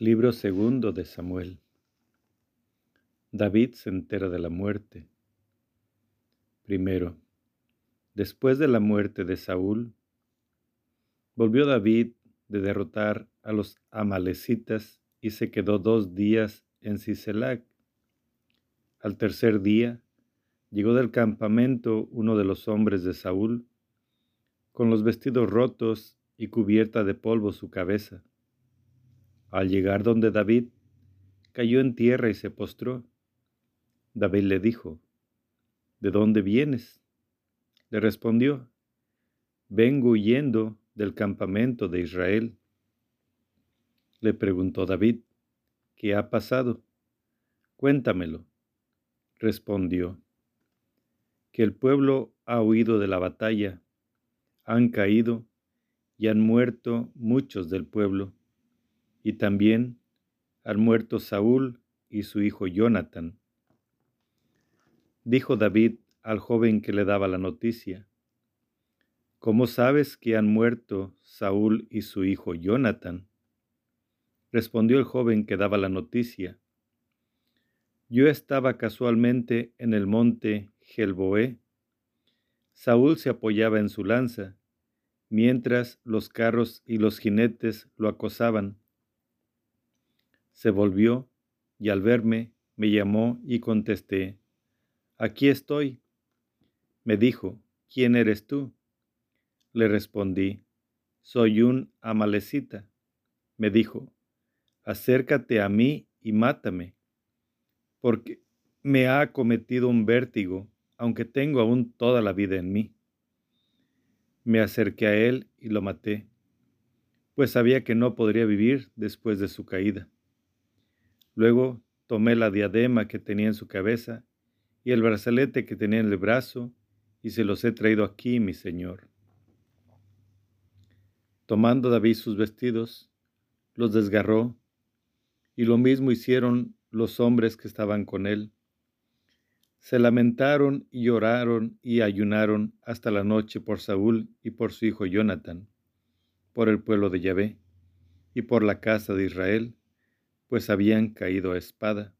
Libro segundo de Samuel. David se entera de la muerte. Primero, después de la muerte de Saúl, volvió David de derrotar a los amalecitas y se quedó dos días en Siselac. Al tercer día, llegó del campamento uno de los hombres de Saúl, con los vestidos rotos y cubierta de polvo su cabeza al llegar donde David, cayó en tierra y se postró. David le dijo, ¿De dónde vienes? Le respondió, Vengo huyendo del campamento de Israel. Le preguntó David, ¿qué ha pasado? Cuéntamelo. Respondió, que el pueblo ha huido de la batalla, han caído y han muerto muchos del pueblo y también han muerto Saúl y su hijo Jonathan. Dijo David al joven que le daba la noticia, ¿Cómo sabes que han muerto Saúl y su hijo Jonathan? Respondió el joven que daba la noticia, Yo estaba casualmente en el monte Gelboé. Saúl se apoyaba en su lanza, mientras los carros y los jinetes lo acosaban se volvió y al verme me llamó y contesté, Aquí estoy. Me dijo, ¿quién eres tú? Le respondí, soy un amalecita. Me dijo, acércate a mí y mátame, porque me ha cometido un vértigo, aunque tengo aún toda la vida en mí. Me acerqué a él y lo maté, pues sabía que no podría vivir después de su caída. Luego tomé la diadema que tenía en su cabeza y el brazalete que tenía en el brazo, y se los he traído aquí, mi señor. Tomando David sus vestidos, los desgarró, y lo mismo hicieron los hombres que estaban con él. Se lamentaron y lloraron y ayunaron hasta la noche por Saúl y por su hijo Jonathan, por el pueblo de Yahvé y por la casa de Israel, pues habían caído a espada.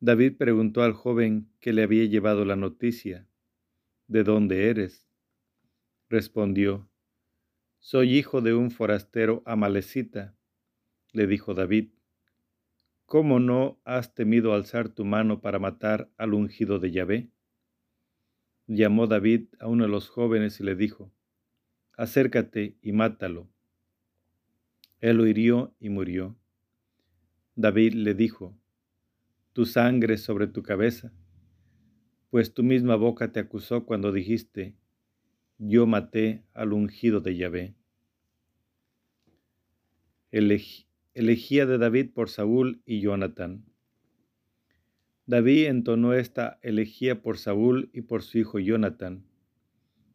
David preguntó al joven que le había llevado la noticia, ¿De dónde eres? Respondió, Soy hijo de un forastero amalecita. Le dijo David, ¿Cómo no has temido alzar tu mano para matar al ungido de Yahvé? Llamó David a uno de los jóvenes y le dijo, Acércate y mátalo. Él lo hirió y murió. David le dijo, Tu sangre sobre tu cabeza, pues tu misma boca te acusó cuando dijiste, Yo maté al ungido de Yahvé. elegía de David por Saúl y Jonathan. David entonó esta elegía por Saúl y por su hijo Jonathan.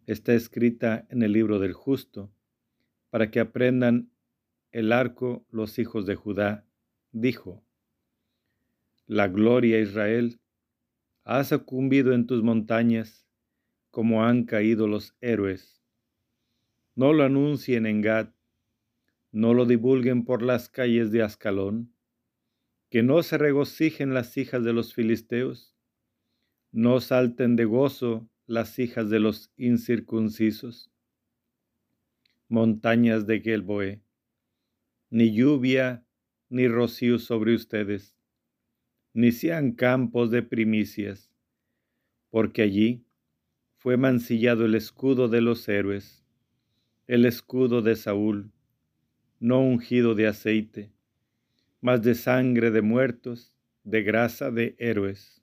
Está escrita en el libro del justo, para que aprendan el arco los hijos de Judá dijo, La gloria Israel ha sucumbido en tus montañas como han caído los héroes. No lo anuncien en Gad, no lo divulguen por las calles de Ascalón, que no se regocijen las hijas de los filisteos, no salten de gozo las hijas de los incircuncisos. Montañas de Gelboé, ni lluvia ni rocío sobre ustedes, ni sean campos de primicias, porque allí fue mancillado el escudo de los héroes, el escudo de Saúl, no ungido de aceite, mas de sangre de muertos, de grasa de héroes.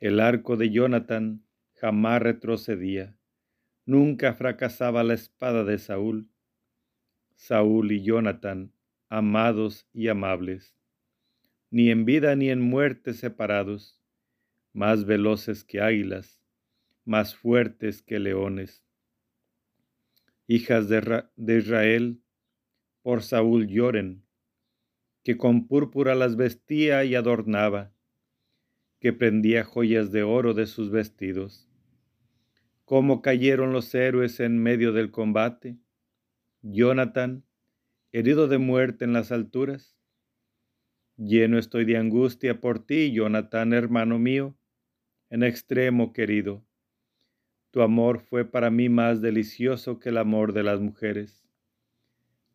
El arco de Jonathan jamás retrocedía, nunca fracasaba la espada de Saúl. Saúl y Jonathan amados y amables, ni en vida ni en muerte separados, más veloces que águilas, más fuertes que leones. Hijas de, Israel, por Saúl lloren, que con púrpura las vestía y adornaba, que prendía joyas de oro de sus vestidos. Cómo cayeron los héroes en medio del combate. Jonathan, herido de muerte en las alturas. Lleno estoy de angustia por ti, Jonathan, hermano mío, en extremo querido. Tu amor fue para mí más delicioso que el amor de las mujeres.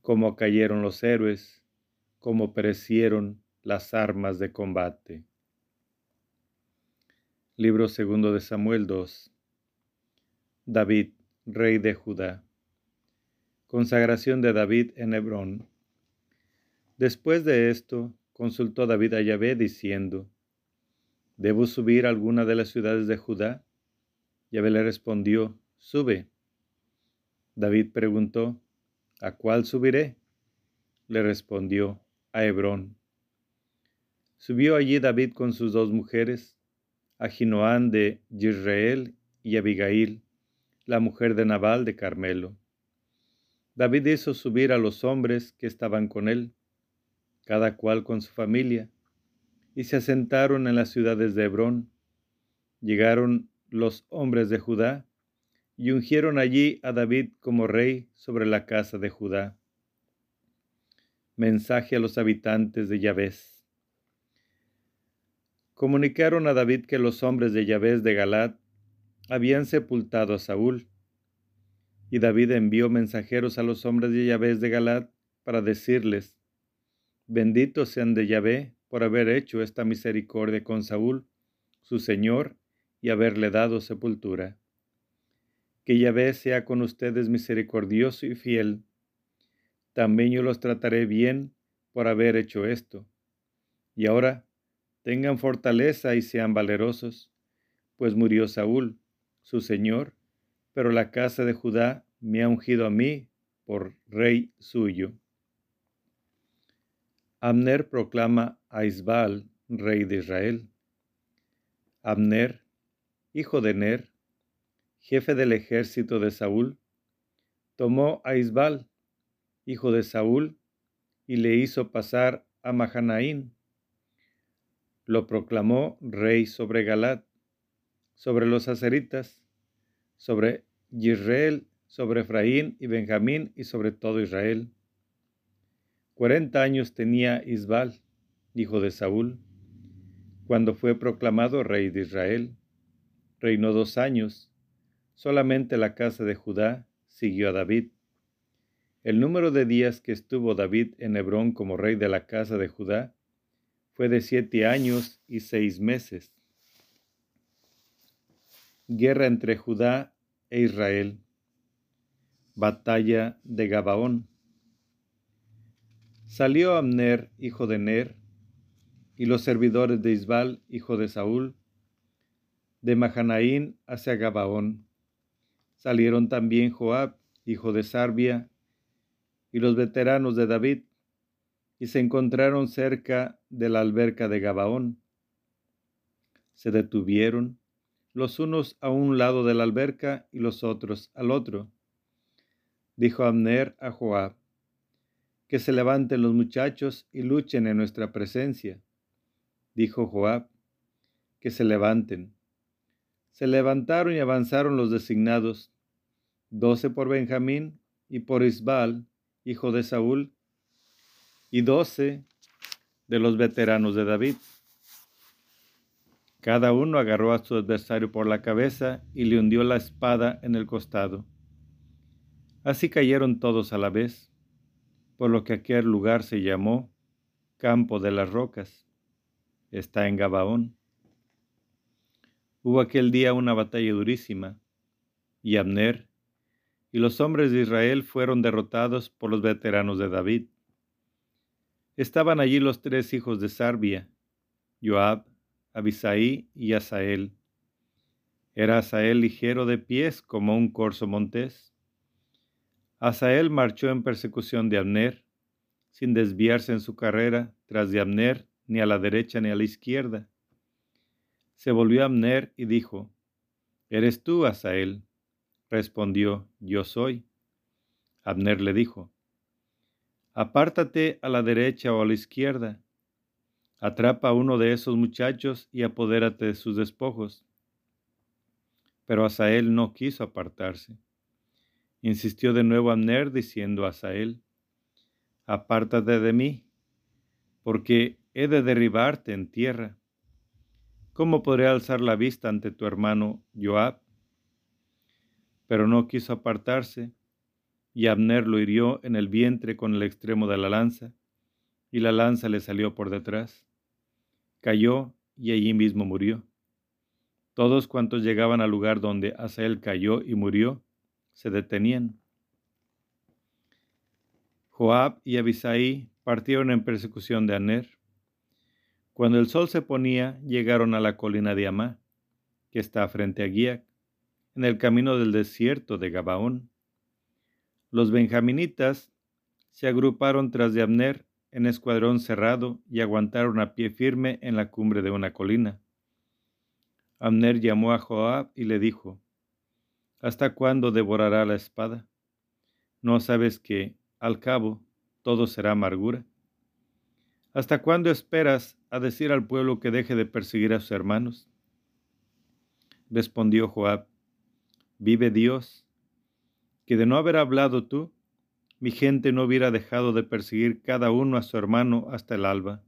Como cayeron los héroes, como perecieron las armas de combate. Libro segundo de Samuel 2. David, rey de Judá. Consagración de David en Hebrón. Después de esto, consultó David a Yahvé diciendo, ¿Debo subir a alguna de las ciudades de Judá? Yahvé le respondió, Sube. David preguntó, ¿A cuál subiré? Le respondió, a Hebrón. Subió allí David con sus dos mujeres, Ahinoán de Yisrael y Abigail, la mujer de Nabal de Carmelo. David hizo subir a los hombres que estaban con él, cada cual con su familia, y se asentaron en las ciudades de Hebrón. Llegaron los hombres de Judá y ungieron allí a David como rey sobre la casa de Judá. Mensaje a los habitantes de Yahvéz comunicaron a David que los hombres de Yahvé de Galat habían sepultado a Saúl. Y David envió mensajeros a los hombres de Yahvé de Galat para decirles, benditos sean de Yahvé por haber hecho esta misericordia con Saúl, su Señor, y haberle dado sepultura. Que Yahvé sea con ustedes misericordioso y fiel. También yo los trataré bien por haber hecho esto. Y ahora, Tengan fortaleza y sean valerosos, pues murió Saúl, su señor, pero la casa de Judá me ha ungido a mí por rey suyo. Abner proclama a Isbal, rey de Israel. Abner, hijo de Ner, jefe del ejército de Saúl, tomó a Isbal, hijo de Saúl, y le hizo pasar a Mahanaín, lo proclamó rey sobre Galat, sobre los aceritas, sobre Israel, sobre Efraín y Benjamín y sobre todo Israel. Cuarenta años tenía Isbal, hijo de Saúl, cuando fue proclamado rey de Israel. Reinó dos años. Solamente la casa de Judá siguió a David. El número de días que estuvo David en Hebrón como rey de la casa de Judá fue de siete años y seis meses. Guerra entre Judá e Israel. Batalla de Gabaón. Salió Amner, hijo de Ner, y los servidores de Isbal, hijo de Saúl, de Mahanaín hacia Gabaón. Salieron también Joab, hijo de Sarbia, y los veteranos de David, y se encontraron cerca de la alberca de Gabaón. Se detuvieron, los unos a un lado de la alberca y los otros al otro. Dijo Abner a Joab, que se levanten los muchachos y luchen en nuestra presencia. Dijo Joab, que se levanten. Se levantaron y avanzaron los designados, doce por Benjamín y por Isbal, hijo de Saúl, y doce de los veteranos de David. Cada uno agarró a su adversario por la cabeza y le hundió la espada en el costado. Así cayeron todos a la vez, por lo que aquel lugar se llamó Campo de las Rocas. Está en Gabaón. Hubo aquel día una batalla durísima, y Abner y los hombres de Israel fueron derrotados por los veteranos de David. Estaban allí los tres hijos de Sarbia, Joab, Abisaí y Asael. Era Asael ligero de pies como un corzo montés. Asael marchó en persecución de Abner, sin desviarse en su carrera tras de Abner ni a la derecha ni a la izquierda. Se volvió Abner y dijo, ¿Eres tú, Asael? Respondió, Yo soy. Abner le dijo, Apártate a la derecha o a la izquierda. Atrapa a uno de esos muchachos y apodérate de sus despojos. Pero Asael no quiso apartarse. Insistió de nuevo Amner diciendo a Asael, apártate de mí, porque he de derribarte en tierra. ¿Cómo podré alzar la vista ante tu hermano Joab? Pero no quiso apartarse, y Abner lo hirió en el vientre con el extremo de la lanza, y la lanza le salió por detrás. Cayó y allí mismo murió. Todos cuantos llegaban al lugar donde Asael cayó y murió, se detenían. Joab y Abisai partieron en persecución de Aner. Cuando el sol se ponía, llegaron a la colina de Amá, que está frente a Guiac, en el camino del desierto de Gabaón. Los benjaminitas se agruparon tras de Abner en escuadrón cerrado y aguantaron a pie firme en la cumbre de una colina. Abner llamó a Joab y le dijo, ¿Hasta cuándo devorará la espada? ¿No sabes que, al cabo, todo será amargura? ¿Hasta cuándo esperas a decir al pueblo que deje de perseguir a sus hermanos? Respondió Joab, vive Dios, que de no haber hablado tú, mi gente no hubiera dejado de perseguir cada uno a su hermano hasta el alba.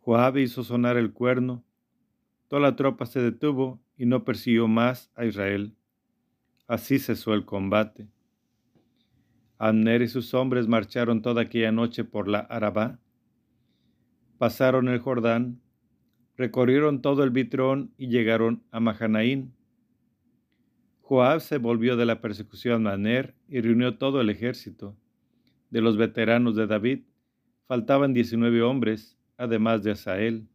Joab hizo sonar el cuerno, toda la tropa se detuvo y no persiguió más a Israel. Así cesó el combate. Abner y sus hombres marcharon toda aquella noche por la Arabá, pasaron el Jordán, recorrieron todo el Bitrón y llegaron a Mahanaín. Joab se volvió de la persecución a Abner y reunió todo el ejército. De los veteranos de David faltaban diecinueve hombres, además de Asael.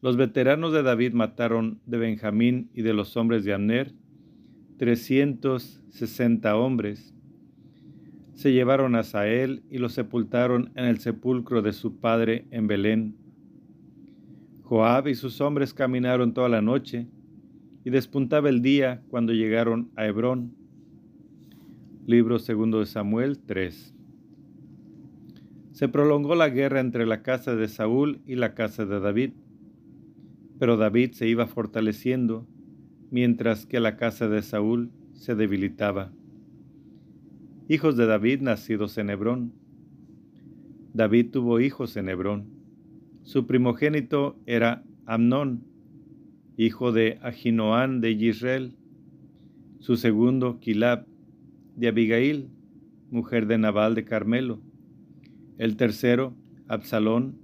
Los veteranos de David mataron de Benjamín y de los hombres de trescientos sesenta hombres se llevaron a Sael y lo sepultaron en el sepulcro de su padre en Belén. Joab y sus hombres caminaron toda la noche, y despuntaba el día cuando llegaron a Hebrón. Libro segundo de Samuel 3. Se prolongó la guerra entre la casa de Saúl y la casa de David, pero David se iba fortaleciendo, mientras que la casa de Saúl se debilitaba hijos de David nacidos en Hebrón. David tuvo hijos en Hebrón. Su primogénito era Amnón, hijo de Ahinoán de Israel. Su segundo, Kilab, de Abigail, mujer de Nabal de Carmelo. El tercero, Absalón,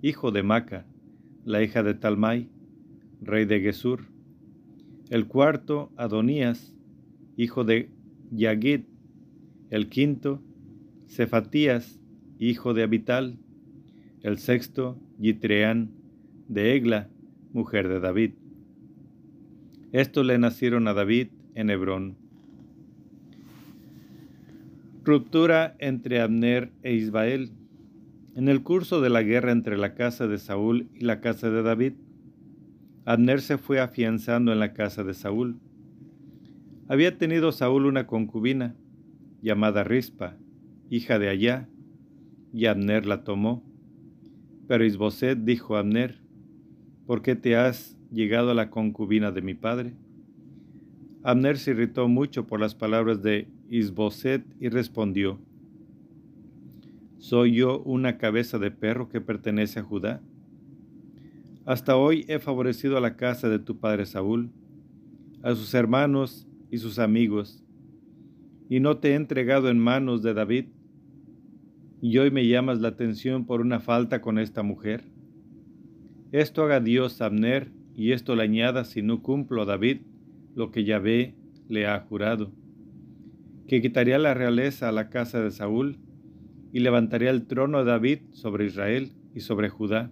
hijo de Maca, la hija de Talmai, rey de Gesur. El cuarto, Adonías, hijo de Yagid, el quinto, Cefatías, hijo de Abital. El sexto, Yitreán, de Egla, mujer de David. Estos le nacieron a David en Hebrón. Ruptura entre Abner e Isbael. En el curso de la guerra entre la casa de Saúl y la casa de David, Abner se fue afianzando en la casa de Saúl. Había tenido Saúl una concubina, llamada Rispa, hija de Allá, y Abner la tomó. Pero Isboset dijo a Abner, ¿por qué te has llegado a la concubina de mi padre? Abner se irritó mucho por las palabras de Isboset y respondió, ¿Soy yo una cabeza de perro que pertenece a Judá? Hasta hoy he favorecido a la casa de tu padre Saúl, a sus hermanos y sus amigos, y no te he entregado en manos de David, y hoy me llamas la atención por una falta con esta mujer. Esto haga Dios Abner, y esto le añada si no cumplo a David lo que Yahvé le ha jurado, que quitaría la realeza a la casa de Saúl, y levantaría el trono de David sobre Israel y sobre Judá,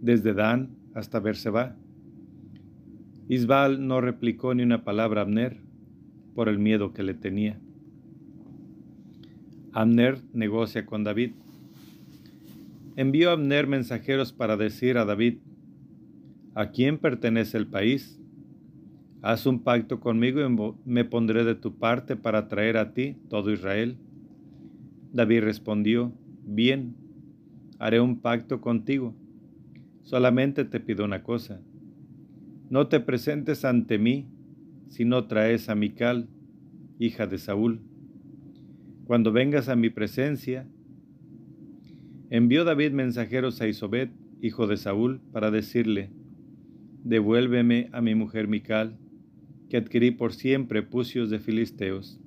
desde Dan hasta Berseba. Isbal no replicó ni una palabra a Abner, por el miedo que le tenía. Abner negocia con David. Envió a Abner mensajeros para decir a David, ¿a quién pertenece el país? Haz un pacto conmigo y me pondré de tu parte para traer a ti todo Israel. David respondió, bien, haré un pacto contigo. Solamente te pido una cosa, no te presentes ante mí si no traes a Mical, hija de Saúl. Cuando vengas a mi presencia, envió David mensajeros a Isobet, hijo de Saúl, para decirle, devuélveme a mi mujer Mical, que adquirí por siempre pucios de filisteos.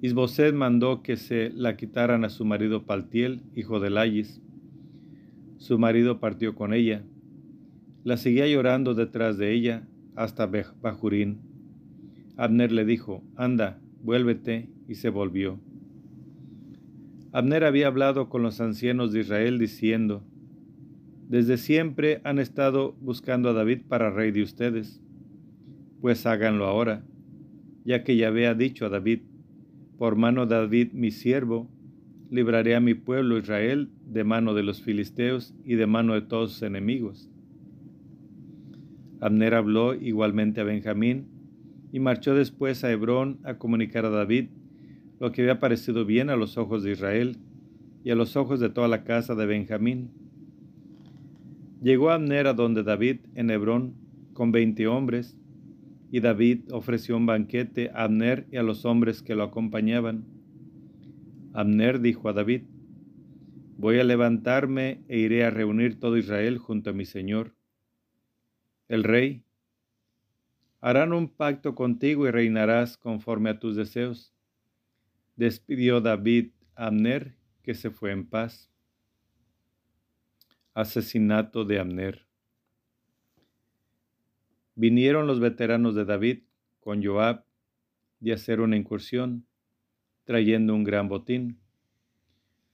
Isboset mandó que se la quitaran a su marido Paltiel, hijo de Layis. Su marido partió con ella. La seguía llorando detrás de ella hasta Bajurín. Abner le dijo, anda, vuélvete, y se volvió. Abner había hablado con los ancianos de Israel diciendo, desde siempre han estado buscando a David para rey de ustedes, pues háganlo ahora, ya que Yahvé ha dicho a David, por mano de David mi siervo, libraré a mi pueblo Israel de mano de los filisteos y de mano de todos sus enemigos. Abner habló igualmente a Benjamín y marchó después a Hebrón a comunicar a David lo que había parecido bien a los ojos de Israel y a los ojos de toda la casa de Benjamín. Llegó Abner a donde David en Hebrón con veinte hombres y David ofreció un banquete a Abner y a los hombres que lo acompañaban. Abner dijo a David, Voy a levantarme e iré a reunir todo Israel junto a mi Señor. El rey, harán un pacto contigo y reinarás conforme a tus deseos. Despidió David a Abner, que se fue en paz. Asesinato de Abner. Vinieron los veteranos de David con Joab de hacer una incursión, trayendo un gran botín.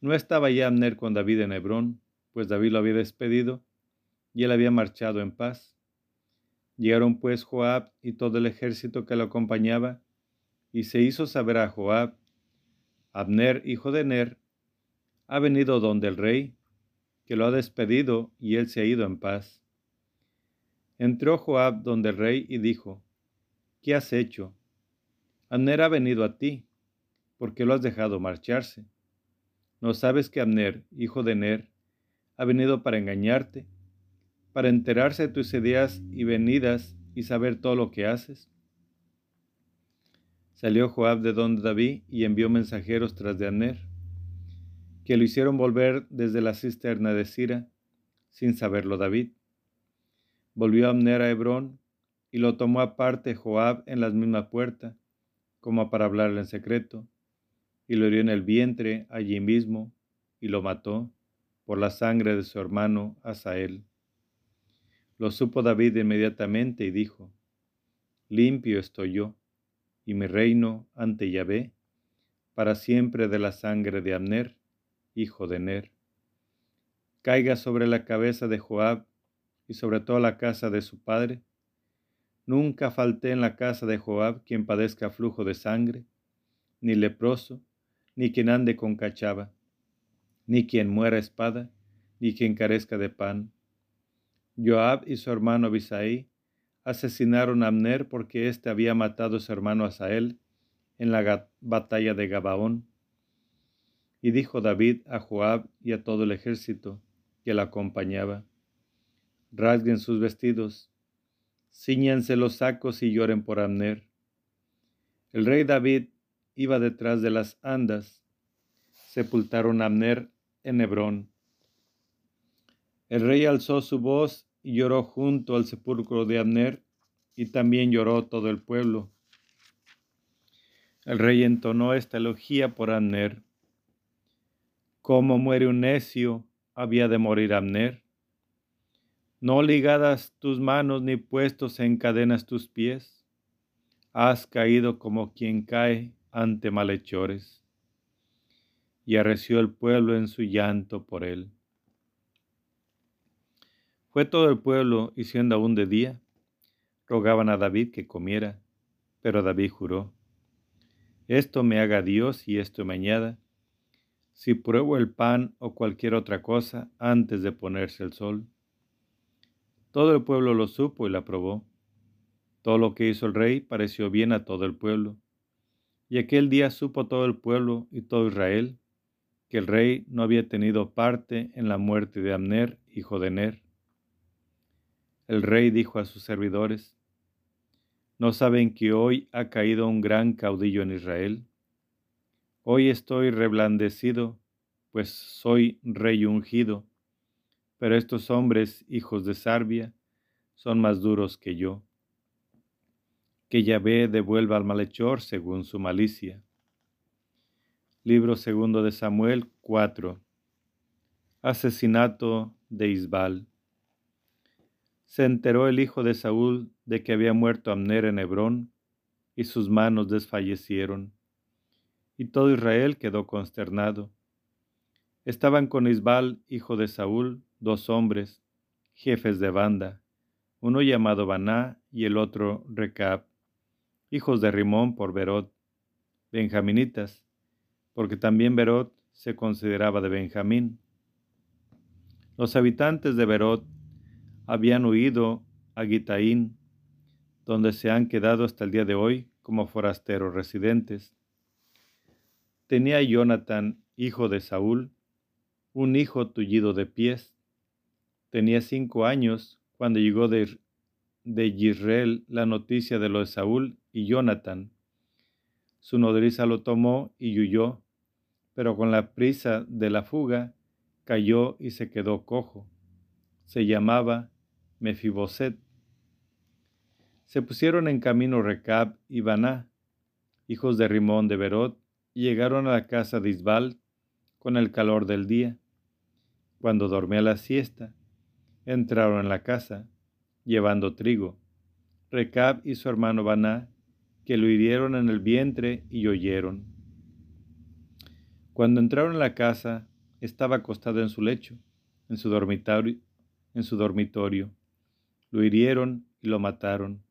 No estaba ya Abner con David en Hebrón, pues David lo había despedido y él había marchado en paz. Llegaron pues Joab y todo el ejército que lo acompañaba, y se hizo saber a Joab, Abner, hijo de Ner, ha venido donde el rey, que lo ha despedido y él se ha ido en paz. Entró Joab donde el rey y dijo, ¿qué has hecho? Abner ha venido a ti, ¿por qué lo has dejado marcharse? ¿No sabes que Abner, hijo de Ner, ha venido para engañarte, para enterarse de tus ideas y venidas y saber todo lo que haces? Salió Joab de donde David y envió mensajeros tras de Abner, que lo hicieron volver desde la cisterna de Sira, sin saberlo David. Volvió Abner a Hebrón y lo tomó aparte Joab en la misma puerta, como para hablarle en secreto, y lo hirió en el vientre allí mismo y lo mató por la sangre de su hermano Asael. Lo supo David inmediatamente y dijo, Limpio estoy yo, y mi reino ante Yahvé, para siempre de la sangre de Abner, hijo de Ner. Caiga sobre la cabeza de Joab y sobre toda la casa de su padre. Nunca falté en la casa de Joab quien padezca flujo de sangre, ni leproso, ni quien ande con cachava, ni quien muera espada, ni quien carezca de pan. Joab y su hermano Abisaí asesinaron a Abner porque éste había matado a su hermano Asael en la batalla de Gabaón. Y dijo David a Joab y a todo el ejército que la acompañaba, rasguen sus vestidos, ciñanse los sacos y lloren por Abner. El rey David iba detrás de las andas, sepultaron a Abner en Hebrón. El rey alzó su voz y lloró junto al sepulcro de Abner, y también lloró todo el pueblo. El rey entonó esta elogía por Abner. Como muere un necio, había de morir Abner no ligadas tus manos ni puestos en cadenas tus pies, has caído como quien cae ante malhechores. Y arreció el pueblo en su llanto por él. Fue todo el pueblo, y siendo aún de día, rogaban a David que comiera, pero David juró, esto me haga Dios y esto me añada, si pruebo el pan o cualquier otra cosa antes de ponerse el sol. Todo el pueblo lo supo y la aprobó. Todo lo que hizo el rey pareció bien a todo el pueblo. Y aquel día supo todo el pueblo y todo Israel que el rey no había tenido parte en la muerte de Amner, hijo de Ner. El rey dijo a sus servidores, ¿no saben que hoy ha caído un gran caudillo en Israel? Hoy estoy reblandecido, pues soy rey ungido, pero estos hombres, hijos de Sarbia, son más duros que yo. Que Yahvé devuelva al malhechor según su malicia. Libro segundo de Samuel 4. Asesinato de Isbal. Se enteró el hijo de Saúl de que había muerto Amner en Hebrón, y sus manos desfallecieron, y todo Israel quedó consternado. Estaban con Isbal, hijo de Saúl, dos hombres, jefes de banda, uno llamado Baná y el otro Recab, hijos de Rimón por Berot, benjaminitas, porque también Berot se consideraba de Benjamín. Los habitantes de Berot habían huido a Gitaín, donde se han quedado hasta el día de hoy como forasteros residentes. Tenía Jonathan, hijo de Saúl, un hijo tullido de pies. Tenía cinco años cuando llegó de, de Israel la noticia de lo de Saúl y Jonathan. Su nodriza lo tomó y huyó, pero con la prisa de la fuga cayó y se quedó cojo. Se llamaba Mefiboset. Se pusieron en camino Recab y Baná, hijos de Rimón de Berot, llegaron a la casa de Isbal con el calor del día. Cuando dormía la siesta, entraron en la casa, llevando trigo. Recab y su hermano Baná, que lo hirieron en el vientre y oyeron. Cuando entraron en la casa, estaba acostado en su lecho, en su dormitorio, en su dormitorio. Lo hirieron y lo mataron.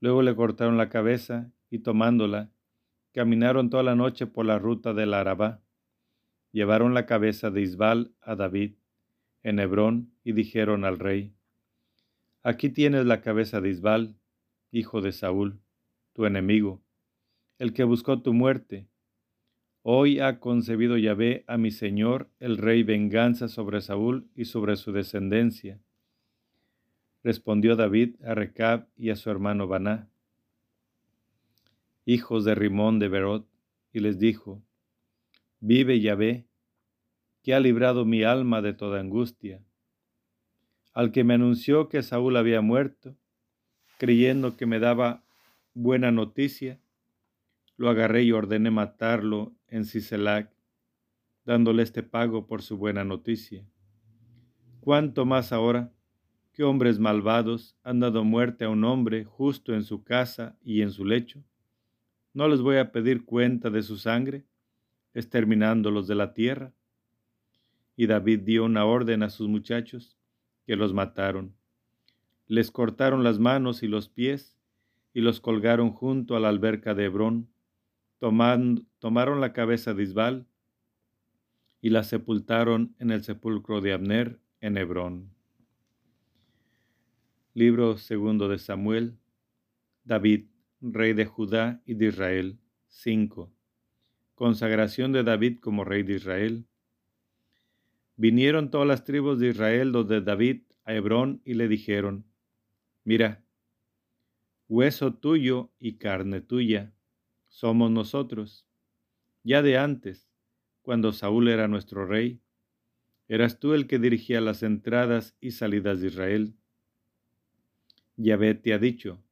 Luego le cortaron la cabeza y tomándola, caminaron toda la noche por la ruta del Arabá. Llevaron la cabeza de Isbal a David en Hebrón y dijeron al rey, Aquí tienes la cabeza de Isbal, hijo de Saúl, tu enemigo, el que buscó tu muerte. Hoy ha concebido Yahvé a mi señor el rey venganza sobre Saúl y sobre su descendencia. Respondió David a Recab y a su hermano Baná, hijos de Rimón de Berot, y les dijo, Vive Yahvé, que ha librado mi alma de toda angustia. Al que me anunció que Saúl había muerto, creyendo que me daba buena noticia, lo agarré y ordené matarlo en Siselac, dándole este pago por su buena noticia. ¿Cuánto más ahora que hombres malvados han dado muerte a un hombre justo en su casa y en su lecho? ¿No les voy a pedir cuenta de su sangre, exterminándolos de la tierra? Y David dio una orden a sus muchachos, que los mataron. Les cortaron las manos y los pies, y los colgaron junto a la alberca de Hebrón. tomaron la cabeza de Isbal y la sepultaron en el sepulcro de Abner en Hebrón. Libro segundo de Samuel. David, rey de Judá y de Israel. 5. Consagración de David como rey de Israel. Vinieron todas las tribus de Israel los de David a Hebrón y le dijeron, Mira, hueso tuyo y carne tuya somos nosotros. Ya de antes, cuando Saúl era nuestro rey, eras tú el que dirigía las entradas y salidas de Israel. Yahvé te ha dicho,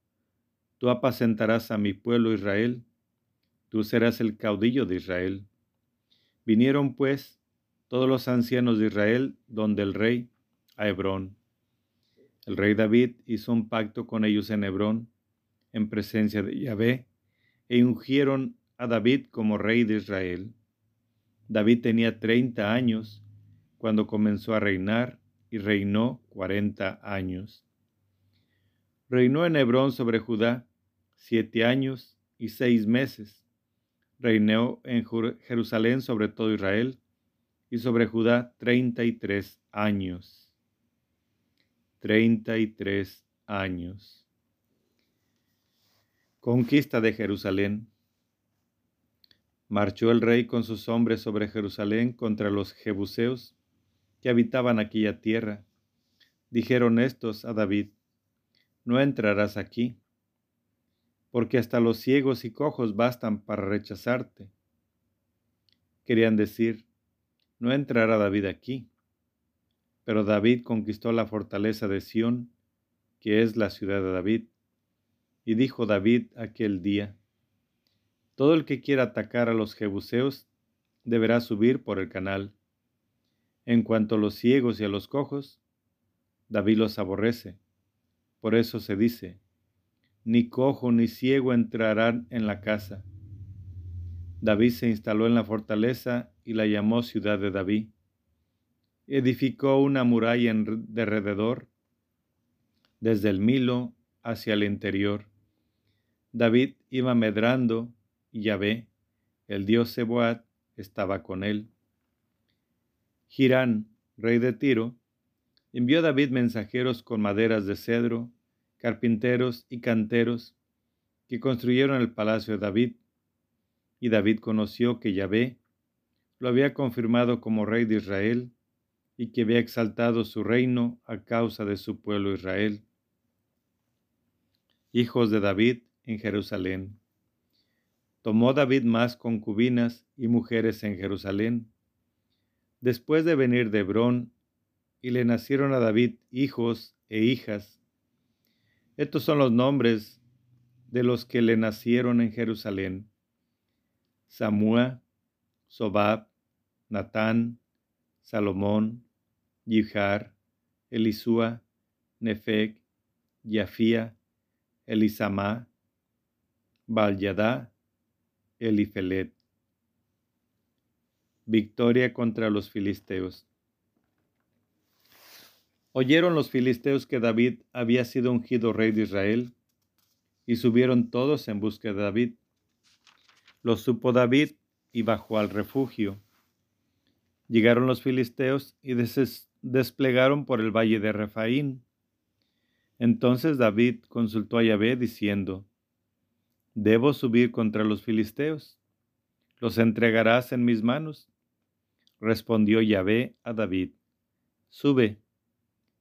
tú apacentarás a mi pueblo Israel, tú serás el caudillo de Israel. Vinieron pues todos los ancianos de Israel donde el rey, a Hebrón. El rey David hizo un pacto con ellos en Hebrón, en presencia de Yahvé, e ungieron a David como rey de Israel. David tenía treinta años cuando comenzó a reinar y reinó cuarenta años. Reinó en Hebrón sobre Judá siete años y seis meses. Reinó en Jerusalén sobre todo Israel y sobre Judá treinta y tres años. Treinta y tres años. Conquista de Jerusalén. Marchó el rey con sus hombres sobre Jerusalén contra los jebuseos que habitaban aquella tierra. Dijeron estos a David, no entrarás aquí, porque hasta los ciegos y cojos bastan para rechazarte. Querían decir, no entrará David aquí. Pero David conquistó la fortaleza de Sión, que es la ciudad de David. Y dijo David aquel día, Todo el que quiera atacar a los jebuseos deberá subir por el canal. En cuanto a los ciegos y a los cojos, David los aborrece. Por eso se dice, ni cojo ni ciego entrarán en la casa. David se instaló en la fortaleza y la llamó ciudad de David. Edificó una muralla de alrededor, desde el Milo hacia el interior. David iba medrando y Yahvé, el dios Seboat, estaba con él. Girán, rey de Tiro, envió a David mensajeros con maderas de cedro, carpinteros y canteros, que construyeron el palacio de David. Y David conoció que Yahvé lo había confirmado como rey de Israel y que había exaltado su reino a causa de su pueblo Israel. Hijos de David en Jerusalén. Tomó David más concubinas y mujeres en Jerusalén. Después de venir de Hebrón, y le nacieron a David hijos e hijas. Estos son los nombres de los que le nacieron en Jerusalén. Samúa, Sobab, Natán, Salomón, Yihar, Elisúa, Nefeg, Yafía, Elisamá, Balyadá, Elifelet. Victoria contra los filisteos. Oyeron los filisteos que David había sido ungido rey de Israel, y subieron todos en busca de David. Lo supo David y bajó al refugio. Llegaron los filisteos y desplegaron por el valle de Refaín. Entonces David consultó a Yahvé diciendo, ¿Debo subir contra los filisteos? ¿Los entregarás en mis manos? Respondió Yahvé a David, Sube,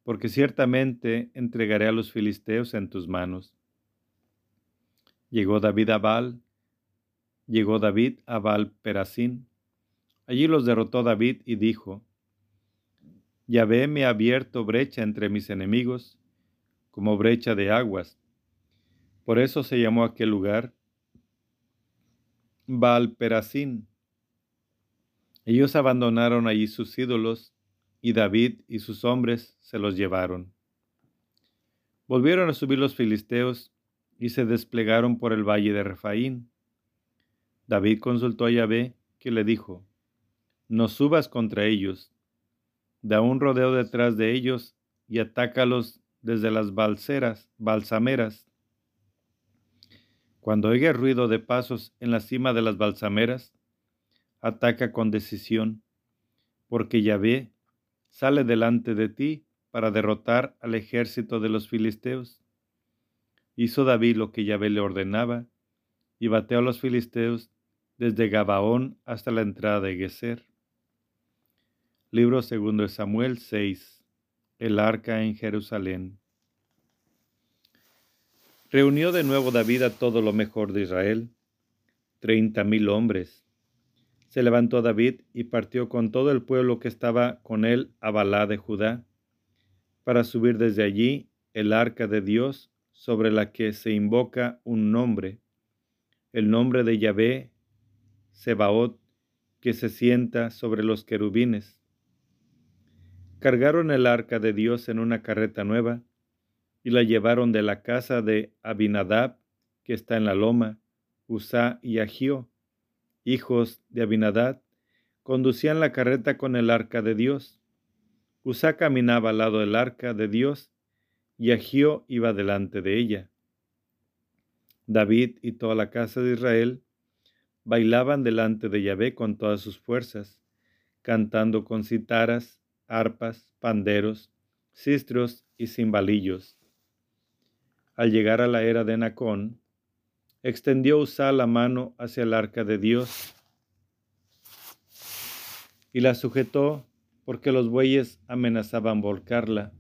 porque ciertamente entregaré a los filisteos en tus manos. Llegó David a Baal, llegó David a Baal Perasín. Allí los derrotó David y dijo, Yahvé me ha abierto brecha entre mis enemigos, como brecha de aguas. Por eso se llamó aquel lugar Baal Perasín. Ellos abandonaron allí sus ídolos, y David y sus hombres se los llevaron. Volvieron a subir los filisteos y se desplegaron por el valle de Refaín. David consultó a Yahvé, que le dijo, No subas contra ellos, da un rodeo detrás de ellos y atácalos desde las balseras, balsameras. Cuando oiga ruido de pasos en la cima de las balsameras, ataca con decisión, porque Yahvé sale delante de ti para derrotar al ejército de los filisteos. Hizo David lo que Yahvé le ordenaba, y bateó a los filisteos desde Gabaón hasta la entrada de Geser. Libro segundo de Samuel 6. El arca en Jerusalén. Reunió de nuevo David a todo lo mejor de Israel, treinta mil hombres, se levantó David y partió con todo el pueblo que estaba con él a Balá de Judá, para subir desde allí el arca de Dios sobre la que se invoca un nombre, el nombre de Yahvé, Sebaot, que se sienta sobre los querubines. Cargaron el arca de Dios en una carreta nueva y la llevaron de la casa de Abinadab, que está en la loma, Usá y Agió, hijos de Abinadad, conducían la carreta con el arca de Dios. Usá caminaba al lado del arca de Dios y Agio iba delante de ella. David y toda la casa de Israel bailaban delante de Yahvé con todas sus fuerzas, cantando con citaras, arpas, panderos, cistros y cimbalillos. Al llegar a la era de Nacón, extendió Usá la mano hacia el arca de Dios y la sujetó porque los bueyes amenazaban volcarla.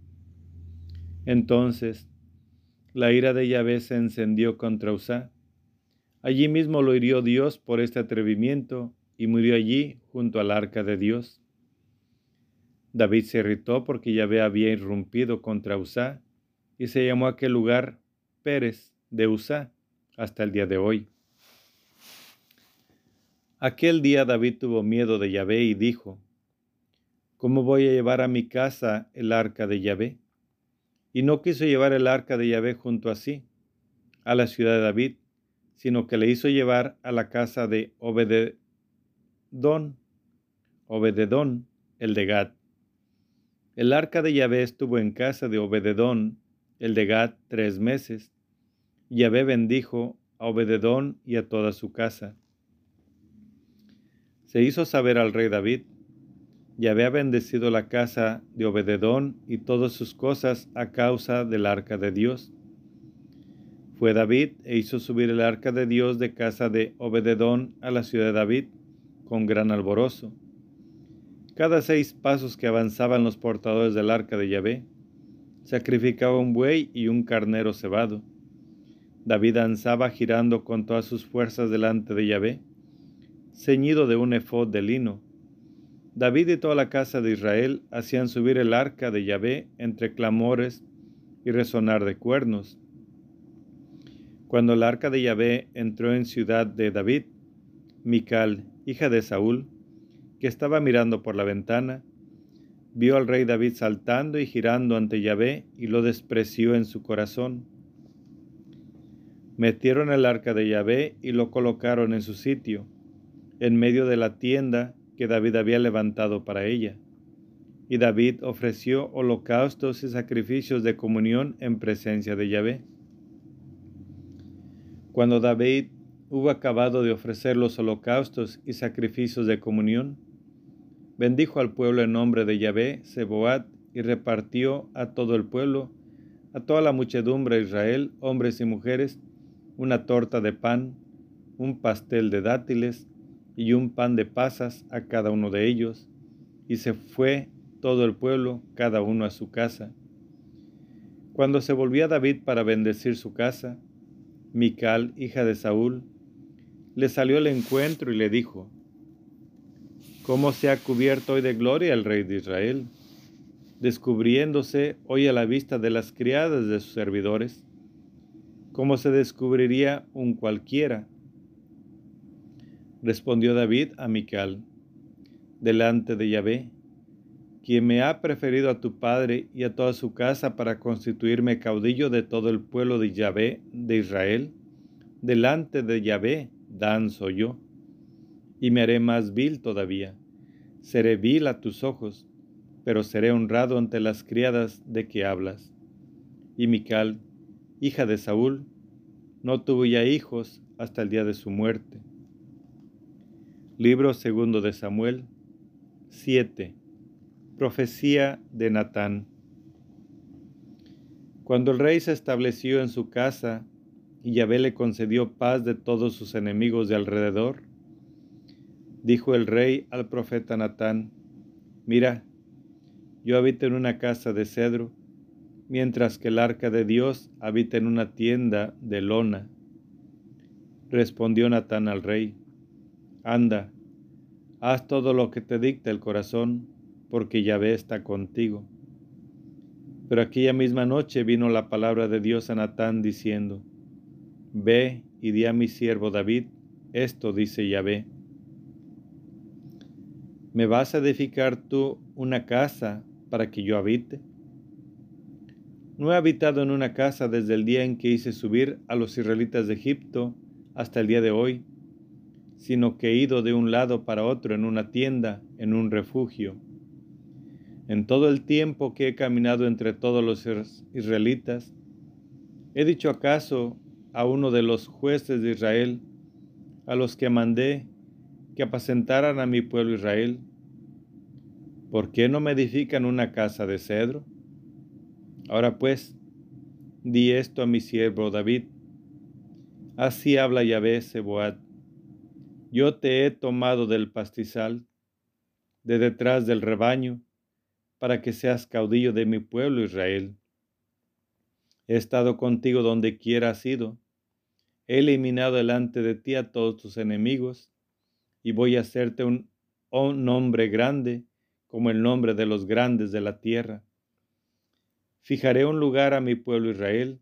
Entonces la ira de Yahvé se encendió contra Usá. Allí mismo lo hirió Dios por este atrevimiento y murió allí junto al arca de Dios. David se irritó porque Yahvé había irrumpido contra Usá y se llamó aquel lugar Pérez de Usá hasta el día de hoy. Aquel día David tuvo miedo de Yahvé y dijo, ¿Cómo voy a llevar a mi casa el arca de Yahvé? Y no quiso llevar el arca de Yahvé junto a sí, a la ciudad de David, sino que le hizo llevar a la casa de Obededón, Obededón, el de Gad. El arca de Yahvé estuvo en casa de Obededón, el de Gad, tres meses. Yahvé bendijo a Obededón y a toda su casa se hizo saber al rey David, y había bendecido la casa de Obededón y todas sus cosas a causa del arca de Dios. Fue David e hizo subir el arca de Dios de casa de Obededón a la ciudad de David con gran alborozo. Cada seis pasos que avanzaban los portadores del arca de Yahvé, sacrificaba un buey y un carnero cebado. David danzaba girando con todas sus fuerzas delante de Yahvé ceñido de un efod de lino. David y toda la casa de Israel hacían subir el arca de Yahvé entre clamores y resonar de cuernos. Cuando el arca de Yahvé entró en ciudad de David, Mical, hija de Saúl, que estaba mirando por la ventana, vio al rey David saltando y girando ante Yahvé y lo despreció en su corazón. Metieron el arca de Yahvé y lo colocaron en su sitio en medio de la tienda que David había levantado para ella. Y David ofreció holocaustos y sacrificios de comunión en presencia de Yahvé. Cuando David hubo acabado de ofrecer los holocaustos y sacrificios de comunión, bendijo al pueblo en nombre de Yahvé, Seboat, y repartió a todo el pueblo, a toda la muchedumbre de Israel, hombres y mujeres, una torta de pan, un pastel de dátiles, y un pan de pasas a cada uno de ellos, y se fue todo el pueblo, cada uno a su casa. Cuando se volvía David para bendecir su casa, Mical, hija de Saúl, le salió al encuentro y le dijo, ¿Cómo se ha cubierto hoy de gloria el rey de Israel, descubriéndose hoy a la vista de las criadas de sus servidores? ¿Cómo se descubriría un cualquiera Respondió David a Mical, delante de Yahvé, quien me ha preferido a tu padre y a toda su casa para constituirme caudillo de todo el pueblo de Yahvé de Israel, delante de Yahvé danzo yo, y me haré más vil todavía. Seré vil a tus ojos, pero seré honrado ante las criadas de que hablas. Y Mical, hija de Saúl, no tuvo ya hijos hasta el día de su muerte Libro segundo de Samuel 7. Profecía de Natán. Cuando el rey se estableció en su casa y Yahvé le concedió paz de todos sus enemigos de alrededor, dijo el rey al profeta Natán, mira, yo habito en una casa de cedro, mientras que el arca de Dios habita en una tienda de lona. Respondió Natán al rey, Anda, haz todo lo que te dicta el corazón, porque Yahvé está contigo. Pero aquella misma noche vino la palabra de Dios a Natán diciendo, Ve y di a mi siervo David, esto dice Yahvé. ¿Me vas a edificar tú una casa para que yo habite? No he habitado en una casa desde el día en que hice subir a los israelitas de Egipto hasta el día de hoy sino que he ido de un lado para otro en una tienda, en un refugio. En todo el tiempo que he caminado entre todos los israelitas, ¿he dicho acaso a uno de los jueces de Israel, a los que mandé que apacentaran a mi pueblo Israel, ¿por qué no me edifican una casa de cedro? Ahora pues, di esto a mi siervo David. Así habla Yahvé Seboat yo te he tomado del pastizal, de detrás del rebaño, para que seas caudillo de mi pueblo Israel. He estado contigo donde quiera has ido. He eliminado delante de ti a todos tus enemigos. y voy a hacerte un, un nombre grande como el nombre de los grandes de la tierra. Fijaré un lugar a mi pueblo Israel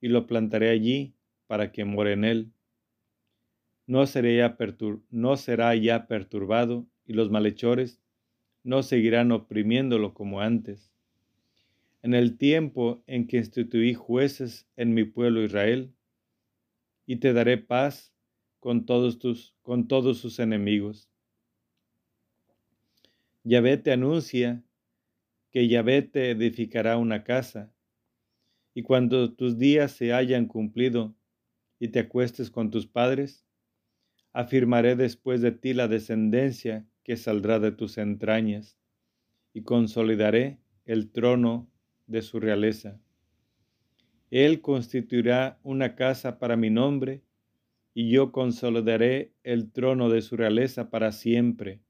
y lo plantaré allí para que more en él. No, será ya perturbado y los malhechores no seguirán oprimiéndolo como antes. En el tiempo en que instituí jueces en mi pueblo Israel, y te daré paz con todos tus con todos sus enemigos. Yahvé te anuncia que Yahvé te edificará una casa, y cuando tus días se hayan cumplido y te acuestes con tus padres, afirmaré después de ti la descendencia que saldrá de tus entrañas, y consolidaré el trono de su realeza. Él constituirá una casa para mi nombre, y yo consolidaré el trono de su realeza para siempre.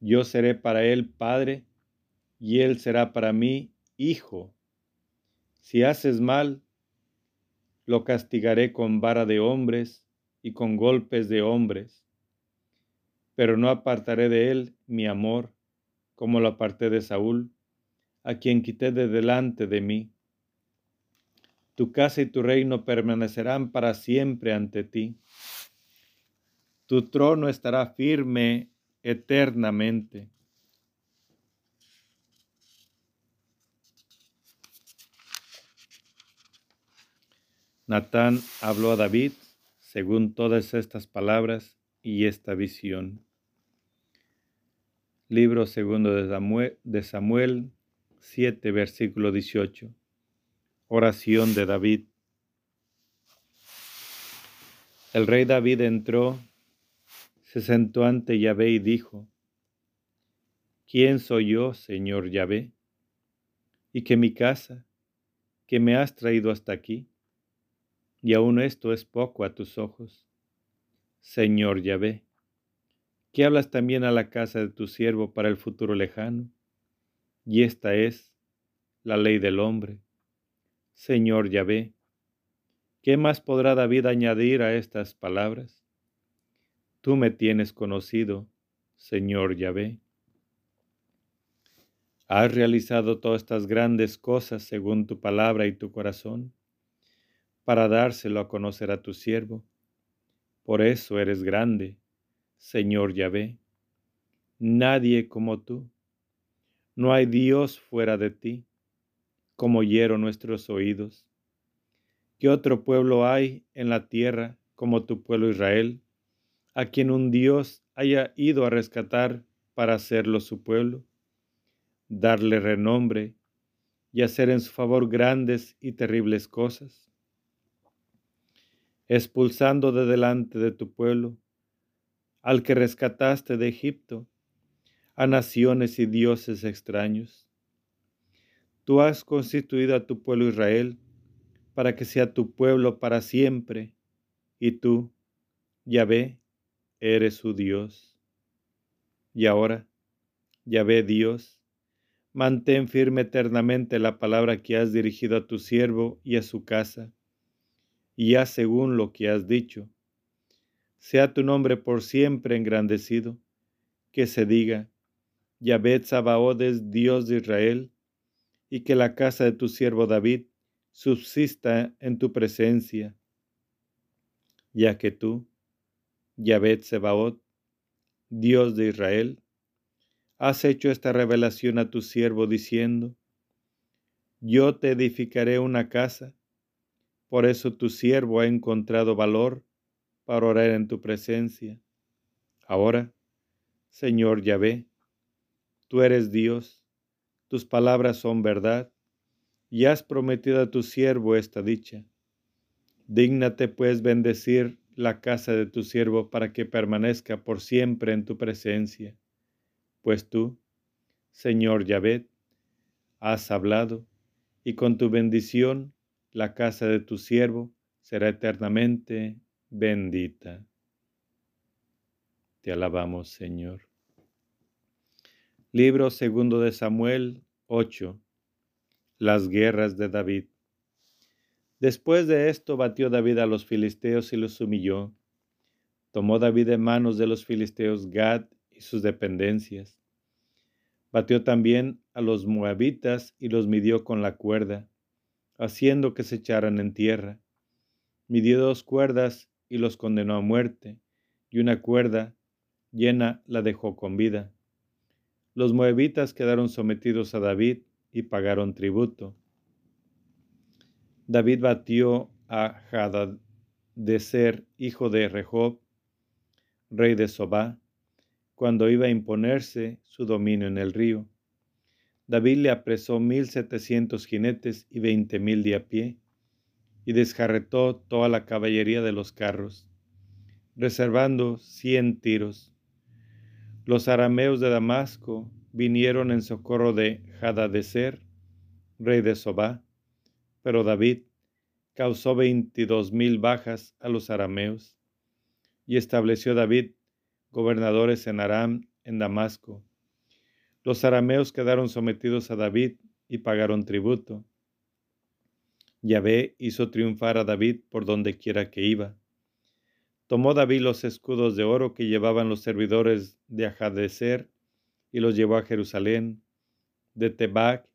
Yo seré para él padre, y él será para mí hijo. Si haces mal, lo castigaré con vara de hombres y con golpes de hombres, pero no apartaré de él mi amor, como lo aparté de Saúl, a quien quité de delante de mí. Tu casa y tu reino permanecerán para siempre ante ti. Tu trono estará firme eternamente. Natán habló a David según todas estas palabras y esta visión. Libro segundo de Samuel, 7, versículo 18. Oración de David. El rey David entró, se sentó ante Yahvé y dijo, ¿quién soy yo, Señor Yahvé? Y que mi casa, que me has traído hasta aquí, y aún esto es poco a tus ojos. Señor Yahvé, que hablas también a la casa de tu siervo para el futuro lejano, y esta es la ley del hombre Señor Yahvé, ¿qué más podrá David añadir a estas palabras? Tú me tienes conocido, Señor Yahvé. Has realizado todas estas grandes cosas según tu palabra y tu corazón, para dárselo a conocer a tu siervo. Por eso eres grande, Señor Yahvé. Nadie como tú. No hay Dios fuera de ti como hiero nuestros oídos. ¿Qué otro pueblo hay en la tierra como tu pueblo Israel, a quien un Dios haya ido a rescatar para hacerlo su pueblo, darle renombre y hacer en su favor grandes y terribles cosas? Expulsando de delante de tu pueblo al que rescataste de Egipto, a naciones y dioses extraños Tú has constituido a tu pueblo Israel para que sea tu pueblo para siempre, y tú, Yahvé, eres su Dios. Y ahora, Yahvé Dios, mantén firme eternamente la palabra que has dirigido a tu siervo y a su casa, y haz según lo que has dicho. Sea tu nombre por siempre engrandecido, que se diga, Yahvé Sabaoth es Dios de Israel, y que la casa de tu siervo David subsista en tu presencia, ya que tú, Yahvé Sebaot, Dios de Israel, has hecho esta revelación a tu siervo diciendo, yo te edificaré una casa, por eso tu siervo ha encontrado valor para orar en tu presencia. Ahora, Señor Yahvé, tú eres Dios, tus palabras son verdad, y has prometido a tu siervo esta dicha. Dígnate pues bendecir la casa de tu siervo para que permanezca por siempre en tu presencia, pues tú, Señor Yahvé, has hablado, y con tu bendición la casa de tu siervo será eternamente bendita. Te alabamos, Señor. Libro segundo de Samuel 8. Las guerras de David. Después de esto batió David a los filisteos y los humilló. Tomó David de manos de los filisteos Gad y sus dependencias. Batió también a los moabitas y los midió con la cuerda, haciendo que se echaran en tierra. Midió dos cuerdas y los condenó a muerte, y una cuerda llena la dejó con vida. Los moabitas quedaron sometidos a David y pagaron tributo. David batió a Hadadezer, hijo de Rehob, rey de Sobá, cuando iba a imponerse su dominio en el río. David le apresó mil setecientos jinetes y veinte mil de a pie, y desjarretó toda la caballería de los carros, reservando cien tiros. Los arameos de Damasco vinieron en socorro de Hadadezer, rey de Sobá, pero David causó veintidós mil bajas a los arameos y estableció David gobernadores en Aram, en Damasco. Los arameos quedaron sometidos a David y pagaron tributo. Yahvé hizo triunfar a David por donde quiera que iba. Tomó David los escudos de oro que llevaban los servidores de Ajadecer y los llevó a Jerusalén, de Tebac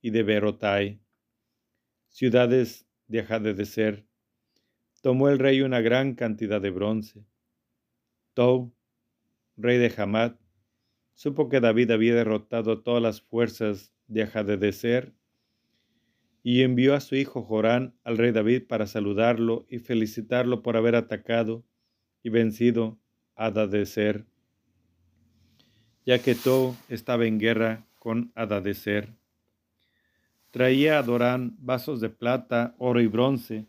y de Berotai, ciudades de Ajadecer. Tomó el rey una gran cantidad de bronce. Tou, rey de Hamad, supo que David había derrotado todas las fuerzas de Ajadecer y envió a su hijo Jorán al rey David para saludarlo y felicitarlo por haber atacado y vencido a Adadecer, ya que Tou estaba en guerra con Adadecer. Traía a Dorán vasos de plata, oro y bronce.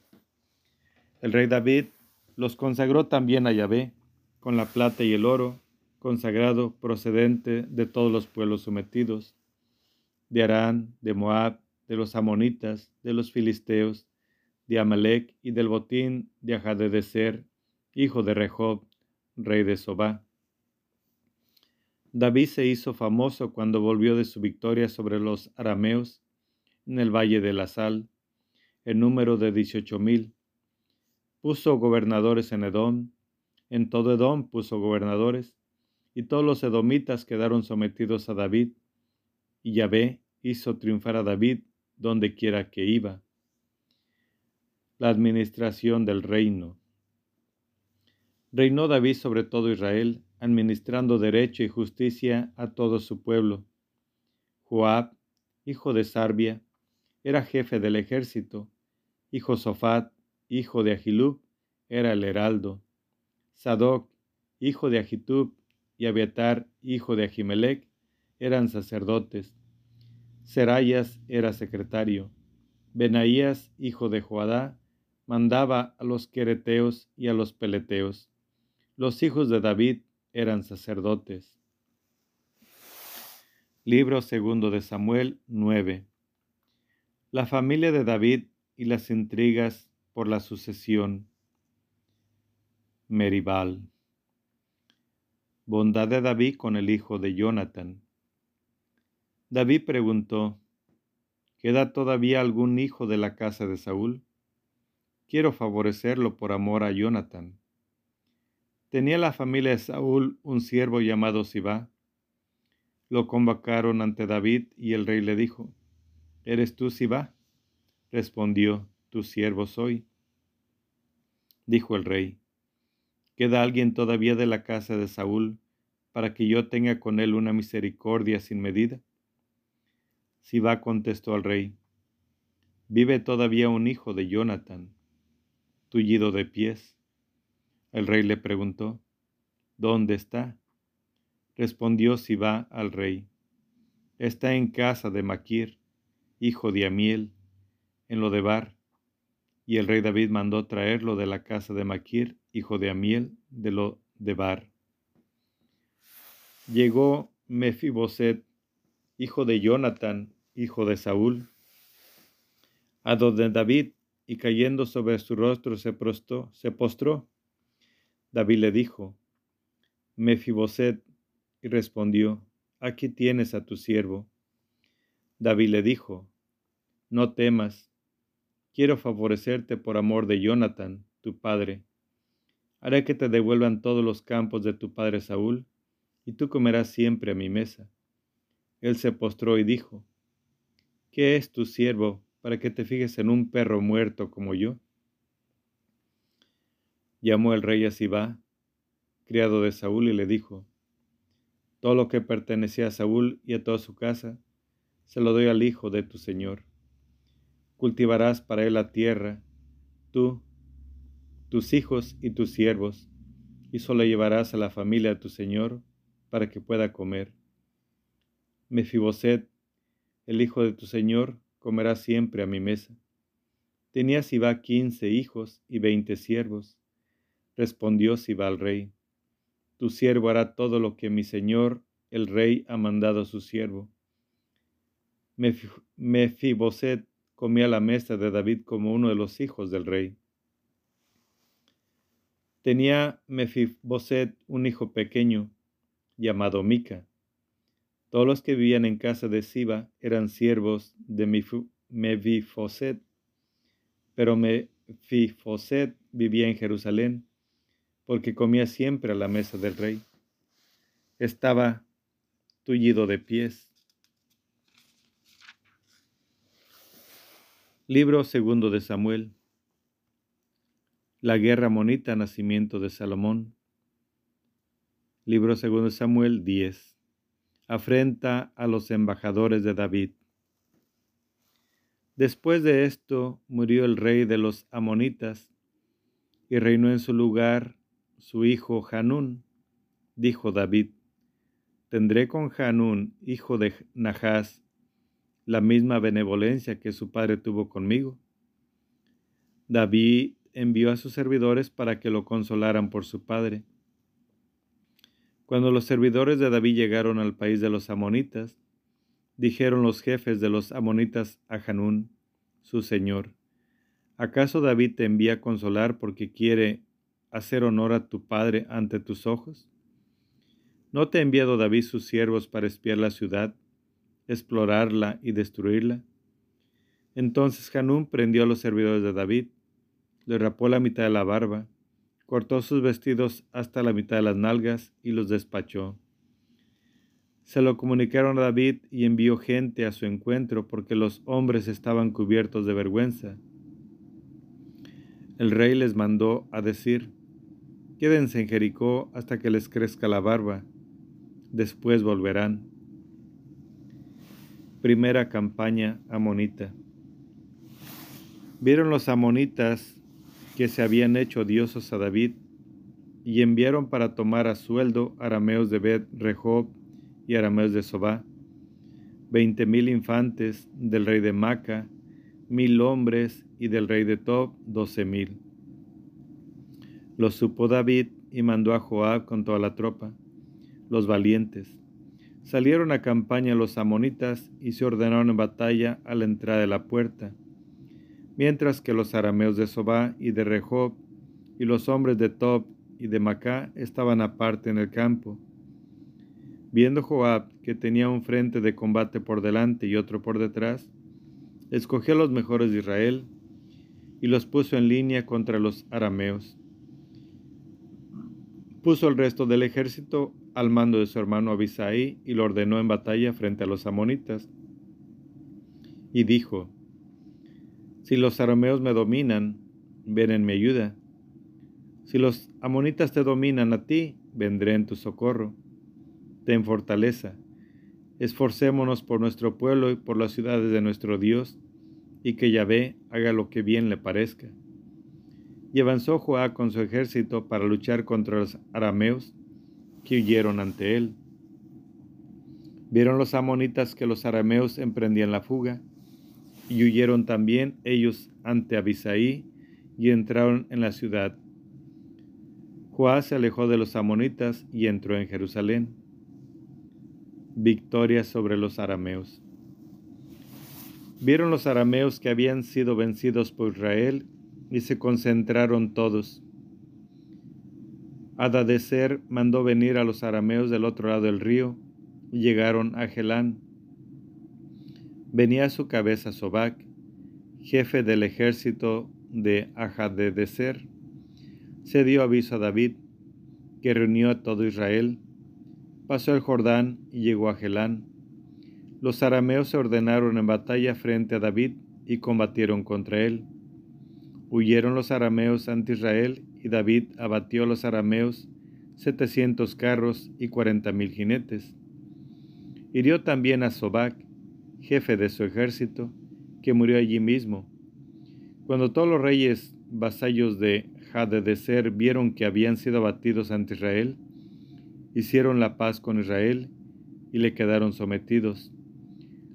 El rey David los consagró también a Yahvé con la plata y el oro, consagrado procedente de todos los pueblos sometidos, de Arán, de Moab, de los amonitas, de los filisteos, de Amalek y del botín de Ajadedecer, hijo de Rehob, rey de Sobá. David se hizo famoso cuando volvió de su victoria sobre los arameos en el valle de la Sal, en número de dieciocho mil. Puso gobernadores en Edom, en todo Edom puso gobernadores, y todos los edomitas quedaron sometidos a David, y Yahvé hizo triunfar a David donde quiera que iba. La administración del reino. Reinó David sobre todo Israel, administrando derecho y justicia a todo su pueblo. Joab, hijo de Sarbia, era jefe del ejército, y Josafat, hijo de Ahilub, era el heraldo. Sadoc, hijo de Ahitub, y Abiatar, hijo de Ahimelech, eran sacerdotes. Serayas era secretario. Benaías, hijo de Joadá, mandaba a los quereteos y a los peleteos. Los hijos de David eran sacerdotes. Libro segundo de Samuel 9. La familia de David y las intrigas por la sucesión. Meribal. Bondad de David con el hijo de Jonathan. David preguntó, ¿Queda todavía algún hijo de la casa de Saúl? Quiero favorecerlo por amor a Jonathan. Tenía la familia de Saúl un siervo llamado Sibá. Lo convocaron ante David y el rey le dijo, ¿Eres tú Sibá? Respondió, tu siervo soy. Dijo el rey, ¿Queda alguien todavía de la casa de Saúl para que yo tenga con él una misericordia sin medida? Siba contestó al rey, vive todavía un hijo de Jonathan, tullido de pies. El rey le preguntó, ¿dónde está? Respondió Siba al rey, está en casa de Maquir, hijo de Amiel, en lo de Bar. Y el rey David mandó traerlo de la casa de Maquir hijo de Amiel, de lo de Bar. Llegó Mefiboset, hijo de Jonathan, hijo de Saúl, a donde David, y cayendo sobre su rostro se, prostó, se postró. David le dijo, Mefiboset, y respondió, Aquí tienes a tu siervo. David le dijo, No temas, quiero favorecerte por amor de Jonathan, tu padre Haré que te devuelvan todos los campos de tu padre Saúl, y tú comerás siempre a mi mesa. Él se postró y dijo, ¿Qué es tu siervo para que te fijes en un perro muerto como yo? Llamó el rey a Sibá, criado de Saúl, y le dijo, Todo lo que pertenecía a Saúl y a toda su casa, se lo doy al hijo de tu señor. Cultivarás para él la tierra, tú, tus hijos y tus siervos, y solo llevarás a la familia de tu señor para que pueda comer. Mefiboset, el hijo de tu señor, comerá siempre a mi mesa. Tenía Siba quince hijos y veinte siervos. Respondió Siba al rey, Tu siervo hará todo lo que mi señor, el rey, ha mandado a su siervo. Mefiboset comía la mesa de David como uno de los hijos del rey. Tenía Mefiboset un hijo pequeño, llamado Mica. Todos los que vivían en casa de Siba eran siervos de Mefiboset, pero Mefiboset vivía en Jerusalén, porque comía siempre a la mesa del rey. Estaba tullido de pies. Libro segundo de Samuel. La guerra monita, nacimiento de Salomón. Libro segundo de Samuel 10. Afrenta a los embajadores de David. Después de esto murió el rey de los amonitas y reinó en su lugar su hijo Hanún. Dijo David, tendré con Hanún, hijo de Nahas, la misma benevolencia que su padre tuvo conmigo. David envió a sus servidores para que lo consolaran por su padre cuando los servidores de David llegaron al país de los amonitas, dijeron los jefes de los amonitas a Hanún, su señor, ¿acaso David te envía a consolar porque quiere hacer honor a tu padre ante tus ojos? ¿No te ha enviado David sus siervos para espiar la ciudad, explorarla y destruirla? Entonces Hanún prendió a los servidores de David, le rapó la mitad de la barba, cortó sus vestidos hasta la mitad de las nalgas y los despachó. Se lo comunicaron a David y envió gente a su encuentro porque los hombres estaban cubiertos de vergüenza. El rey les mandó a decir, quédense en Jericó hasta que les crezca la barba, después volverán. Primera campaña amonita. Vieron los amonitas que se habían hecho odiosos a David, y enviaron para tomar a sueldo arameos de Bet Rehob y arameos de Sobá, veinte mil infantes del rey de Maca, mil hombres, y del rey de Tob doce mil. Lo supo David y mandó a Joab con toda la tropa, los valientes. Salieron a campaña los amonitas y se ordenaron en batalla a la entrada de la puerta mientras que los arameos de Sobá y de Rehob y los hombres de Tob y de Macá estaban aparte en el campo. Viendo Joab que tenía un frente de combate por delante y otro por detrás, escogió a los mejores de Israel y los puso en línea contra los arameos. Puso el resto del ejército al mando de su hermano Abisai y lo ordenó en batalla frente a los amonitas. Y dijo, si los arameos me dominan, ven en mi ayuda. Si los amonitas te dominan a ti, vendré en tu socorro. Ten fortaleza. Esforcémonos por nuestro pueblo y por las ciudades de nuestro Dios, y que Yahvé haga lo que bien le parezca. Y avanzó Joá con su ejército para luchar contra los arameos que huyeron ante él. Vieron los amonitas que los arameos emprendían la fuga, y huyeron también ellos ante Abisaí y entraron en la ciudad. Joás se alejó de los amonitas y entró en Jerusalén. Victoria sobre los arameos. Vieron los arameos que habían sido vencidos por Israel y se concentraron todos. Adadecer mandó venir a los arameos del otro lado del río y llegaron a Gelán venía a su cabeza Sobac, jefe del ejército de Ajadedecer. se dio aviso a David, que reunió a todo Israel, pasó el Jordán y llegó a Gelán. Los arameos se ordenaron en batalla frente a David y combatieron contra él. Huyeron los arameos ante Israel y David abatió a los arameos setecientos carros y cuarenta mil jinetes. Hirió también a Sobac, jefe de su ejército, que murió allí mismo. Cuando todos los reyes vasallos de Hadedeser vieron que habían sido abatidos ante Israel, hicieron la paz con Israel y le quedaron sometidos.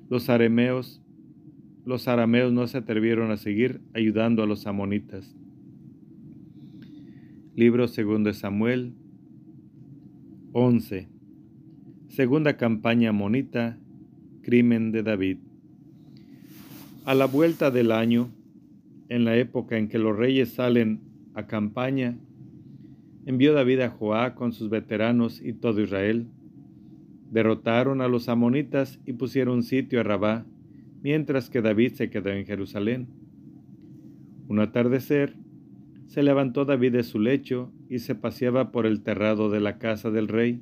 Los arameos, los arameos no se atrevieron a seguir ayudando a los amonitas. Libro segundo de Samuel 11. Segunda campaña amonita, crimen de David. A la vuelta del año, en la época en que los reyes salen a campaña, envió David a Joá con sus veteranos y todo Israel. Derrotaron a los amonitas y pusieron sitio a Rabá, mientras que David se quedó en Jerusalén. Un atardecer, se levantó David de su lecho y se paseaba por el terrado de la casa del rey,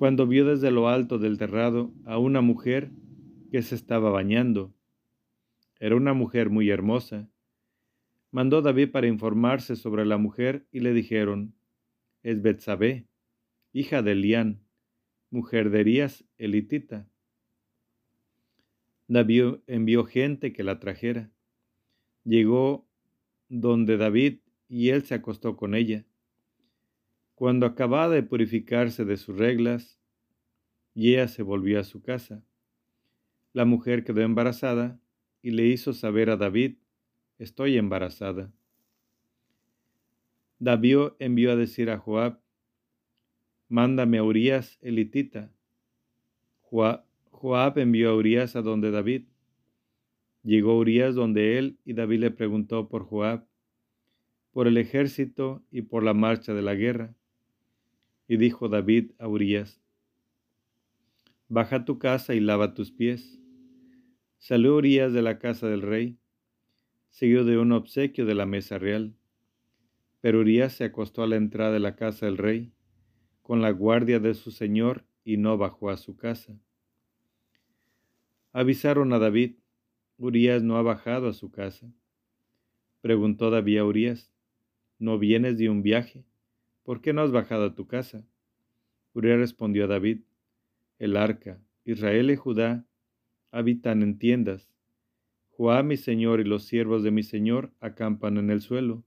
cuando vio desde lo alto del terrado a una mujer que se estaba bañando. Era una mujer muy hermosa, mandó David para informarse sobre la mujer y le dijeron, es Betsabé, hija de Elián, mujer de Elías elitita. David envió gente que la trajera. Llegó donde David y él se acostó con ella. Cuando acababa de purificarse de sus reglas, y ella se volvió a su casa. La mujer quedó embarazada y le hizo saber a David estoy embarazada. David envió a decir a Joab, mándame a Urias elitita. Joab envió a Urias a donde David. Llegó Urias donde él y David le preguntó por Joab, por el ejército y por la marcha de la guerra. Y dijo David a Urias, Baja a tu casa y lava tus pies. Salió Urias de la casa del rey seguido de un obsequio de la mesa real. Pero Urias se acostó a la entrada de la casa del rey, con la guardia de su señor, y no bajó a su casa. Avisaron a David, Urias no ha bajado a su casa. Preguntó David a Urias, ¿no vienes de un viaje? ¿Por qué no has bajado a tu casa? Urias respondió a David, el arca, Israel y Judá habitan en tiendas, Joab mi señor y los siervos de mi señor acampan en el suelo.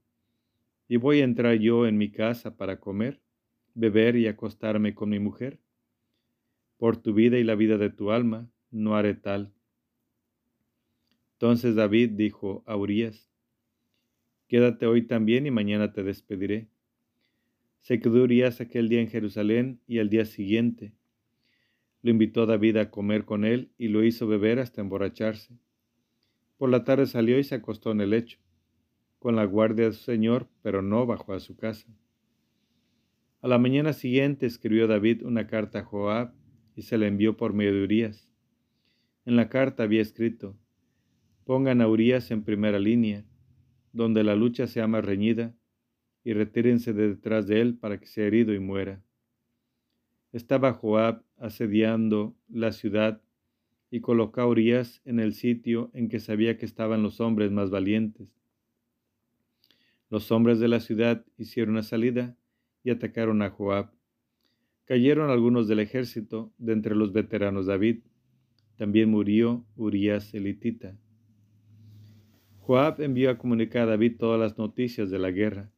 ¿Y voy a entrar yo en mi casa para comer, beber y acostarme con mi mujer? Por tu vida y la vida de tu alma, no haré tal. Entonces David dijo a Urias, Quédate hoy también y mañana te despediré. Se quedó Urias aquel día en Jerusalén y al día siguiente. Lo invitó David a comer con él y lo hizo beber hasta emborracharse. Por la tarde salió y se acostó en el lecho, con la guardia de su señor, pero no bajó a su casa. A la mañana siguiente escribió David una carta a Joab y se la envió por medio de Urias. En la carta había escrito, pongan a Urias en primera línea, donde la lucha sea más reñida, y retírense de detrás de él para que sea herido y muera. Estaba Joab asediando la ciudad y colocó a Urias en el sitio en que sabía que estaban los hombres más valientes. Los hombres de la ciudad hicieron una salida y atacaron a Joab. Cayeron algunos del ejército de entre los veteranos David. También murió Urias elitita. Joab envió a comunicar a David todas las noticias de la guerra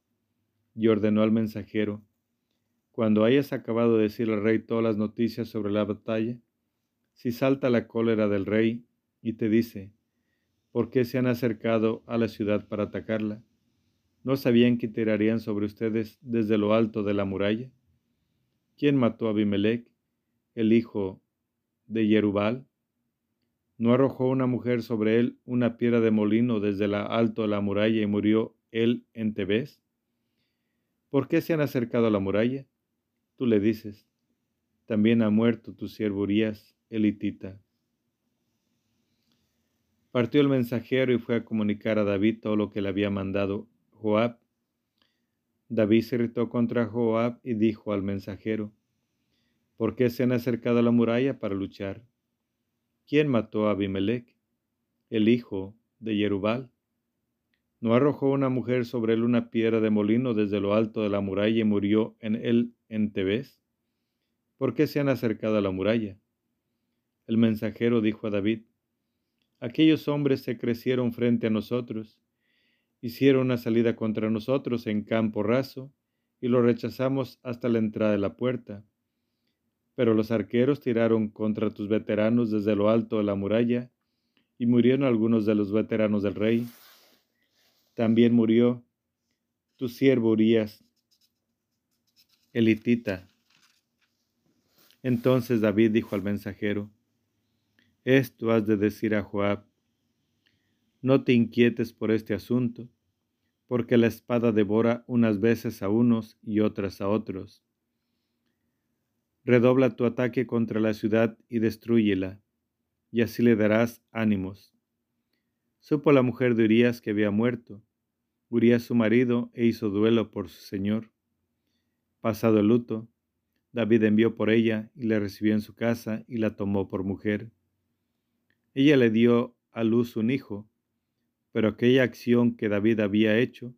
y ordenó al mensajero, cuando hayas acabado de decir al rey todas las noticias sobre la batalla, si salta la cólera del rey y te dice, ¿por qué se han acercado a la ciudad para atacarla? ¿No sabían que tirarían sobre ustedes desde lo alto de la muralla? ¿Quién mató a Abimelech, el hijo de Jerubal? ¿No arrojó una mujer sobre él una piedra de molino desde lo alto de la muralla y murió él en Tebes? ¿Por qué se han acercado a la muralla? Tú le dices, también ha muerto tu siervo Urias elitita. Partió el mensajero y fue a comunicar a David todo lo que le había mandado Joab. David se irritó contra Joab y dijo al mensajero, ¿por qué se han acercado a la muralla para luchar? ¿Quién mató a Abimelech, el hijo de Jerubal? ¿No arrojó una mujer sobre él una piedra de molino desde lo alto de la muralla y murió en él en Tebes? ¿Por qué se han acercado a la muralla? El mensajero dijo a David, Aquellos hombres se crecieron frente a nosotros, hicieron una salida contra nosotros en campo raso, y lo rechazamos hasta la entrada de la puerta. Pero los arqueros tiraron contra tus veteranos desde lo alto de la muralla, y murieron algunos de los veteranos del rey. También murió tu siervo Urias, elitita. Entonces David dijo al mensajero, Esto has de decir a Joab, no te inquietes por este asunto, porque la espada devora unas veces a unos y otras a otros. Redobla tu ataque contra la ciudad y destruyela, y así le darás ánimos. Supo la mujer de Urias que había muerto, Urias su marido, e hizo duelo por su señor. Pasado el luto, David envió por ella y la recibió en su casa y la tomó por mujer. Ella le dio a luz un hijo, pero aquella acción que David había hecho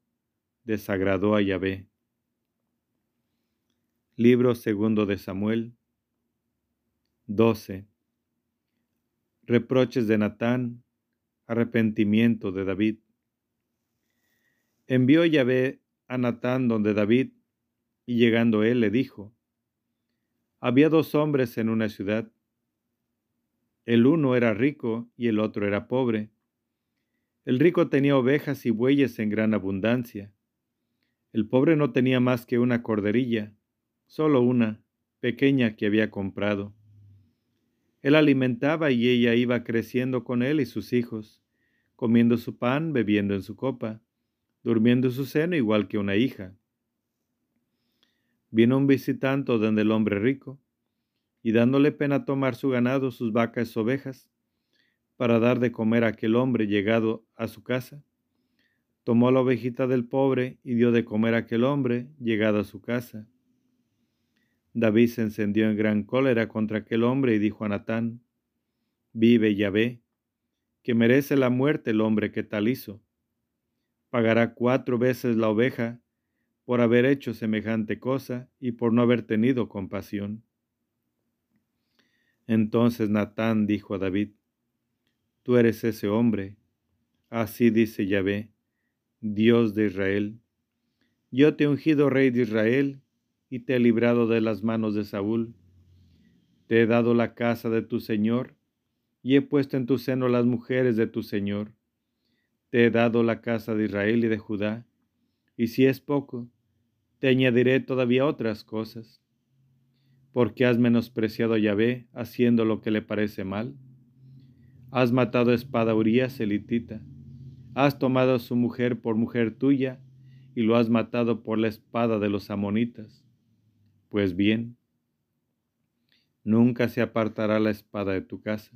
desagradó a Yahvé. Libro segundo de Samuel 12. Reproches de Natán arrepentimiento de David. Envió Yahvé a Natán donde David, y llegando él le dijo, Había dos hombres en una ciudad. El uno era rico y el otro era pobre. El rico tenía ovejas y bueyes en gran abundancia. El pobre no tenía más que una corderilla, solo una, pequeña que había comprado. Él alimentaba y ella iba creciendo con él y sus hijos, comiendo su pan, bebiendo en su copa, durmiendo en su seno igual que una hija. Vino un visitante donde el hombre rico, y dándole pena tomar su ganado, sus vacas ovejas, para dar de comer a aquel hombre llegado a su casa, tomó la ovejita del pobre y dio de comer a aquel hombre llegado a su casa. David se encendió en gran cólera contra aquel hombre y dijo a Natán, Vive Yahvé, que merece la muerte el hombre que tal hizo. Pagará cuatro veces la oveja por haber hecho semejante cosa y por no haber tenido compasión. Entonces Natán dijo a David, Tú eres ese hombre. Así dice Yahvé, Dios de Israel. Yo te he ungido rey de Israel y te he librado de las manos de Saúl. Te he dado la casa de tu Señor, y he puesto en tu seno las mujeres de tu Señor. Te he dado la casa de Israel y de Judá, y si es poco, te añadiré todavía otras cosas. Porque has menospreciado a Yahvé haciendo lo que le parece mal. Has matado a espada elitita. Has tomado a su mujer por mujer tuya y lo has matado por la espada de los amonitas. Pues bien, nunca se apartará la espada de tu casa,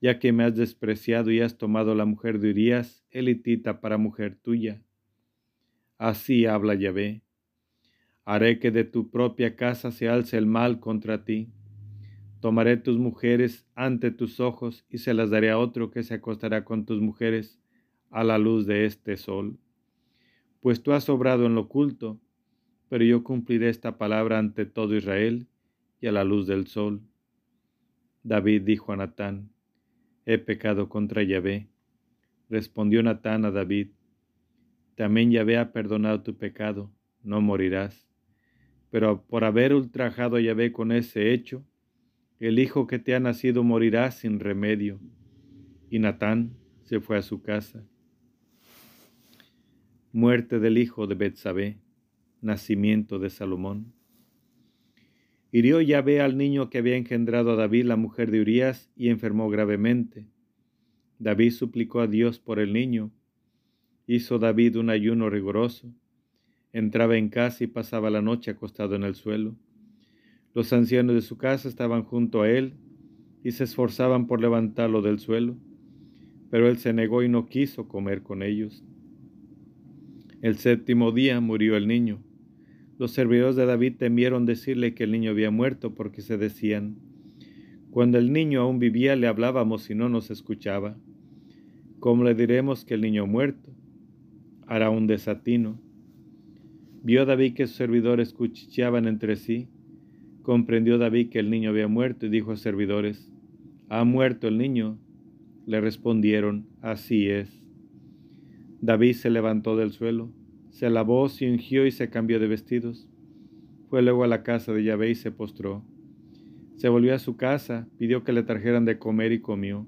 ya que me has despreciado y has tomado la mujer de Urias, elitita, para mujer tuya. Así habla Yahvé. Haré que de tu propia casa se alce el mal contra ti. Tomaré tus mujeres ante tus ojos y se las daré a otro que se acostará con tus mujeres a la luz de este sol. Pues tú has obrado en lo oculto, pero yo cumpliré esta palabra ante todo Israel y a la luz del sol. David dijo a Natán, he pecado contra Yahvé. Respondió Natán a David, también Yahvé ha perdonado tu pecado, no morirás. Pero por haber ultrajado a Yahvé con ese hecho, el hijo que te ha nacido morirá sin remedio. Y Natán se fue a su casa. Muerte del hijo de Betsabé nacimiento de Salomón. Hirió Yahvé al niño que había engendrado a David, la mujer de Urías, y enfermó gravemente. David suplicó a Dios por el niño. Hizo David un ayuno riguroso. Entraba en casa y pasaba la noche acostado en el suelo. Los ancianos de su casa estaban junto a él y se esforzaban por levantarlo del suelo, pero él se negó y no quiso comer con ellos. El séptimo día murió el niño. Los servidores de David temieron decirle que el niño había muerto porque se decían, cuando el niño aún vivía le hablábamos y no nos escuchaba. ¿Cómo le diremos que el niño muerto? Hará un desatino. Vio David que sus servidores cuchicheaban entre sí. Comprendió David que el niño había muerto y dijo a sus servidores, ¿ha muerto el niño? Le respondieron, así es. David se levantó del suelo, se lavó, se ungió y se cambió de vestidos. Fue luego a la casa de Yahvé y se postró. Se volvió a su casa, pidió que le trajeran de comer y comió.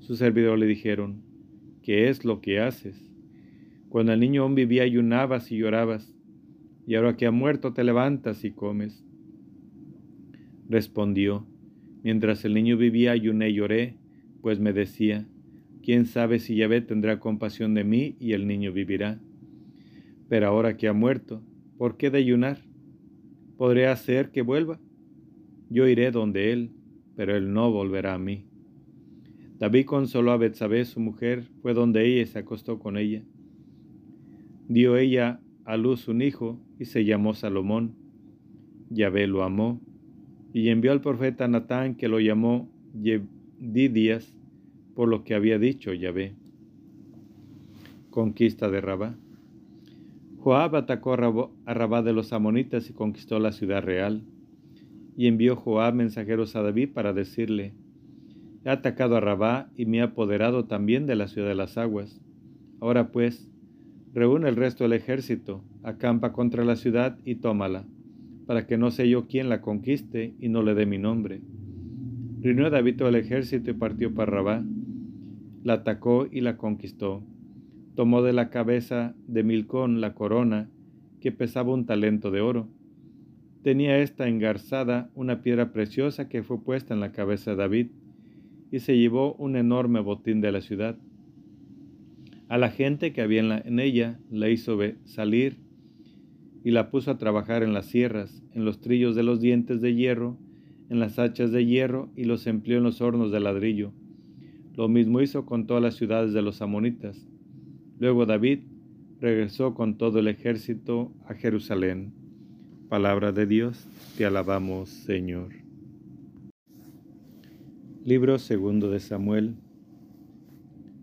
Sus servidores le dijeron, ¿qué es lo que haces? Cuando el niño aún vivía ayunabas y llorabas, y ahora que ha muerto te levantas y comes. Respondió, mientras el niño vivía ayuné y lloré, pues me decía, quién sabe si Yahvé tendrá compasión de mí y el niño vivirá. Pero ahora que ha muerto, ¿por qué de ayunar? ¿Podré hacer que vuelva? Yo iré donde él, pero él no volverá a mí. David consoló a Betsabé, su mujer, fue donde ella y se acostó con ella. Dio ella a luz un hijo y se llamó Salomón. Yahvé lo amó y envió al profeta Natán que lo llamó Didias por lo que había dicho Yahvé. Conquista de Rabá. Joab atacó a Rabá de los amonitas y conquistó la ciudad real. Y envió Joab mensajeros a David para decirle, He atacado a Rabá y me he apoderado también de la ciudad de las aguas. Ahora pues, reúne el resto del ejército, acampa contra la ciudad y tómala, para que no sea yo quien la conquiste y no le dé mi nombre. Reunió David todo el ejército y partió para Rabá. La atacó y la conquistó. Tomó de la cabeza de Milcón la corona, que pesaba un talento de oro. Tenía esta engarzada una piedra preciosa que fue puesta en la cabeza de David y se llevó un enorme botín de la ciudad. A la gente que había en, ella la hizo salir y la puso a trabajar en las sierras, en los trillos de los dientes de hierro, en las hachas de hierro y los empleó en los hornos de ladrillo. Lo mismo hizo con todas las ciudades de los amonitas. Luego David regresó con todo el ejército a Jerusalén. Palabra de Dios, te alabamos Señor. Libro segundo de Samuel.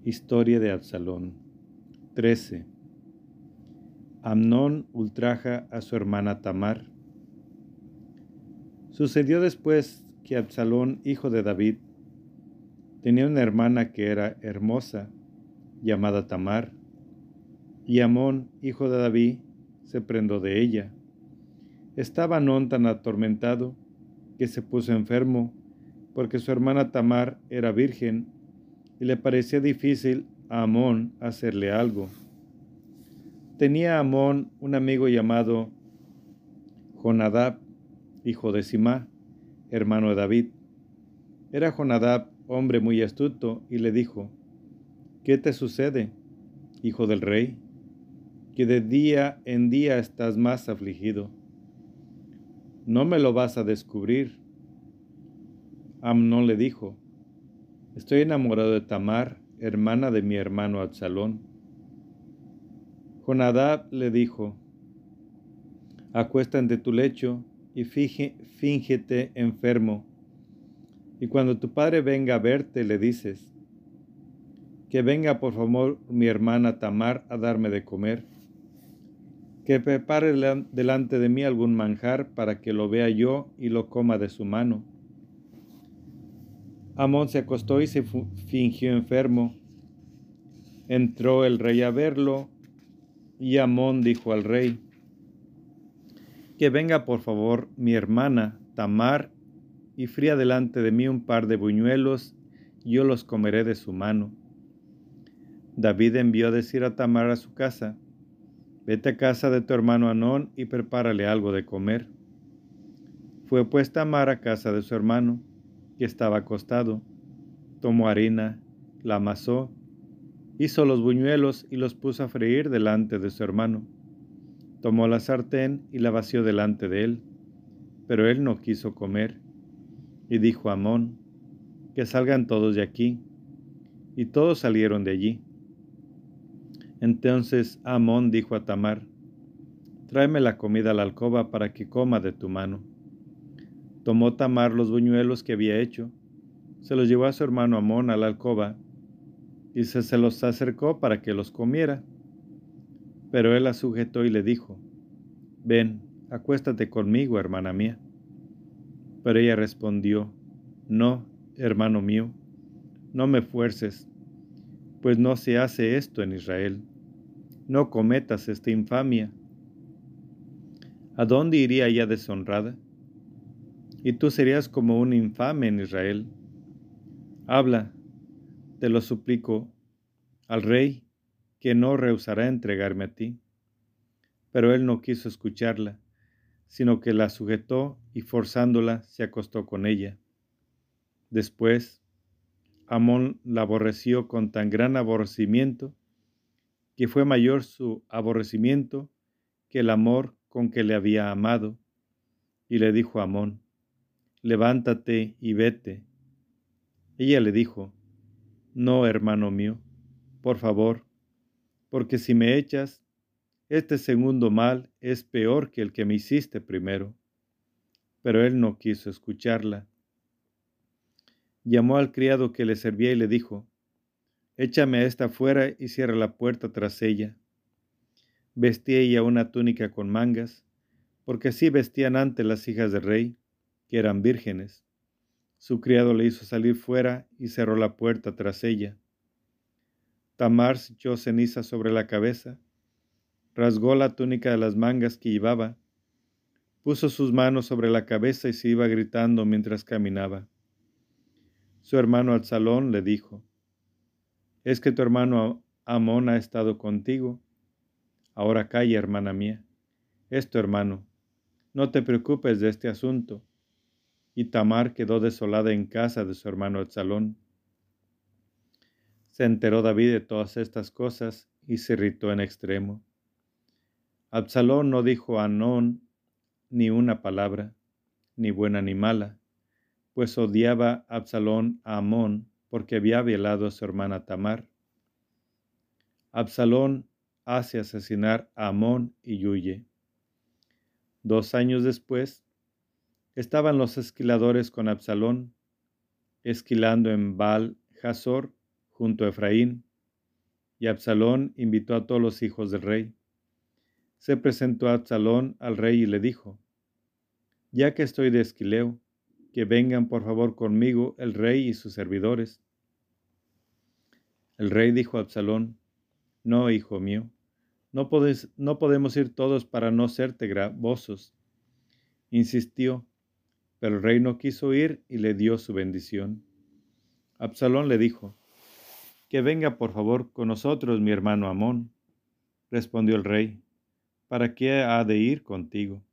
Historia de Absalón. 13. Amnón ultraja a su hermana Tamar. Sucedió después que Absalón, hijo de David, tenía una hermana que era hermosa, llamada Tamar, y Amón, hijo de David, se prendó de ella. Estaba Amnón tan atormentado que se puso enfermo porque su hermana Tamar era virgen y le parecía difícil a Amón hacerle algo. Tenía Amón un amigo llamado Jonadab, hijo de Simá, hermano de David. Era Jonadab hombre muy astuto y le dijo, ¿qué te sucede, hijo del rey? Que de día en día estás más afligido. No me lo vas a descubrir Amnón le dijo, Estoy enamorado de Tamar, hermana de mi hermano Absalón. Jonadab le dijo, Acuesta ante tu lecho y fíngete enfermo, y cuando tu padre venga a verte le dices, que venga por favor mi hermana Tamar a darme de comer, que prepare delante de mí algún manjar para que lo vea yo y lo coma de su mano Amón se acostó y se fingió enfermo. Entró el rey a verlo y Amón dijo al rey, que venga por favor mi hermana Tamar y fría delante de mí un par de buñuelos, yo los comeré de su mano. David envió a decir a Tamar a su casa, vete a casa de tu hermano Anón y prepárale algo de comer. Fue pues Tamar a casa de su hermano que estaba acostado. Tomó harina, la amasó, hizo los buñuelos y los puso a freír delante de su hermano. Tomó la sartén y la vació delante de él, pero él no quiso comer. Y dijo a Amón, que salgan todos de aquí. Y todos salieron de allí. Entonces Amón dijo a Tamar, tráeme la comida a la alcoba para que coma de tu mano. Tomó Tamar los buñuelos que había hecho, se los llevó a su hermano Amón a la alcoba y se, se los acercó para que los comiera. Pero él la sujetó y le dijo, Ven, acuéstate conmigo, hermana mía. Pero ella respondió, No, hermano mío, no me fuerces, pues no se hace esto en Israel. No cometas esta infamia. ¿A dónde iría ella deshonrada? Y tú serías como un infame en Israel. Habla, te lo suplico, al rey, que no rehusará entregarme a ti. Pero él no quiso escucharla, sino que la sujetó y forzándola se acostó con ella. Después, Amón la aborreció con tan gran aborrecimiento que fue mayor su aborrecimiento que el amor con que le había amado. Y le dijo a Amón, levántate y vete. Ella le dijo, no, hermano mío, por favor, porque si me echas, este segundo mal es peor que el que me hiciste primero. Pero él no quiso escucharla. Llamó al criado que le servía y le dijo, Échame a esta fuera y cierra la puerta tras ella. Vestía ella una túnica con mangas, porque así vestían antes las hijas del rey, que eran vírgenes. Su criado le hizo salir fuera y cerró la puerta tras ella. Tamar se echó ceniza sobre la cabeza, rasgó la túnica de las mangas que llevaba, puso sus manos sobre la cabeza y se iba gritando mientras caminaba. Su hermano Absalón le dijo, ¿Es que tu hermano Amón ha estado contigo? Ahora calla, hermana mía. Es tu hermano. No te preocupes de este asunto. Y Tamar quedó desolada en casa de su hermano Absalón. Se enteró David de todas estas cosas y se irritó en extremo. Absalón no dijo a Anón ni una palabra, ni buena ni mala, pues odiaba Absalón a Amón porque había violado a su hermana Tamar. Absalón hace asesinar a Amón y huye. Dos años después, estaban los esquiladores con Absalón, esquilando en Baal Hazor junto a Efraín, y Absalón invitó a todos los hijos del rey. Se presentó Absalón al rey y le dijo, Ya que estoy de esquileo, que vengan por favor conmigo el rey y sus servidores. El rey dijo a Absalón, No, hijo mío, no, no podemos ir todos para no serte gravosos. Insistió, pero el rey no quiso ir y le dio su bendición. Absalón le dijo, que venga por favor con nosotros mi hermano Amón. Respondió el rey, ¿para qué ha de ir contigo?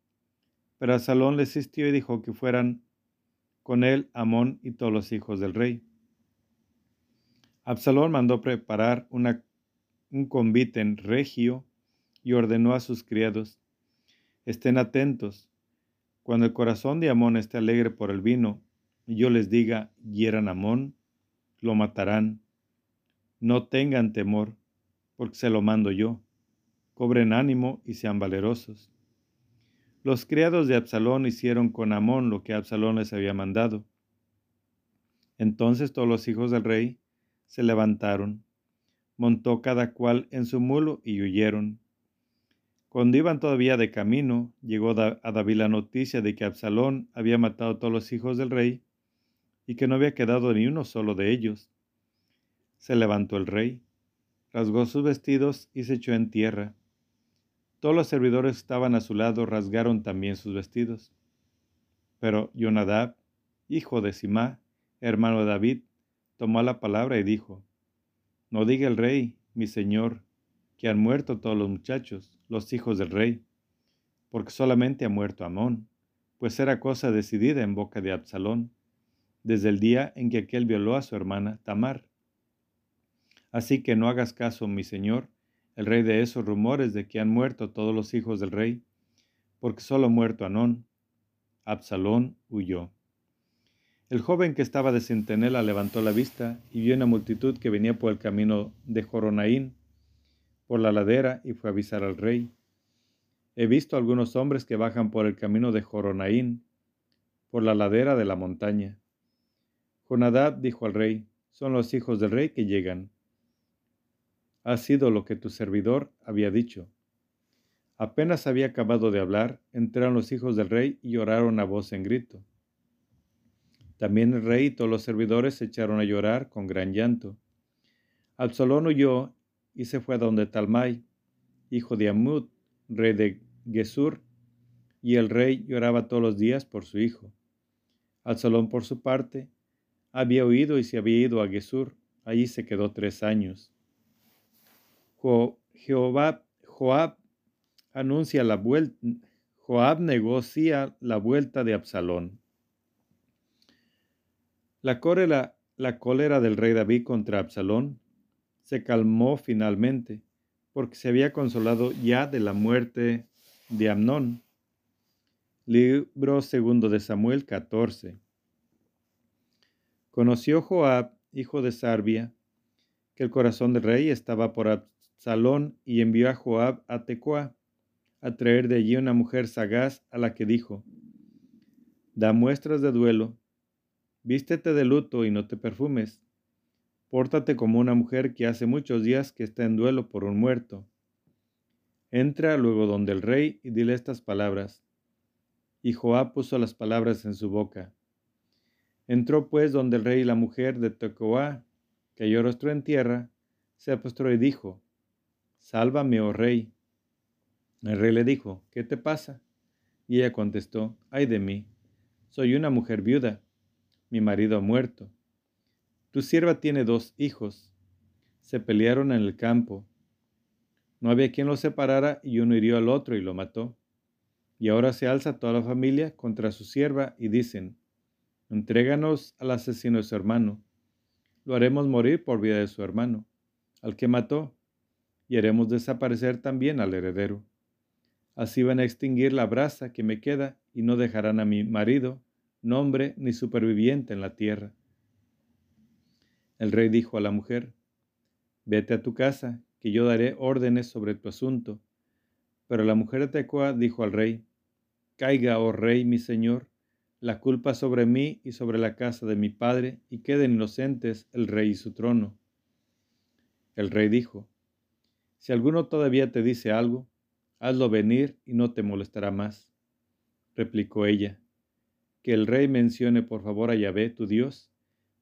Pero Absalón le insistió y dijo que fueran con él Amón y todos los hijos del rey. Absalón mandó preparar una, un convite en regio y ordenó a sus criados, estén atentos, cuando el corazón de Amón esté alegre por el vino, y yo les diga, hieran Amón, lo matarán no tengan temor, porque se lo mando yo. Cobren ánimo y sean valerosos. Los criados de Absalón hicieron con Amón lo que Absalón les había mandado. Entonces todos los hijos del rey se levantaron, montó cada cual en su mulo y huyeron. Cuando iban todavía de camino, llegó a David la noticia de que Absalón había matado a todos los hijos del rey y que no había quedado ni uno solo de ellos. Se levantó el rey, rasgó sus vestidos y se echó en tierra. Todos los servidores que estaban a su lado rasgaron también sus vestidos. Pero Jonadab, hijo de Simá, hermano de David, tomó la palabra y dijo, No diga el rey, mi señor, que han muerto todos los muchachos, los hijos del rey, porque solamente ha muerto Amón, pues era cosa decidida en boca de Absalón, desde el día en que aquel violó a su hermana Tamar. Así que no hagas caso, mi señor, el rey de esos rumores de que han muerto todos los hijos del rey, porque solo muerto Anón. Absalón huyó. El joven que estaba de centinela levantó la vista y vio una multitud que venía por el camino de Joronaín, por la ladera y fue a avisar al rey. He visto algunos hombres que bajan por el camino de Joronaín, por la ladera de la montaña. Jonadab dijo al rey, son los hijos del rey que llegan. Ha sido lo que tu servidor había dicho. Apenas había acabado de hablar, entraron los hijos del rey y lloraron a voz en grito. También el rey y todos los servidores se echaron a llorar con gran llanto. Absalón huyó y se fue a donde Talmai, hijo de Amud, rey de Gesur, y el rey lloraba todos los días por su hijo. Absalón, por su parte, había huido y se había ido a Gesur. Allí se quedó tres años. Jehová, Joab anuncia la vuelta. Joab negocia la vuelta de Absalón. La cólera, la cólera del rey David contra Absalón se calmó finalmente, porque se había consolado ya de la muerte de Amnón. Libro segundo de Samuel 14. Conoció Joab, hijo de Sarbia, que el corazón del rey estaba por Absalón y envió a Joab a Tecoa a traer de allí una mujer sagaz a la que dijo, Da muestras de duelo Vístete de luto y no te perfumes. Pórtate como una mujer que hace muchos días que está en duelo por un muerto. Entra luego donde el rey y dile estas palabras. Y Joab puso las palabras en su boca. Entró pues donde el rey y la mujer de Tecoa, cayó rostro en tierra, se postró y dijo, Sálvame, oh rey. El rey le dijo, ¿qué te pasa? Y ella contestó, ay de mí, soy una mujer viuda mi marido ha muerto. Tu sierva tiene dos hijos. Se pelearon en el campo. No había quien los separara y uno hirió al otro y lo mató. Y ahora se alza toda la familia contra su sierva y dicen, entréganos al asesino de su hermano. Lo haremos morir por vida de su hermano, al que mató, y haremos desaparecer también al heredero. Así van a extinguir la brasa que me queda y no dejarán a mi marido nombre ni superviviente en la tierra. El rey dijo a la mujer, Vete a tu casa, que yo daré órdenes sobre tu asunto. Pero la mujer de Tecoa dijo al rey, Caiga, oh rey, mi señor, la culpa sobre mí y sobre la casa de mi padre, y queden inocentes el rey y su trono. El rey dijo, Si alguno todavía te dice algo, hazlo venir y no te molestará más. Replicó ella, que el rey mencione por favor a Yahvé, tu Dios,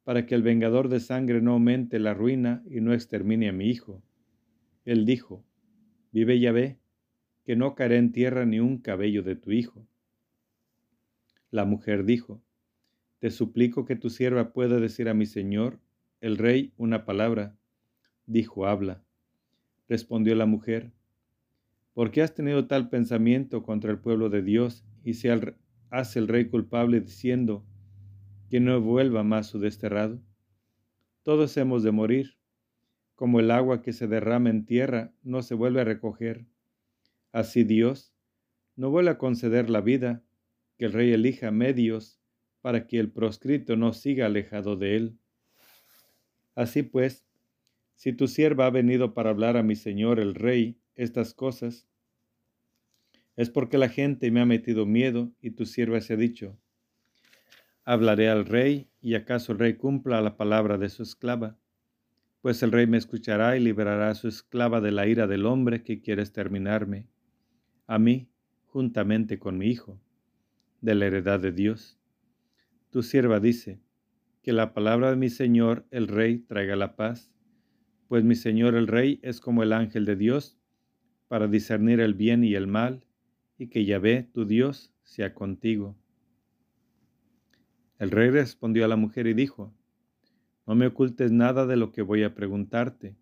para que el vengador de sangre no aumente la ruina y no extermine a mi hijo. Él dijo, Vive Yahvé, que no caerá en tierra ni un cabello de tu hijo. La mujer dijo, Te suplico que tu sierva pueda decir a mi señor, el rey, una palabra. Dijo, habla. Respondió la mujer, ¿por qué has tenido tal pensamiento contra el pueblo de Dios y al, hace el rey culpable diciendo que no vuelva más su desterrado? Todos hemos de morir, como el agua que se derrama en tierra no se vuelve a recoger. Así Dios no vuelve a conceder la vida, que el rey elija medios para que el proscrito no siga alejado de él. Así pues, si tu sierva ha venido para hablar a mi señor el rey estas cosas, es porque la gente me ha metido miedo y tu sierva se ha dicho, hablaré al rey y acaso el rey cumpla la palabra de su esclava, pues el rey me escuchará y liberará a su esclava de la ira del hombre que quiere exterminarme, a mí, juntamente con mi hijo, de la heredad de Dios. Tu sierva dice, que la palabra de mi Señor el Rey traiga la paz, pues mi Señor el Rey es como el ángel de Dios, para discernir el bien y el mal, y que Yahvé, tu Dios, sea contigo. El rey respondió a la mujer y dijo, No me ocultes nada de lo que voy a preguntarte.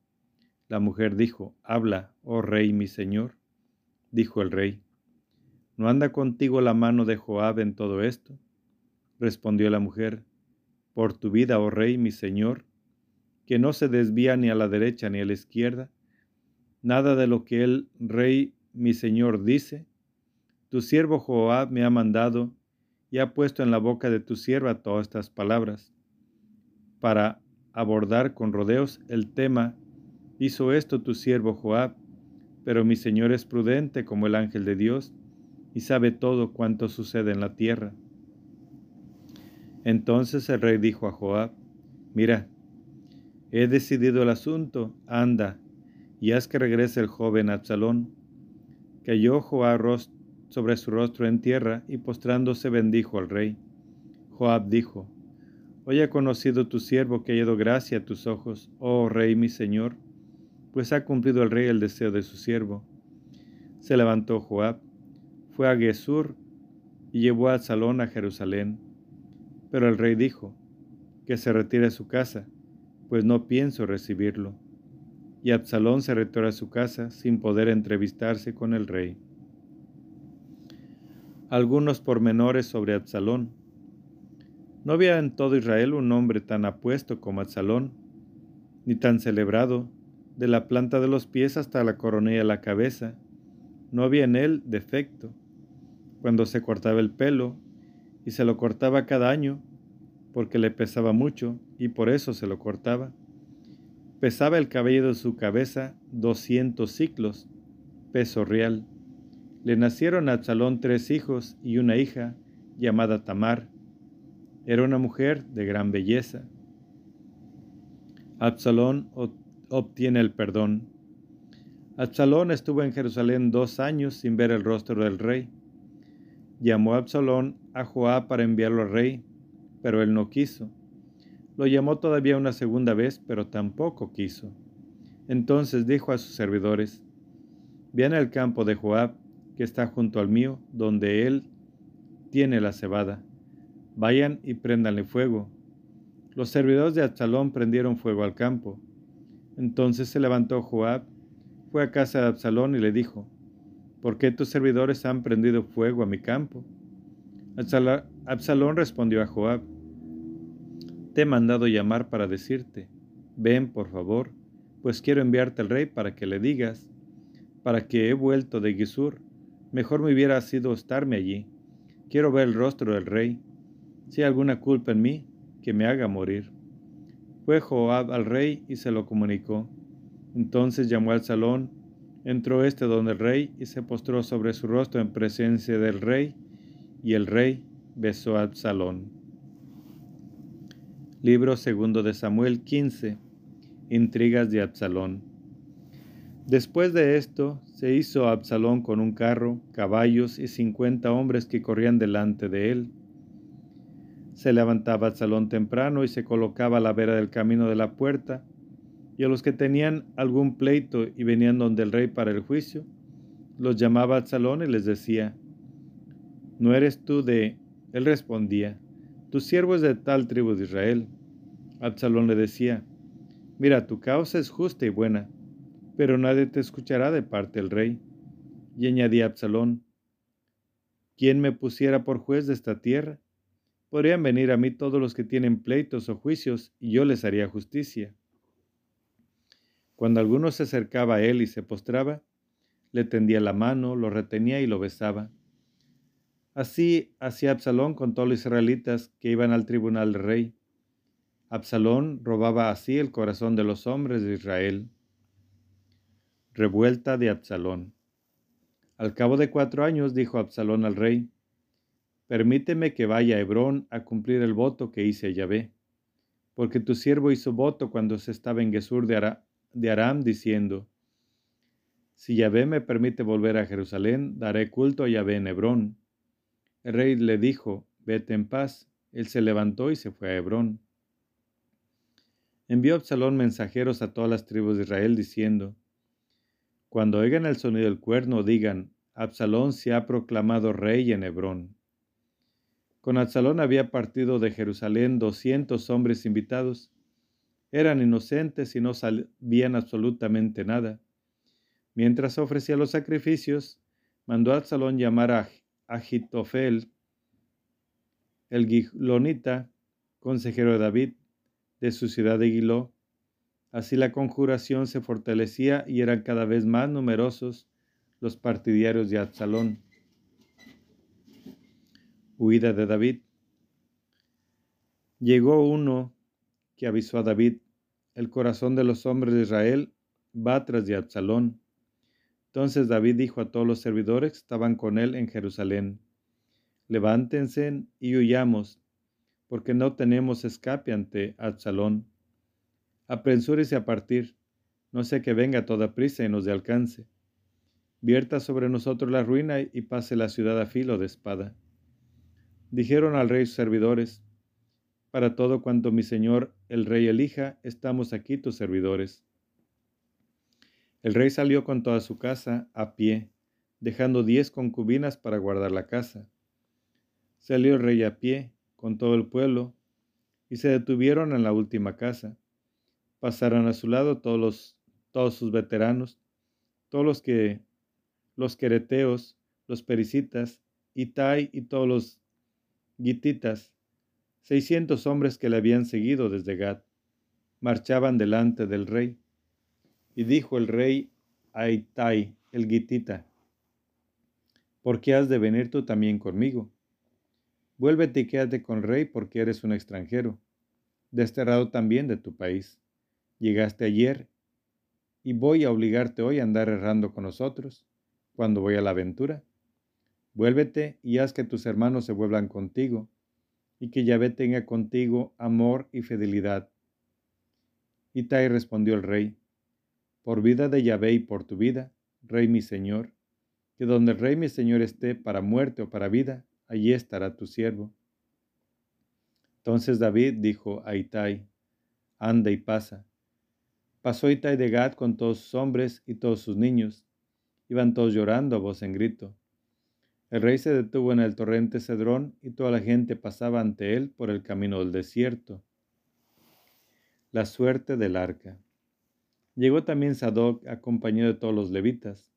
La mujer dijo, Habla, oh rey mi señor. Dijo el rey, ¿no anda contigo la mano de Joab en todo esto? Respondió la mujer, Por tu vida, oh rey mi señor, que no se desvía ni a la derecha ni a la izquierda, nada de lo que el rey mi señor dice, tu siervo Joab me ha mandado y ha puesto en la boca de tu sierva todas estas palabras. Para abordar con rodeos el tema, hizo esto tu siervo Joab, pero mi Señor es prudente como el ángel de Dios y sabe todo cuanto sucede en la tierra. Entonces el rey dijo a Joab, mira, he decidido el asunto, anda, y haz que regrese el joven Absalón. Cayó Joab sobre su rostro en tierra y postrándose bendijo al rey. Joab dijo, Hoy ha conocido tu siervo que ha dado gracia a tus ojos, oh rey mi señor, pues ha cumplido el rey el deseo de su siervo. Se levantó Joab, fue a Gesur y llevó a Absalón a Jerusalén. Pero el rey dijo, que se retire a su casa, pues no pienso recibirlo. Y Absalón se retiró a su casa sin poder entrevistarse con el rey. Algunos pormenores sobre Absalón. No había en todo Israel un hombre tan apuesto como Absalón, ni tan celebrado, de la planta de los pies hasta la coronilla de la cabeza. No había en él defecto. Cuando se cortaba el pelo, y se lo cortaba cada año, porque le pesaba mucho, y por eso se lo cortaba. Pesaba el cabello de su cabeza doscientos ciclos, peso real. Le nacieron a Absalón tres hijos y una hija, llamada Tamar. Era una mujer de gran belleza. Absalón obtiene el perdón. Absalón estuvo en Jerusalén dos años sin ver el rostro del rey. Llamó a Absalón a Joab para enviarlo al rey, pero él no quiso. Lo llamó todavía una segunda vez, pero tampoco quiso. Entonces dijo a sus servidores, Vean el campo de Joab, que está junto al mío, donde él tiene la cebada. Vayan y préndanle fuego. Los servidores de Absalón prendieron fuego al campo. Entonces se levantó Joab, fue a casa de Absalón y le dijo, ¿por qué tus servidores han prendido fuego a mi campo? Absalón respondió a Joab, te he mandado llamar para decirte, ven por favor, pues quiero enviarte al rey para que le digas, para que he vuelto de Gisur, mejor me hubiera sido estarme allí. Quiero ver el rostro del rey. Si hay alguna culpa en mí, que me haga morir. Fue Joab al rey y se lo comunicó. Entonces llamó al salón, entró este donde el rey y se postró sobre su rostro en presencia del rey, y el rey besó a Absalón. Libro segundo de Samuel 15. Intrigas de Absalón. Después de esto, se hizo Absalón con un carro, caballos y cincuenta hombres que corrían delante de él. Se levantaba Absalón temprano y se colocaba a la vera del camino de la puerta, y a los que tenían algún pleito y venían donde el rey para el juicio, los llamaba Absalón y les decía, ¿no eres tú de...? Él respondía, tu siervo es de tal tribu de Israel. Absalón le decía, mira, tu causa es justa y buena, pero nadie te escuchará de parte del rey. Y añadía Absalón, ¿quién me pusiera por juez de esta tierra? Podrían venir a mí todos los que tienen pleitos o juicios, y yo les haría justicia. Cuando alguno se acercaba a él y se postraba, le tendía la mano, lo retenía y lo besaba. Así hacía Absalón con todos los israelitas que iban al tribunal del rey. Absalón robaba así el corazón de los hombres de Israel. Revuelta de Absalón. Al cabo de cuatro años dijo Absalón al rey, Permíteme que vaya a Hebrón a cumplir el voto que hice a Yahvé, porque tu siervo hizo voto cuando se estaba en Gesur de, de Aram, diciendo, Si Yahvé me permite volver a Jerusalén, daré culto a Yahvé en Hebrón. El rey le dijo, vete en paz. Él se levantó y se fue a Hebrón. Envió Absalón mensajeros a todas las tribus de Israel diciendo, Cuando oigan el sonido del cuerno, digan, Absalón se ha proclamado rey en Hebrón. Con Absalón había partido de Jerusalén doscientos hombres invitados. Eran inocentes y no sabían absolutamente nada. Mientras ofrecía los sacrificios, mandó a Absalón llamar a Agitofel, el Gilonita, consejero de David, de su ciudad de Giló. Así la conjuración se fortalecía y eran cada vez más numerosos los partidarios de Absalón. Huida de David. Llegó uno que avisó a David, el corazón de los hombres de Israel va tras de Absalón. Entonces David dijo a todos los servidores que estaban con él en Jerusalén, levántense y huyamos, porque no tenemos escape ante Absalón. Apresúrese a partir, no sea que venga toda prisa y nos dé alcance. Vierta sobre nosotros la ruina y pase la ciudad a filo de espada. Dijeron al rey sus servidores, para todo cuanto mi señor el rey elija, estamos aquí tus servidores. El rey salió con toda su casa a pie, dejando diez concubinas para guardar la casa. Salió el rey a pie con todo el pueblo y se detuvieron en la última casa. Pasaron a su lado todos, sus veteranos, todos los que los quereteos, los pericitas, Itai y todos los gititas, seiscientos hombres que le habían seguido desde Gad, marchaban delante del rey. Y dijo el rey a Itai, el gitita, ¿por qué has de venir tú también conmigo? Vuélvete y quédate con el rey porque eres un extranjero, desterrado también de tu país. Llegaste ayer y voy a obligarte hoy a andar errando con nosotros cuando voy a la aventura. Vuélvete y haz que tus hermanos se vuelvan contigo, y que Yahvé tenga contigo amor y fidelidad. Itai respondió el rey, por vida de Yahvé y por tu vida, rey mi señor, que donde el rey mi señor esté para muerte o para vida, allí estará tu siervo. Entonces David dijo a Itai, anda y pasa. Pasó Itai de Gad con todos sus hombres y todos sus niños. Iban todos llorando a voz en grito. El rey se detuvo en el torrente Cedrón y toda la gente pasaba ante él por el camino del desierto. La suerte del arca. Llegó también Sadoc acompañado de todos los levitas,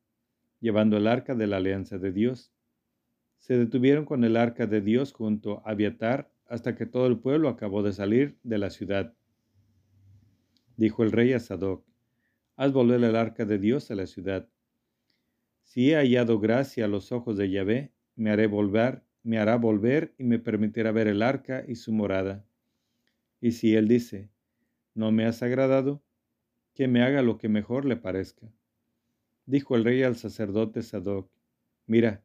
llevando el arca de la alianza de Dios. Se detuvieron con el arca de Dios junto a Abiatar hasta que todo el pueblo acabó de salir de la ciudad. Dijo el rey a Sadoc, haz volver el arca de Dios a la ciudad. Si he hallado gracia a los ojos de Yahvé, me haré volver, me hará volver y me permitirá ver el arca y su morada. Y si él dice, no me has agradado, que me haga lo que mejor le parezca. Dijo el rey al sacerdote Sadoc, mira,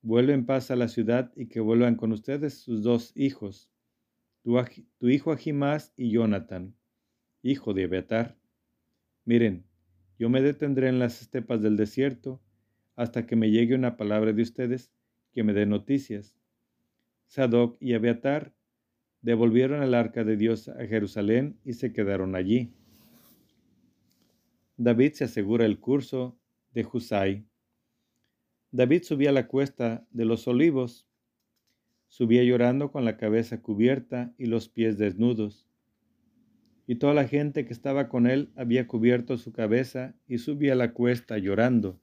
vuelve en paz a la ciudad y que vuelvan con ustedes sus dos hijos, tu, hijo Ahimás y Jonathan, hijo de Abiatar. Miren, yo me detendré en las estepas del desierto hasta que me llegue una palabra de ustedes que me dé noticias. Sadoc y Abiatar devolvieron el arca de Dios a Jerusalén y se quedaron allí. David se asegura el curso de Husai. David subía la cuesta de los olivos, subía llorando con la cabeza cubierta y los pies desnudos. Y toda la gente que estaba con él había cubierto su cabeza y subía la cuesta llorando.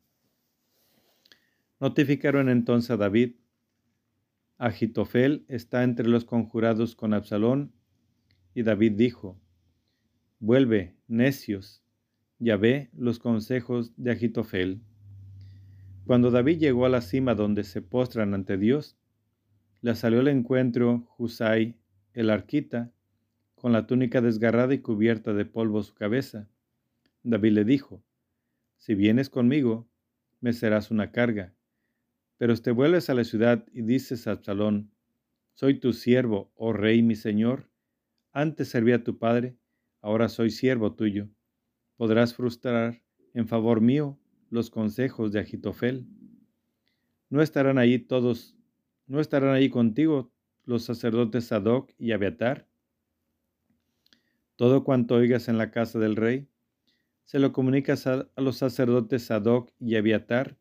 Notificaron entonces a David, Agitofel está entre los conjurados con Absalón, y David dijo, Vuelve, necios, ya ve los consejos de Agitofel. Cuando David llegó a la cima donde se postran ante Dios, le salió al encuentro Husai, el arquita, con la túnica desgarrada y cubierta de polvo su cabeza. David le dijo, Si vienes conmigo, me serás una carga. Pero te vuelves a la ciudad y dices a Absalón, Soy tu siervo, oh rey mi señor, antes serví a tu padre, ahora soy siervo tuyo podrás frustrar en favor mío los consejos de Agitofel. No estarán ahí todos, no estarán ahí contigo los sacerdotes Sadoc y Abiatar. Todo cuanto oigas en la casa del rey, se lo comunicas a, los sacerdotes Sadoc y Abiatar.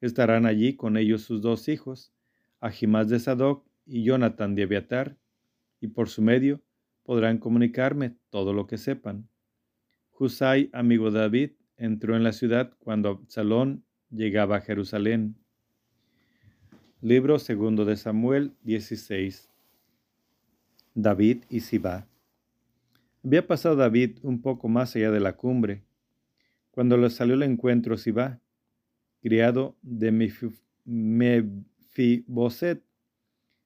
Estarán allí con ellos sus dos hijos, Ahimás de Sadoc y Jonathan de Abiatar, y por su medio podrán comunicarme todo lo que sepan. Husai, amigo de David, entró en la ciudad cuando Absalón llegaba a Jerusalén. Libro segundo de Samuel 16. David y Sibá. Había pasado David un poco más allá de la cumbre, cuando le salió el encuentro Sibá, criado de Mefiboset,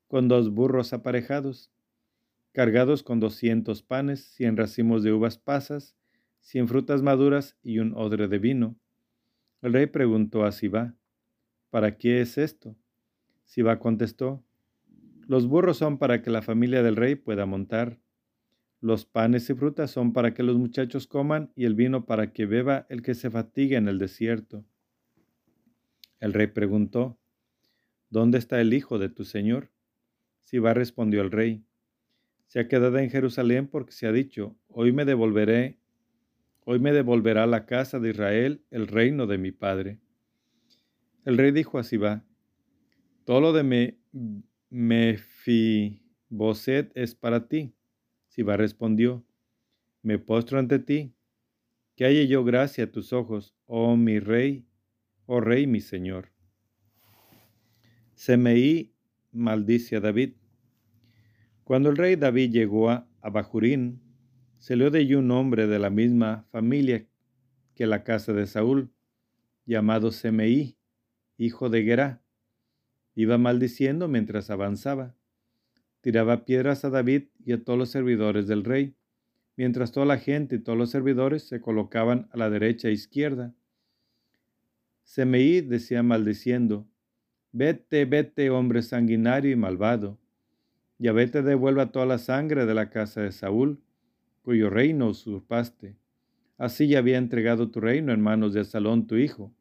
con dos burros aparejados, cargados con doscientos panes, cien racimos de uvas pasas, cien frutas maduras y un odre de vino. El rey preguntó a Siba, ¿para qué es esto? Siba contestó, los burros son para que la familia del rey pueda montar. Los panes y frutas son para que los muchachos coman y el vino para que beba el que se fatigue en el desierto. El rey preguntó, ¿Dónde está el hijo de tu señor? Siba respondió al rey, se ha quedado en Jerusalén porque se ha dicho, hoy me devolveré, hoy me devolverá la casa de Israel el reino de mi padre. El rey dijo a Siba, todo lo de me, Mefiboset es para ti. Siba respondió, me postro ante ti, que haya yo gracia a tus ojos, oh mi rey, oh rey mi señor. Semeí maldice a David. Cuando el rey David llegó a Abajurín, le de un hombre de la misma familia que la casa de Saúl, llamado Semeí, hijo de Gerá. Iba maldiciendo mientras avanzaba. Tiraba piedras a David y a todos los servidores del rey, mientras toda la gente y todos los servidores se colocaban a la derecha e izquierda. Semeí decía maldiciendo, Vete, vete, hombre sanguinario y malvado. Yahvé te devuelva toda la sangre de la casa de Saúl, cuyo reino usurpaste. Así ya había entregado tu reino en manos de Salón tu hijo.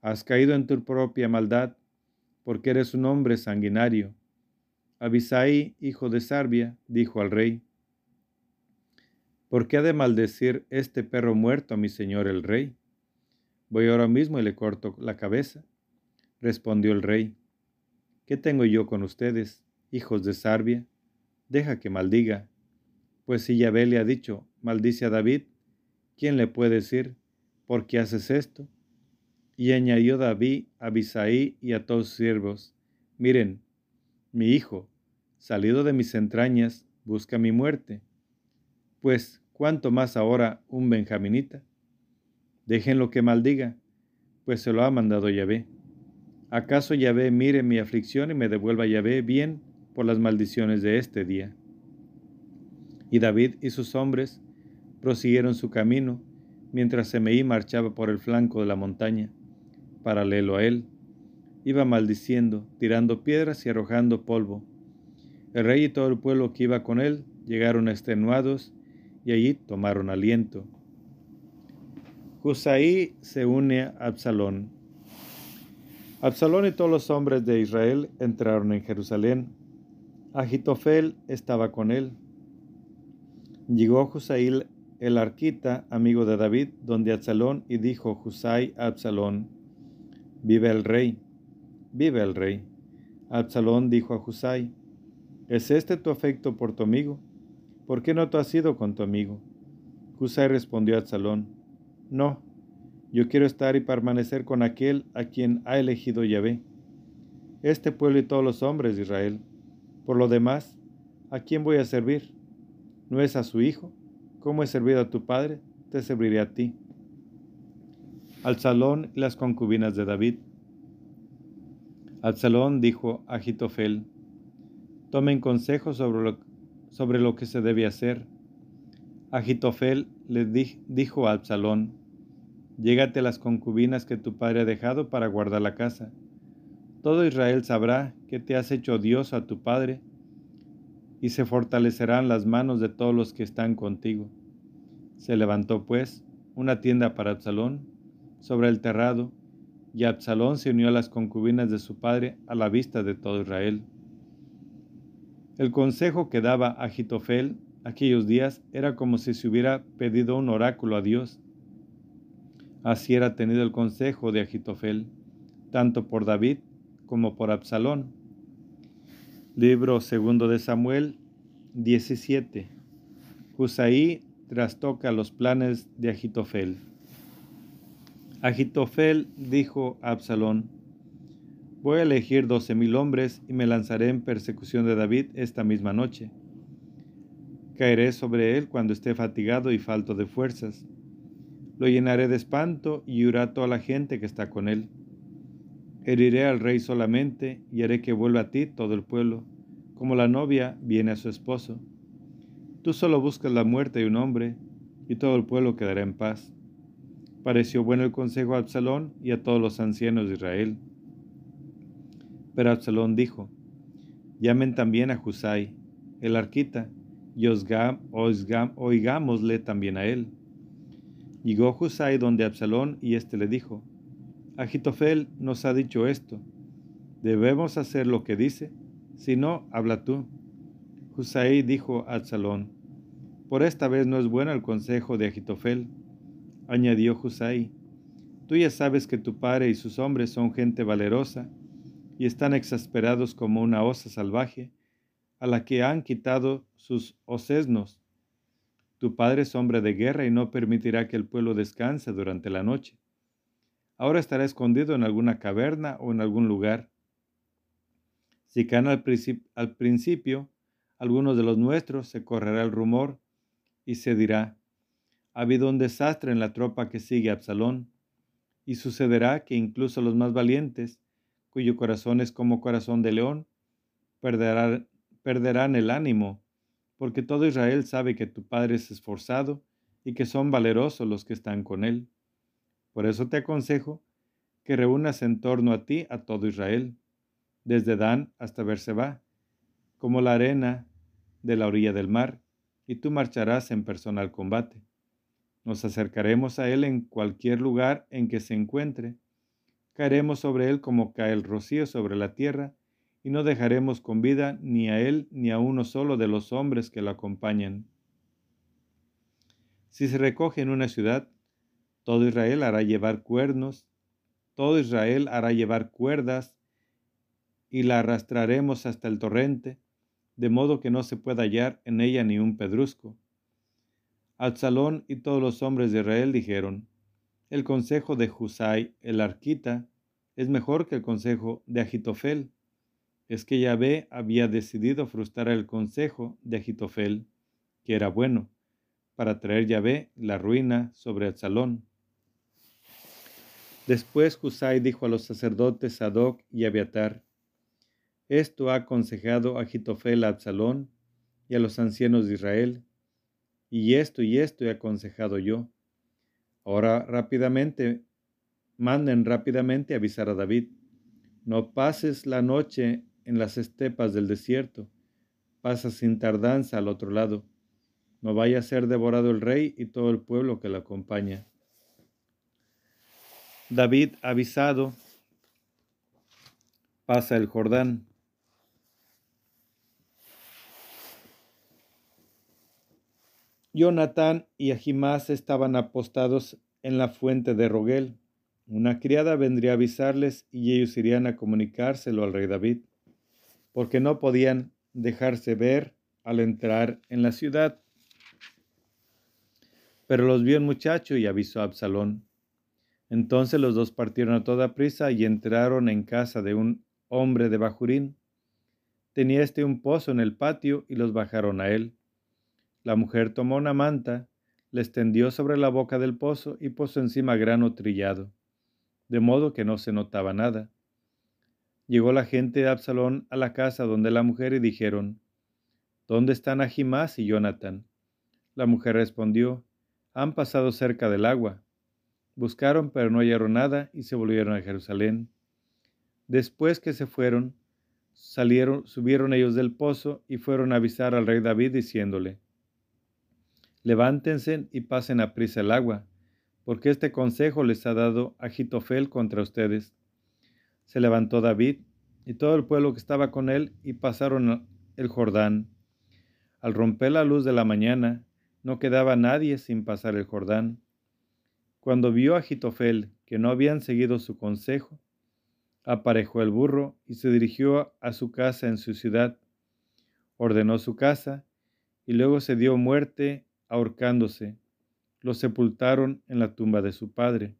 Has caído en tu propia maldad, porque eres un hombre sanguinario. Abisai, hijo de Sarbia, dijo al rey, ¿por qué ha de maldecir este perro muerto a mi señor el rey? Voy ahora mismo y le corto la cabeza. Respondió el rey, ¿qué tengo yo con ustedes, hijos de Sarbia? Deja que maldiga. Pues si Yahvé le ha dicho, maldice a David, ¿quién le puede decir, ¿por qué haces esto? Y añadió David a Bisaí y a todos sus siervos, miren, mi hijo, salido de mis entrañas, busca mi muerte. Pues, ¿cuánto más ahora un benjaminita? Déjenlo que maldiga, pues se lo ha mandado Yahvé. ¿Acaso Yahvé mire mi aflicción y me devuelva Yahvé bien por las maldiciones de este día? Y David y sus hombres prosiguieron su camino, mientras Semeí marchaba por el flanco de la montaña, paralelo a él. Iba maldiciendo, tirando piedras y arrojando polvo. El rey y todo el pueblo que iba con él llegaron extenuados y allí tomaron aliento. Husaí se une a Absalón. Absalón y todos los hombres de Israel entraron en Jerusalén. Agitofel estaba con él. Llegó Husaí el arquita, amigo de David, donde Absalón, y dijo Husai a Absalón, Vive el rey, vive el rey. Absalón dijo a ¿es este tu afecto por tu amigo? ¿Por qué no tú has ido con tu amigo? Husai respondió a Absalón, No, yo quiero estar y permanecer con aquel a quien ha elegido Yahvé, este pueblo y todos los hombres de Israel. Por lo demás, ¿a quién voy a servir? ¿No es a su hijo? ¿Cómo he servido a tu padre? Te serviré a ti. Al salón y las concubinas de David. Al salón dijo a Jitofel, tomen consejo sobre lo, sobre lo que se debe hacer. Agitofel le dijo a Absalón, Llégate a las concubinas que tu padre ha dejado para guardar la casa. Todo Israel sabrá que te has hecho odioso a tu padre, y se fortalecerán las manos de todos los que están contigo. Se levantó, pues, una tienda para Absalón sobre el terrado, y Absalón se unió a las concubinas de su padre a la vista de todo Israel. El consejo que daba Agitofel aquellos días era como si se hubiera pedido un oráculo a Dios Así era tenido el consejo de Agitofel, tanto por David como por Absalón. Libro segundo de Samuel 17. Husaí trastoca los planes de Agitofel. Agitofel dijo a Absalón, Voy a elegir doce mil hombres y me lanzaré en persecución de David esta misma noche. Caeré sobre él cuando esté fatigado y falto de fuerzas lo llenaré de espanto y huirá toda la gente que está con él. Heriré al rey solamente y haré que vuelva a ti todo el pueblo, como la novia viene a su esposo. Tú solo buscas la muerte de un hombre y todo el pueblo quedará en paz. Pareció bueno el consejo a Absalón y a todos los ancianos de Israel. Pero Absalón dijo, llamen también a Husai, el arquita, y oigámosle también a él. Llegó Husai donde Absalón y éste le dijo, Agitofel nos ha dicho esto, ¿debemos hacer lo que dice? Si no, habla tú. Husai dijo a Absalón, por esta vez no es bueno el consejo de Agitofel. Añadió Husai, tú ya sabes que tu padre y sus hombres son gente valerosa y están exasperados como una osa salvaje, a la que han quitado sus osesnos. Tu padre es hombre de guerra y no permitirá que el pueblo descanse durante la noche. Ahora estará escondido en alguna caverna o en algún lugar. Si caen al, principio, algunos de los nuestros, se correrá el rumor y se dirá, ha habido un desastre en la tropa que sigue a Absalón, y sucederá que incluso los más valientes, cuyo corazón es como corazón de león, perderán, perderán el ánimo, porque todo Israel sabe que tu padre es esforzado y que son valerosos los que están con él. Por eso te aconsejo que reúnas en torno a ti a todo Israel, desde Dan hasta Berseba, como la arena de la orilla del mar, y tú marcharás en personal combate. Nos acercaremos a él en cualquier lugar en que se encuentre, caeremos sobre él como cae el rocío sobre la tierra, y no dejaremos con vida ni a él ni a uno solo de los hombres que lo acompañan. Si se recoge en una ciudad, todo Israel hará llevar cuernos, todo Israel hará llevar cuerdas, y la arrastraremos hasta el torrente, de modo que no se pueda hallar en ella ni un pedrusco. Absalón y todos los hombres de Israel dijeron, el consejo de Husai, el arquita, es mejor que el consejo de Agitofel. Es que Yahvé había decidido frustrar el consejo de Agitofel, que era bueno, para traer Yahvé la ruina sobre Absalón. Después Husai dijo a los sacerdotes Sadoc y Abiatar, Esto ha aconsejado Agitofel a Absalón y a los ancianos de Israel, y esto y esto he aconsejado yo. Ahora rápidamente, manden rápidamente avisar a David. No pases la noche en las estepas del desierto. Pasa sin tardanza al otro lado. No vaya a ser devorado el rey y todo el pueblo que lo acompaña. David, avisado, pasa el Jordán. Jonatán y Ahimás estaban apostados en la fuente de Roguel. Una criada vendría a avisarles y ellos irían a comunicárselo al rey David, porque no podían dejarse ver al entrar en la ciudad. Pero los vio el muchacho y avisó a Absalón. Entonces los dos partieron a toda prisa y entraron en casa de un hombre de Bajurín. Tenía este un pozo en el patio y los bajaron a él. La mujer tomó una manta, le extendió sobre la boca del pozo y puso encima grano trillado, de modo que no se notaba nada. Llegó la gente de Absalón a la casa donde la mujer y dijeron, ¿Dónde están Ahimás y Jonathan? La mujer respondió, han pasado cerca del agua. Buscaron, pero no hallaron nada y se volvieron a Jerusalén. Después que se fueron, salieron, subieron ellos del pozo y fueron a avisar al rey David diciéndole, levántense y pasen a prisa el agua, porque este consejo les ha dado Agitofel contra ustedes. Se levantó David y todo el pueblo que estaba con él y pasaron el Jordán. Al romper la luz de la mañana, no quedaba nadie sin pasar el Jordán. Cuando vio a Agitofel que no habían seguido su consejo, aparejó el burro y se dirigió a su casa en su ciudad. Ordenó su casa y luego se dio muerte ahorcándose, lo sepultaron en la tumba de su padre.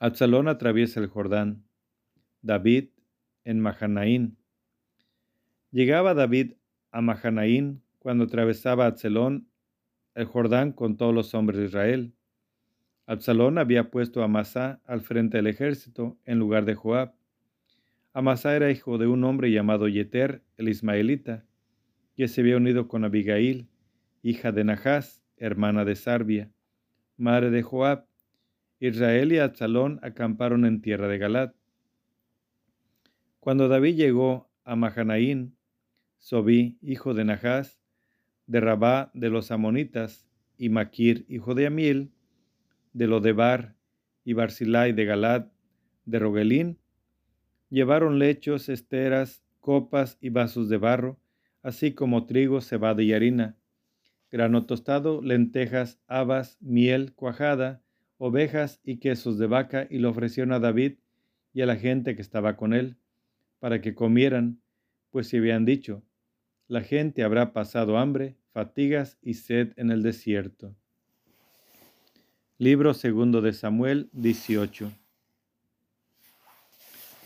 Absalón atraviesa el Jordán. David en Mahanaín. Llegaba David a Mahanaín cuando atravesaba Absalón el Jordán con todos los hombres de Israel. Absalón había puesto a Amasá al frente del ejército en lugar de Joab. Amasá era hijo de un hombre llamado Yeter, el ismaelita, que se había unido con Abigail, hija de Nahás, hermana de Sarbia, madre de Joab. Israel y Absalón acamparon en tierra de Galad. Cuando David llegó a Mahanaín, Sobí, hijo de Nahás, de Rabá de los Amonitas, y Maquir, hijo de Amiel, de Lodebar, y Barzilai de Galad, de Rogelín, llevaron lechos, esteras, copas y vasos de barro, así como trigo, cebada y harina, grano tostado, lentejas, habas, miel, cuajada, ovejas y quesos de vaca, y lo ofrecieron a David y a la gente que estaba con él, para que comieran, pues se habían dicho, la gente habrá pasado hambre, fatigas y sed en el desierto. Libro segundo de Samuel 18.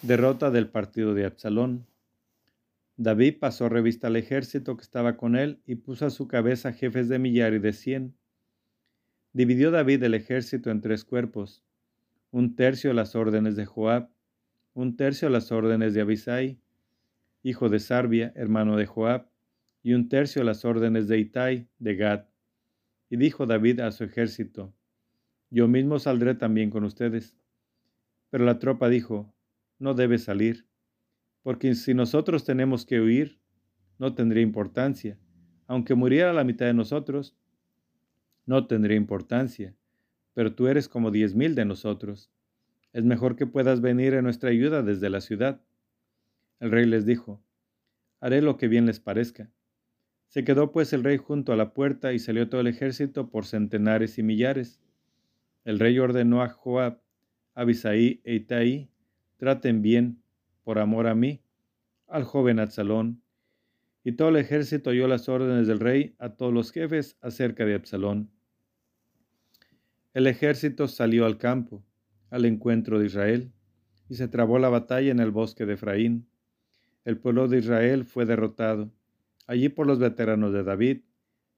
Derrota del partido de Absalón. David pasó revista al ejército que estaba con él y puso a su cabeza jefes de millar y de cien. Dividió David el ejército en tres cuerpos, un tercio a las órdenes de Joab, un tercio a las órdenes de Abisai, hijo de Sarbia, hermano de Joab, y un tercio a las órdenes de Itai, de Gad. Y dijo David a su ejército, Yo mismo saldré también con ustedes. Pero la tropa dijo, No debe salir, porque si nosotros tenemos que huir, no tendría importancia. Aunque muriera la mitad de nosotros, no tendría importancia. Pero tú eres como diez mil de nosotros. Es mejor que puedas venir en nuestra ayuda desde la ciudad. El rey les dijo, Haré lo que bien les parezca. Se quedó pues el rey junto a la puerta y salió todo el ejército por centenares y millares. El rey ordenó a Joab, Abisaí e Itaí, traten bien, por amor a mí, al joven Absalón. Y todo el ejército oyó las órdenes del rey a todos los jefes acerca de Absalón. El ejército salió al campo, al encuentro de Israel, y se trabó la batalla en el bosque de Efraín. El pueblo de Israel fue derrotado allí por los veteranos de David,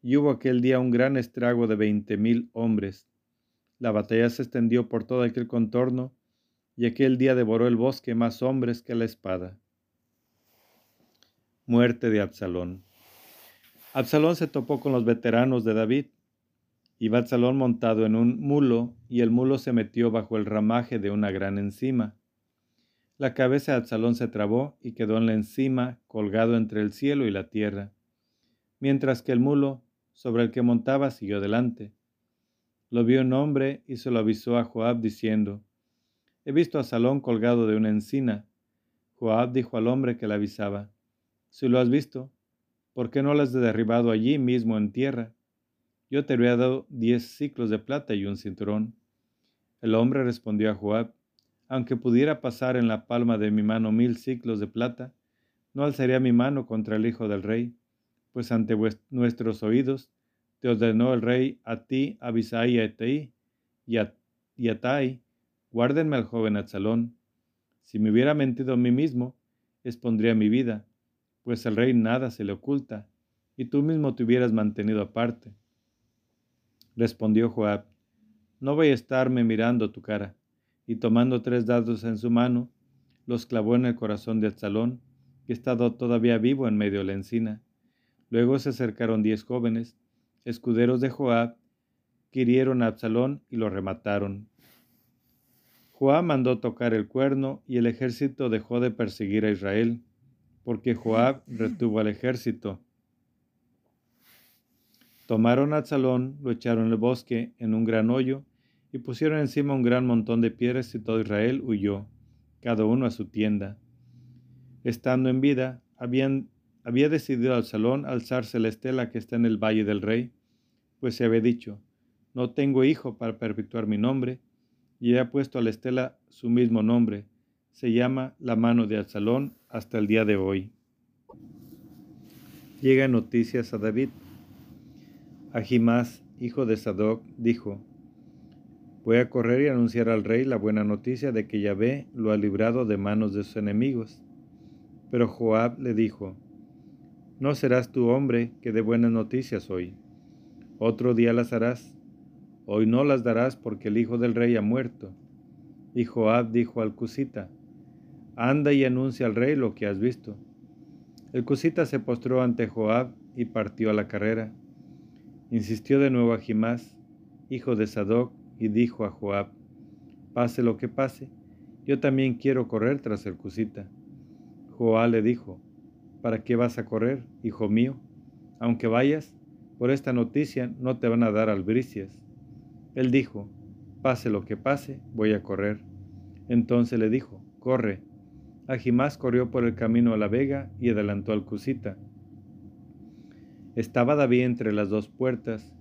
y hubo aquel día un gran estrago de veinte mil hombres. La batalla se extendió por todo aquel contorno, y aquel día devoró el bosque más hombres que la espada. Muerte de Absalón. Absalón se topó con los veteranos de David. Iba Absalón montado en un mulo, y el mulo se metió bajo el ramaje de una gran encima. La cabeza de Absalón se trabó y quedó en la encima, colgado entre el cielo y la tierra, mientras que el mulo sobre el que montaba siguió delante. Lo vio un hombre y se lo avisó a Joab diciendo, He visto a Absalón colgado de una encina. Joab dijo al hombre que le avisaba, Si lo has visto, ¿por qué no lo has derribado allí mismo en tierra? Yo te habría dado diez ciclos de plata y un cinturón. El hombre respondió a Joab, aunque pudiera pasar en la palma de mi mano mil ciclos de plata, no alzaría mi mano contra el hijo del rey, pues ante nuestros oídos te ordenó el rey a ti, a Abisai y a Etei, y a, y a Tai, guárdenme al joven Absalón. Si me hubiera mentido a mí mismo, expondría mi vida, pues al rey nada se le oculta, y tú mismo te hubieras mantenido aparte. Respondió Joab, no voy a estarme mirando tu cara y tomando tres dados en su mano, los clavó en el corazón de Absalón, que estaba todavía vivo en medio de la encina. Luego se acercaron diez jóvenes, escuderos de Joab, que hirieron a Absalón y lo remataron. Joab mandó tocar el cuerno y el ejército dejó de perseguir a Israel, porque Joab retuvo al ejército. Tomaron a Absalón, lo echaron en el bosque en un gran hoyo y pusieron encima un gran montón de piedras y todo Israel huyó, cada uno a su tienda. Estando en vida, había decidido Absalón alzarse la estela que está en el valle del rey, pues se había dicho, no tengo hijo para perpetuar mi nombre, y ha puesto a la estela su mismo nombre, se llama la mano de Absalón hasta el día de hoy. Llega noticias a David. Ahimás, hijo de Sadoc, dijo, Voy a correr y anunciar al rey la buena noticia de que Yahvé lo ha librado de manos de sus enemigos. Pero Joab le dijo, No serás tu hombre que dé buenas noticias hoy. Otro día las harás. Hoy no las darás porque el hijo del rey ha muerto. Y Joab dijo al cusita, Anda y anuncia al rey lo que has visto. El cusita se postró ante Joab y partió a la carrera. Insistió de nuevo a Jimás, hijo de Sadoc, y dijo a Joab, pase lo que pase, yo también quiero correr tras el cusita. Joab le dijo, ¿para qué vas a correr, hijo mío? Aunque vayas, por esta noticia no te van a dar albricias. Él dijo, pase lo que pase, voy a correr. Entonces le dijo, corre. Ajimás corrió por el camino a la vega y adelantó al cusita. Estaba David entre las dos puertas.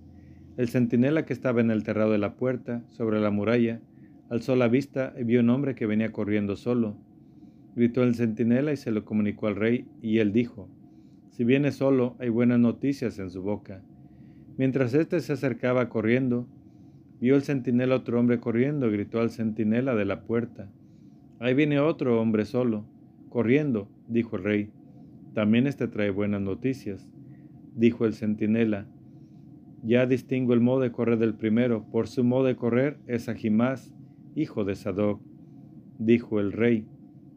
El centinela que estaba en el terrado de la puerta, sobre la muralla, alzó la vista y vio un hombre que venía corriendo solo. Gritó el centinela y se lo comunicó al rey, y él dijo, Si viene solo, hay buenas noticias en su boca. Mientras éste se acercaba corriendo, vio el centinela otro hombre corriendo gritó al centinela de la puerta, Ahí viene otro hombre solo, corriendo, dijo el rey. También este trae buenas noticias dijo el centinela. Ya distingo el modo de correr del primero, por su modo de correr es Ajimás, hijo de Sadoc. Dijo el rey,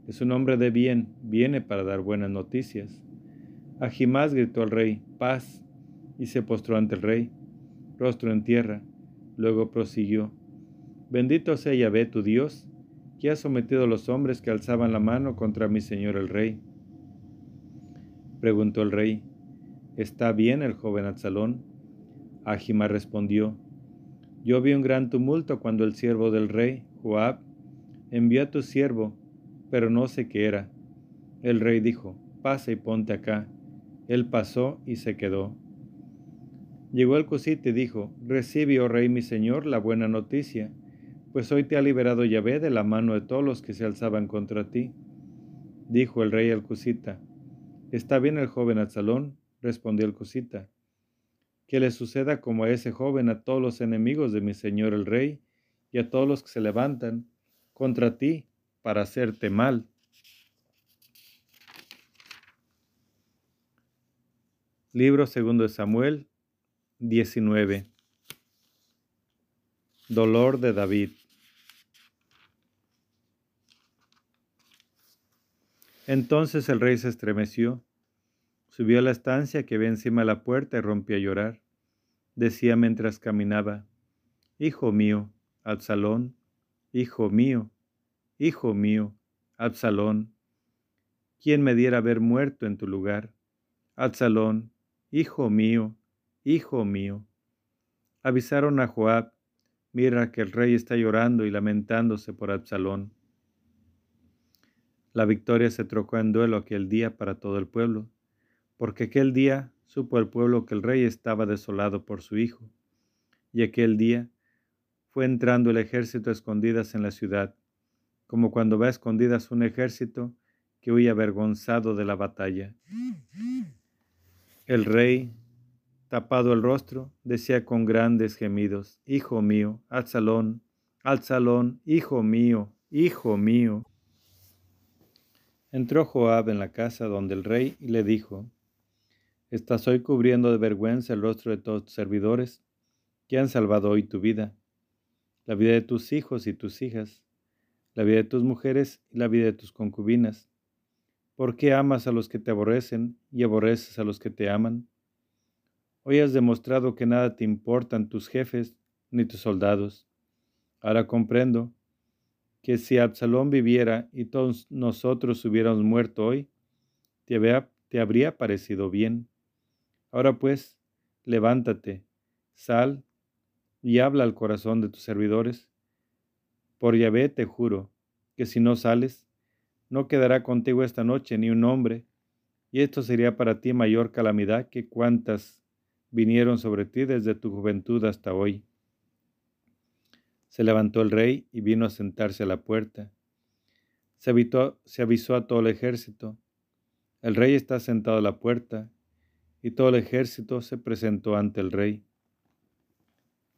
es un hombre de bien, viene para dar buenas noticias. Ajimás gritó al rey, paz, y se postró ante el rey, rostro en tierra. Luego prosiguió, bendito sea Yahvé tu Dios, que ha sometido a los hombres que alzaban la mano contra mi señor el rey. Preguntó el rey, ¿Está bien el joven Absalón? Ajima respondió, Yo vi un gran tumulto cuando el siervo del rey, Joab, envió a tu siervo, pero no sé qué era. El rey dijo, pasa y ponte acá. Él pasó y se quedó. Llegó el cosite y dijo, recibe, oh rey mi señor, la buena noticia, pues hoy te ha liberado Yahvé de la mano de todos los que se alzaban contra ti. Dijo el rey al cosita, ¿está bien el joven Absalón? respondió el cosita. Que le suceda como a ese joven a todos los enemigos de mi señor el rey y a todos los que se levantan contra ti para hacerte mal. Libro segundo de Samuel 19. Dolor de David. Entonces el rey se estremeció Subió a la estancia que ve encima de la puerta y rompió a llorar. Decía mientras caminaba, Hijo mío, Absalón, hijo mío, hijo mío, Absalón, ¿quién me diera haber muerto en tu lugar? Absalón, hijo mío, hijo mío. Avisaron a Joab, mira que el rey está llorando y lamentándose por Absalón. La victoria se trocó en duelo aquel día para todo el pueblo porque aquel día supo el pueblo que el rey estaba desolado por su hijo, y aquel día fue entrando el ejército a escondidas en la ciudad, como cuando va a escondidas un ejército que huye avergonzado de la batalla. El rey, tapado el rostro, decía con grandes gemidos, Hijo mío, Absalón, Absalón, hijo mío, hijo mío. Entró Joab en la casa donde el rey y le dijo, Estás hoy cubriendo de vergüenza el rostro de todos tus servidores que han salvado hoy tu vida, la vida de tus hijos y tus hijas, la vida de tus mujeres y la vida de tus concubinas. ¿Por qué amas a los que te aborrecen y aborreces a los que te aman? Hoy has demostrado que nada te importan tus jefes ni tus soldados. Ahora comprendo que si Absalón viviera y todos nosotros hubiéramos muerto hoy, te, habría parecido bien. Ahora pues, levántate, sal y habla al corazón de tus servidores. Por Yahvé te juro que si no sales, no quedará contigo esta noche ni un hombre, y esto sería para ti mayor calamidad que cuantas vinieron sobre ti desde tu juventud hasta hoy. Se levantó el rey y vino a sentarse a la puerta. Se, avisó a todo el ejército. El rey está sentado a la puerta y todo el ejército se presentó ante el rey.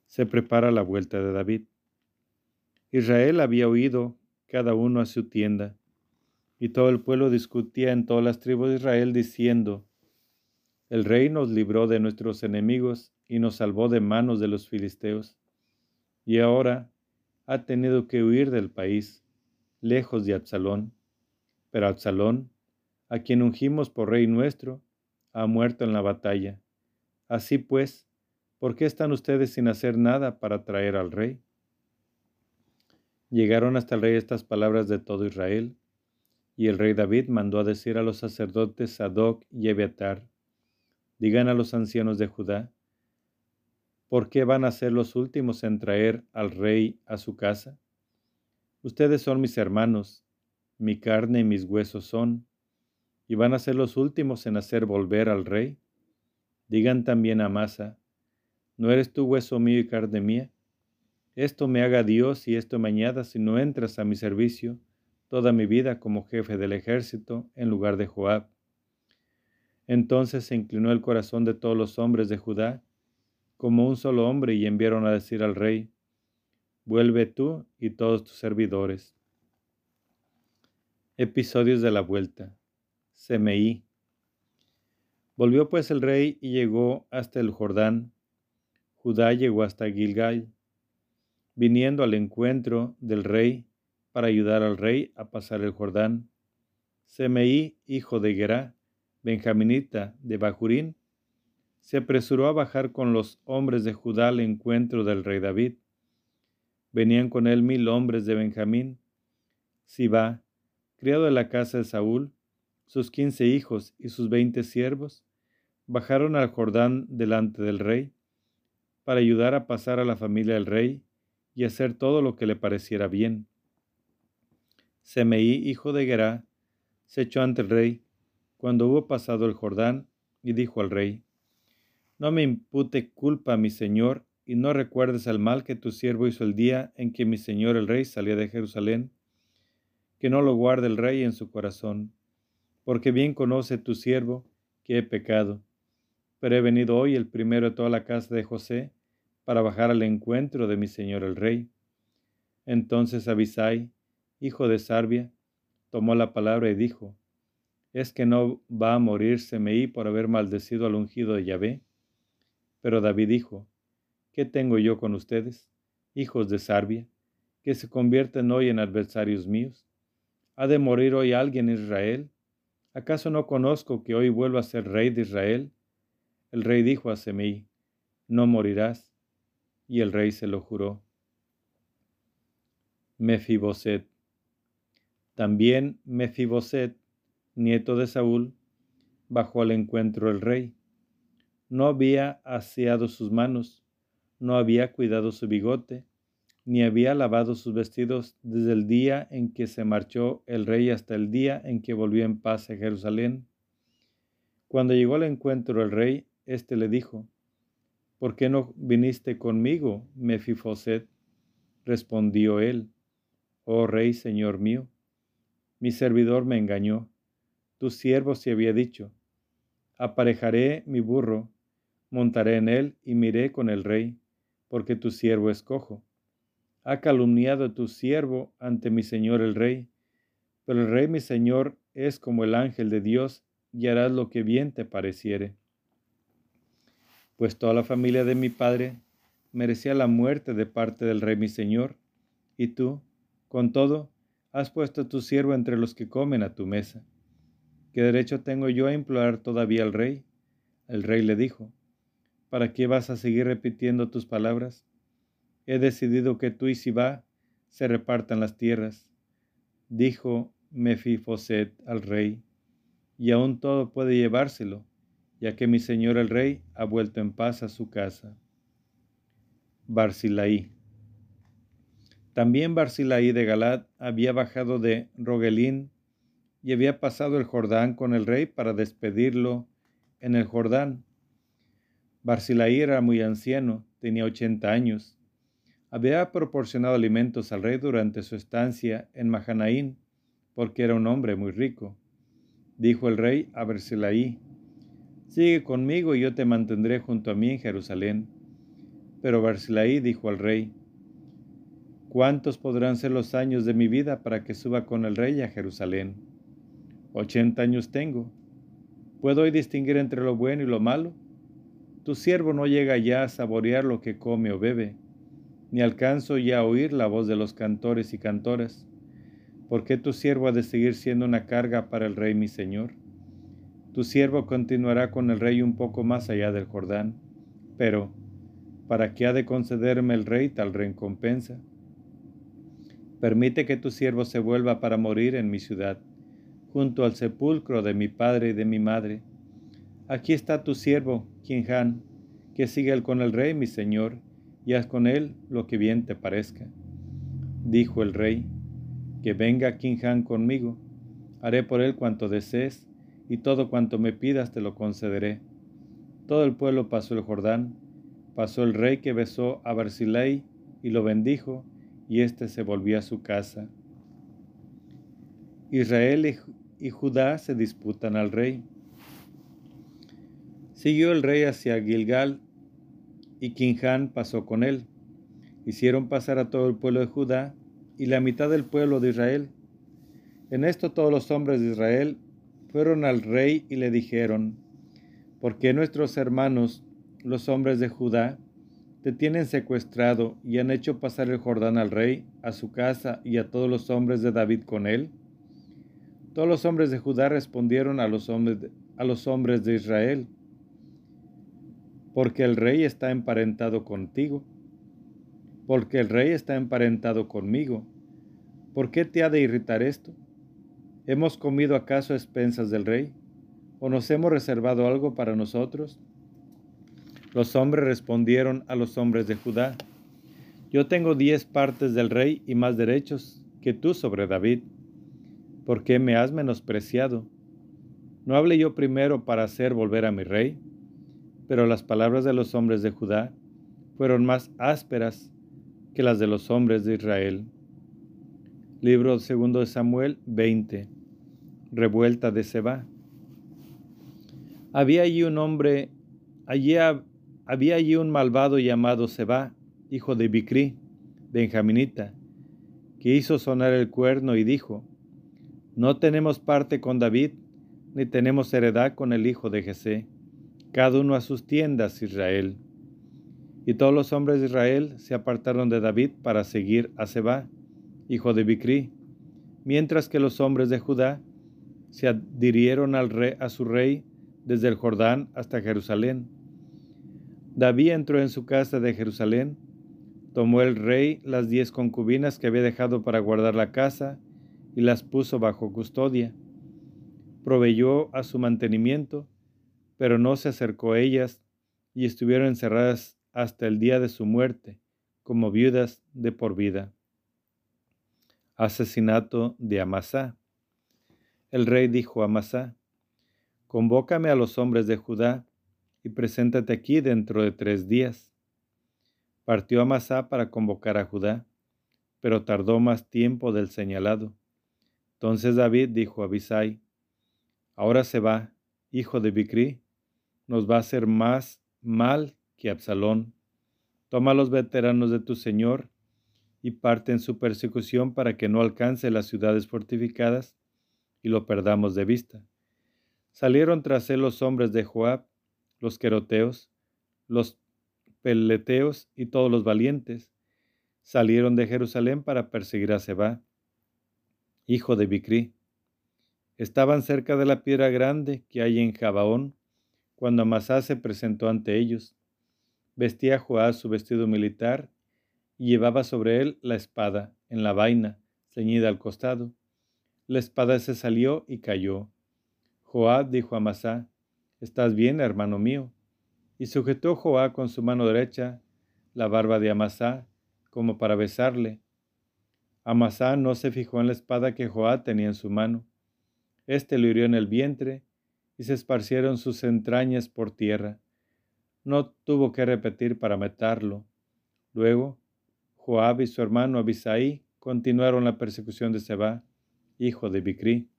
Se prepara la vuelta de David. Israel había huido cada uno a su tienda, y todo el pueblo discutía en todas las tribus de Israel diciendo, El rey nos libró de nuestros enemigos y nos salvó de manos de los filisteos, y ahora ha tenido que huir del país, lejos de Absalón. Pero Absalón, a quien ungimos por rey nuestro, ha muerto en la batalla. Así pues, ¿por qué están ustedes sin hacer nada para traer al rey? Llegaron hasta el rey estas palabras de todo Israel, y el rey David mandó a decir a los sacerdotes Sadoc y Ebeatar, digan a los ancianos de Judá, ¿por qué van a ser los últimos en traer al rey a su casa? Ustedes son mis hermanos, mi carne y mis huesos son, y van a ser los últimos en hacer volver al rey. Digan también a Masa, ¿no eres tú hueso mío y carne mía? Esto me haga Dios y esto me añada si no entras a mi servicio toda mi vida como jefe del ejército en lugar de Joab. Entonces se inclinó el corazón de todos los hombres de Judá como un solo hombre y enviaron a decir al rey, vuelve tú y todos tus servidores. Episodios de la vuelta. Semeí. Volvió pues el rey y llegó hasta el Jordán. Judá llegó hasta Gilgal viniendo al encuentro del rey para ayudar al rey a pasar el Jordán. Semeí, hijo de Gerá, benjaminita de Bajurín, se apresuró a bajar con los hombres de Judá al encuentro del rey David. Venían con él mil hombres de Benjamín. Siba, criado de la casa de Saúl, sus quince hijos y sus veinte siervos, bajaron al Jordán delante del rey, para ayudar a pasar a la familia del rey y hacer todo lo que le pareciera bien. Semeí, hijo de Gerá, se echó ante el rey cuando hubo pasado el Jordán y dijo al rey, No me impute culpa, mi señor, y no recuerdes al mal que tu siervo hizo el día en que mi señor el rey salía de Jerusalén, que no lo guarde el rey en su corazón, porque bien conoce tu siervo que he pecado. Pero he venido hoy el primero de toda la casa de José, para bajar al encuentro de mi señor el rey. Entonces Abisai, hijo de Sarbia, tomó la palabra y dijo, ¿es que no va a morir Semeí por haber maldecido al ungido de Yahvé? Pero David dijo, ¿qué tengo yo con ustedes, hijos de Sarbia, que se convierten hoy en adversarios míos? ¿Ha de morir hoy alguien en Israel? ¿Acaso no conozco que hoy vuelva a ser rey de Israel? El rey dijo a Semeí, no morirás, y el rey se lo juró. Mefiboset. También Mefiboset, nieto de Saúl, bajó al encuentro del rey. No había aseado sus manos, no había cuidado su bigote, ni había lavado sus vestidos desde el día en que se marchó el rey hasta el día en que volvió en paz a Jerusalén. Cuando llegó al encuentro el rey, éste le dijo, ¿Por qué no viniste conmigo, Mefifoset? Respondió él, Oh rey, señor mío, mi servidor me engañó. Tu siervo se había dicho, aparejaré mi burro, montaré en él y miré con el rey, porque tu siervo es cojo. Ha calumniado tu siervo ante mi señor el rey, pero el rey mi señor es como el ángel de Dios, y harás lo que bien te pareciere pues toda la familia de mi padre merecía la muerte de parte del rey mi señor, y tú, con todo, has puesto a tu siervo entre los que comen a tu mesa. ¿Qué derecho tengo yo a implorar todavía al rey? El rey le dijo, ¿para qué vas a seguir repitiendo tus palabras? He decidido que tú y Sibá se repartan las tierras. Dijo Mefifoset al rey, y aún todo puede llevárselo ya que mi señor el rey ha vuelto en paz a su casa. Barcilaí. También Barcilaí de Galad había bajado de Rogelín y había pasado el Jordán con el rey para despedirlo en el Jordán. Barcilaí era muy anciano, tenía ochenta años. Había proporcionado alimentos al rey durante su estancia en Mahanaín, porque era un hombre muy rico. Dijo el rey a Barcilaí, Sigue conmigo y yo te mantendré junto a mí en Jerusalén. Pero Barcilaí dijo al rey, ¿Cuántos podrán ser los años de mi vida para que suba con el rey a Jerusalén? Ochenta años tengo. ¿Puedo hoy distinguir entre lo bueno y lo malo? Tu siervo no llega ya a saborear lo que come o bebe, ni alcanzo ya a oír la voz de los cantores y cantoras. ¿Por qué tu siervo ha de seguir siendo una carga para el rey mi señor? Tu siervo continuará con el rey un poco más allá del Jordán, pero ¿para qué ha de concederme el rey tal recompensa? Permite que tu siervo se vuelva para morir en mi ciudad, junto al sepulcro de mi padre y de mi madre. Aquí está tu siervo, Kinhan, que siga con el rey, mi señor, y haz con él lo que bien te parezca. Dijo el rey, que venga Kinhan conmigo, haré por él cuanto desees, y todo cuanto me pidas te lo concederé. Todo el pueblo pasó el Jordán, pasó el rey que besó a Barzilai y lo bendijo, y éste se volvió a su casa. Israel y Judá se disputan al rey. Siguió el rey hacia Gilgal, y Kinhan pasó con él. Hicieron pasar a todo el pueblo de Judá y la mitad del pueblo de Israel. En esto todos los hombres de Israel fueron al rey y le dijeron, ¿por qué nuestros hermanos, los hombres de Judá, te tienen secuestrado y han hecho pasar el Jordán al rey, a su casa y a todos los hombres de David con él? Todos los hombres de Judá respondieron a los hombres de, a los hombres de Israel, porque el rey está emparentado contigo, porque el rey está emparentado conmigo. ¿Por qué te ha de irritar esto? ¿Hemos comido acaso a expensas del rey? ¿O nos hemos reservado algo para nosotros? Los hombres respondieron a los hombres de Judá, Yo tengo diez partes del rey y más derechos que tú sobre David. ¿Por qué me has menospreciado? ¿No hablé yo primero para hacer volver a mi rey? Pero las palabras de los hombres de Judá fueron más ásperas que las de los hombres de Israel. Libro segundo de Samuel 20. Revuelta de Seba. Había allí un hombre, allí había allí un malvado llamado Seba, hijo de Bicri, benjaminita, que hizo sonar el cuerno y dijo: No tenemos parte con David, ni tenemos heredad con el hijo de Jesé, cada uno a sus tiendas, Israel. Y todos los hombres de Israel se apartaron de David para seguir a Seba hijo de Bicri, mientras que los hombres de Judá se adhirieron al rey, a su rey desde el Jordán hasta Jerusalén. David entró en su casa de Jerusalén, tomó el rey las diez concubinas que había dejado para guardar la casa y las puso bajo custodia. Proveyó a su mantenimiento, pero no se acercó a ellas y estuvieron encerradas hasta el día de su muerte, como viudas de por vida asesinato de Amasá. El rey dijo a Amasá, convócame a los hombres de Judá y preséntate aquí dentro de tres días. Partió Amasá para convocar a Judá, pero tardó más tiempo del señalado. Entonces David dijo a Abisai, ahora se va, hijo de Bicri, nos va a hacer más mal que Absalón. Toma a los veteranos de tu señor y parten su persecución para que no alcance las ciudades fortificadas y lo perdamos de vista. Salieron tras él los hombres de Joab, los queroteos, los peleteos y todos los valientes. Salieron de Jerusalén para perseguir a Seba, hijo de Bicri. Estaban cerca de la piedra grande que hay en Jabaón, cuando Amasá se presentó ante ellos. Vestía Joab su vestido militar y llevaba sobre él la espada en la vaina, ceñida al costado. La espada se salió y cayó. Joab dijo a Amasá, ¿Estás bien, hermano mío? Y sujetó Joab con su mano derecha la barba de Amasá, como para besarle. Amasá no se fijó en la espada que Joab tenía en su mano. Este lo hirió en el vientre y se esparcieron sus entrañas por tierra. No tuvo que repetir para matarlo. Luego Joab y su hermano Abisai continuaron la persecución de Seba, hijo de Bicri.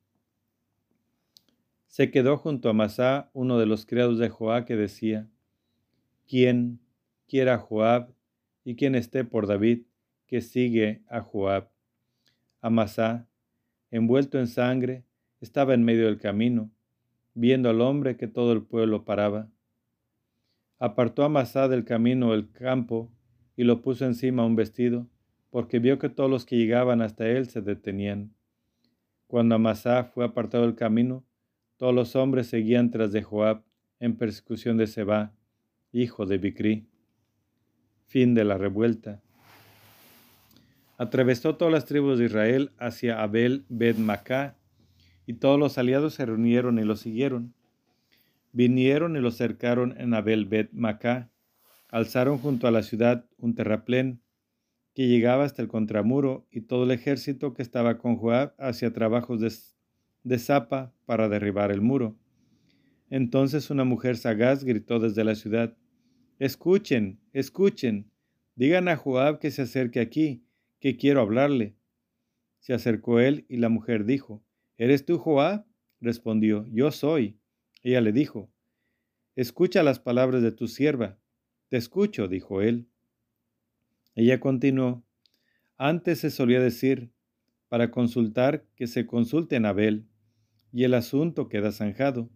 Se quedó junto a Masá uno de los criados de Joab que decía, ¿Quién quiera a Joab y quien esté por David, que sigue a Joab? Amasá, envuelto en sangre, estaba en medio del camino, viendo al hombre que todo el pueblo paraba. Apartó Amasá del camino el campo y lo puso encima un vestido, porque vio que todos los que llegaban hasta él se detenían. Cuando Amasá fue apartado del camino, todos los hombres seguían tras de Joab en persecución de Seba, hijo de Bicri. Fin de la revuelta. Atravesó todas las tribus de Israel hacia Abel Bet Macá, y todos los aliados se reunieron y lo siguieron. Vinieron y lo cercaron en Abel Bet Macá, alzaron junto a la ciudad un terraplén que llegaba hasta el contramuro y todo el ejército que estaba con Joab hacia trabajos de, de zapa para derribar el muro. Entonces una mujer sagaz gritó desde la ciudad, Escuchen, escuchen, digan a Joab que se acerque aquí, que quiero hablarle. Se acercó él y la mujer dijo, ¿Eres tú Joab? Respondió, Yo soy. Ella le dijo, Escucha las palabras de tu sierva. Te escucho, dijo él. Ella continuó, antes se solía decir, para consultar que se consulte en Abel, y el asunto queda zanjado.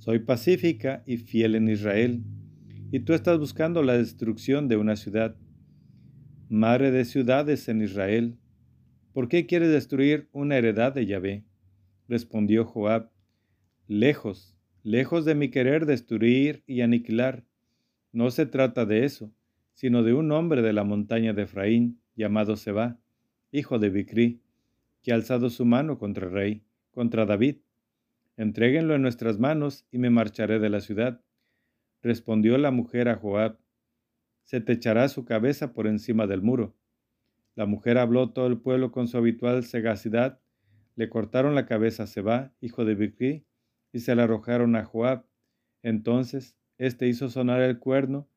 Soy pacífica y fiel en Israel, y tú estás buscando la destrucción de una ciudad. Madre de ciudades en Israel, ¿por qué quieres destruir una heredad de Yahvé? Respondió Joab, lejos, lejos de mi querer destruir y aniquilar. No se trata de eso sino de un hombre de la montaña de Efraín, llamado Seba, hijo de Bicri, que ha alzado su mano contra el rey, contra David. Entréguenlo en nuestras manos y me marcharé de la ciudad. Respondió la mujer a Joab, se te echará su cabeza por encima del muro. La mujer habló todo el pueblo con su habitual sagacidad, le cortaron la cabeza a Seba, hijo de Bicri, y se la arrojaron a Joab. Entonces éste hizo sonar el cuerno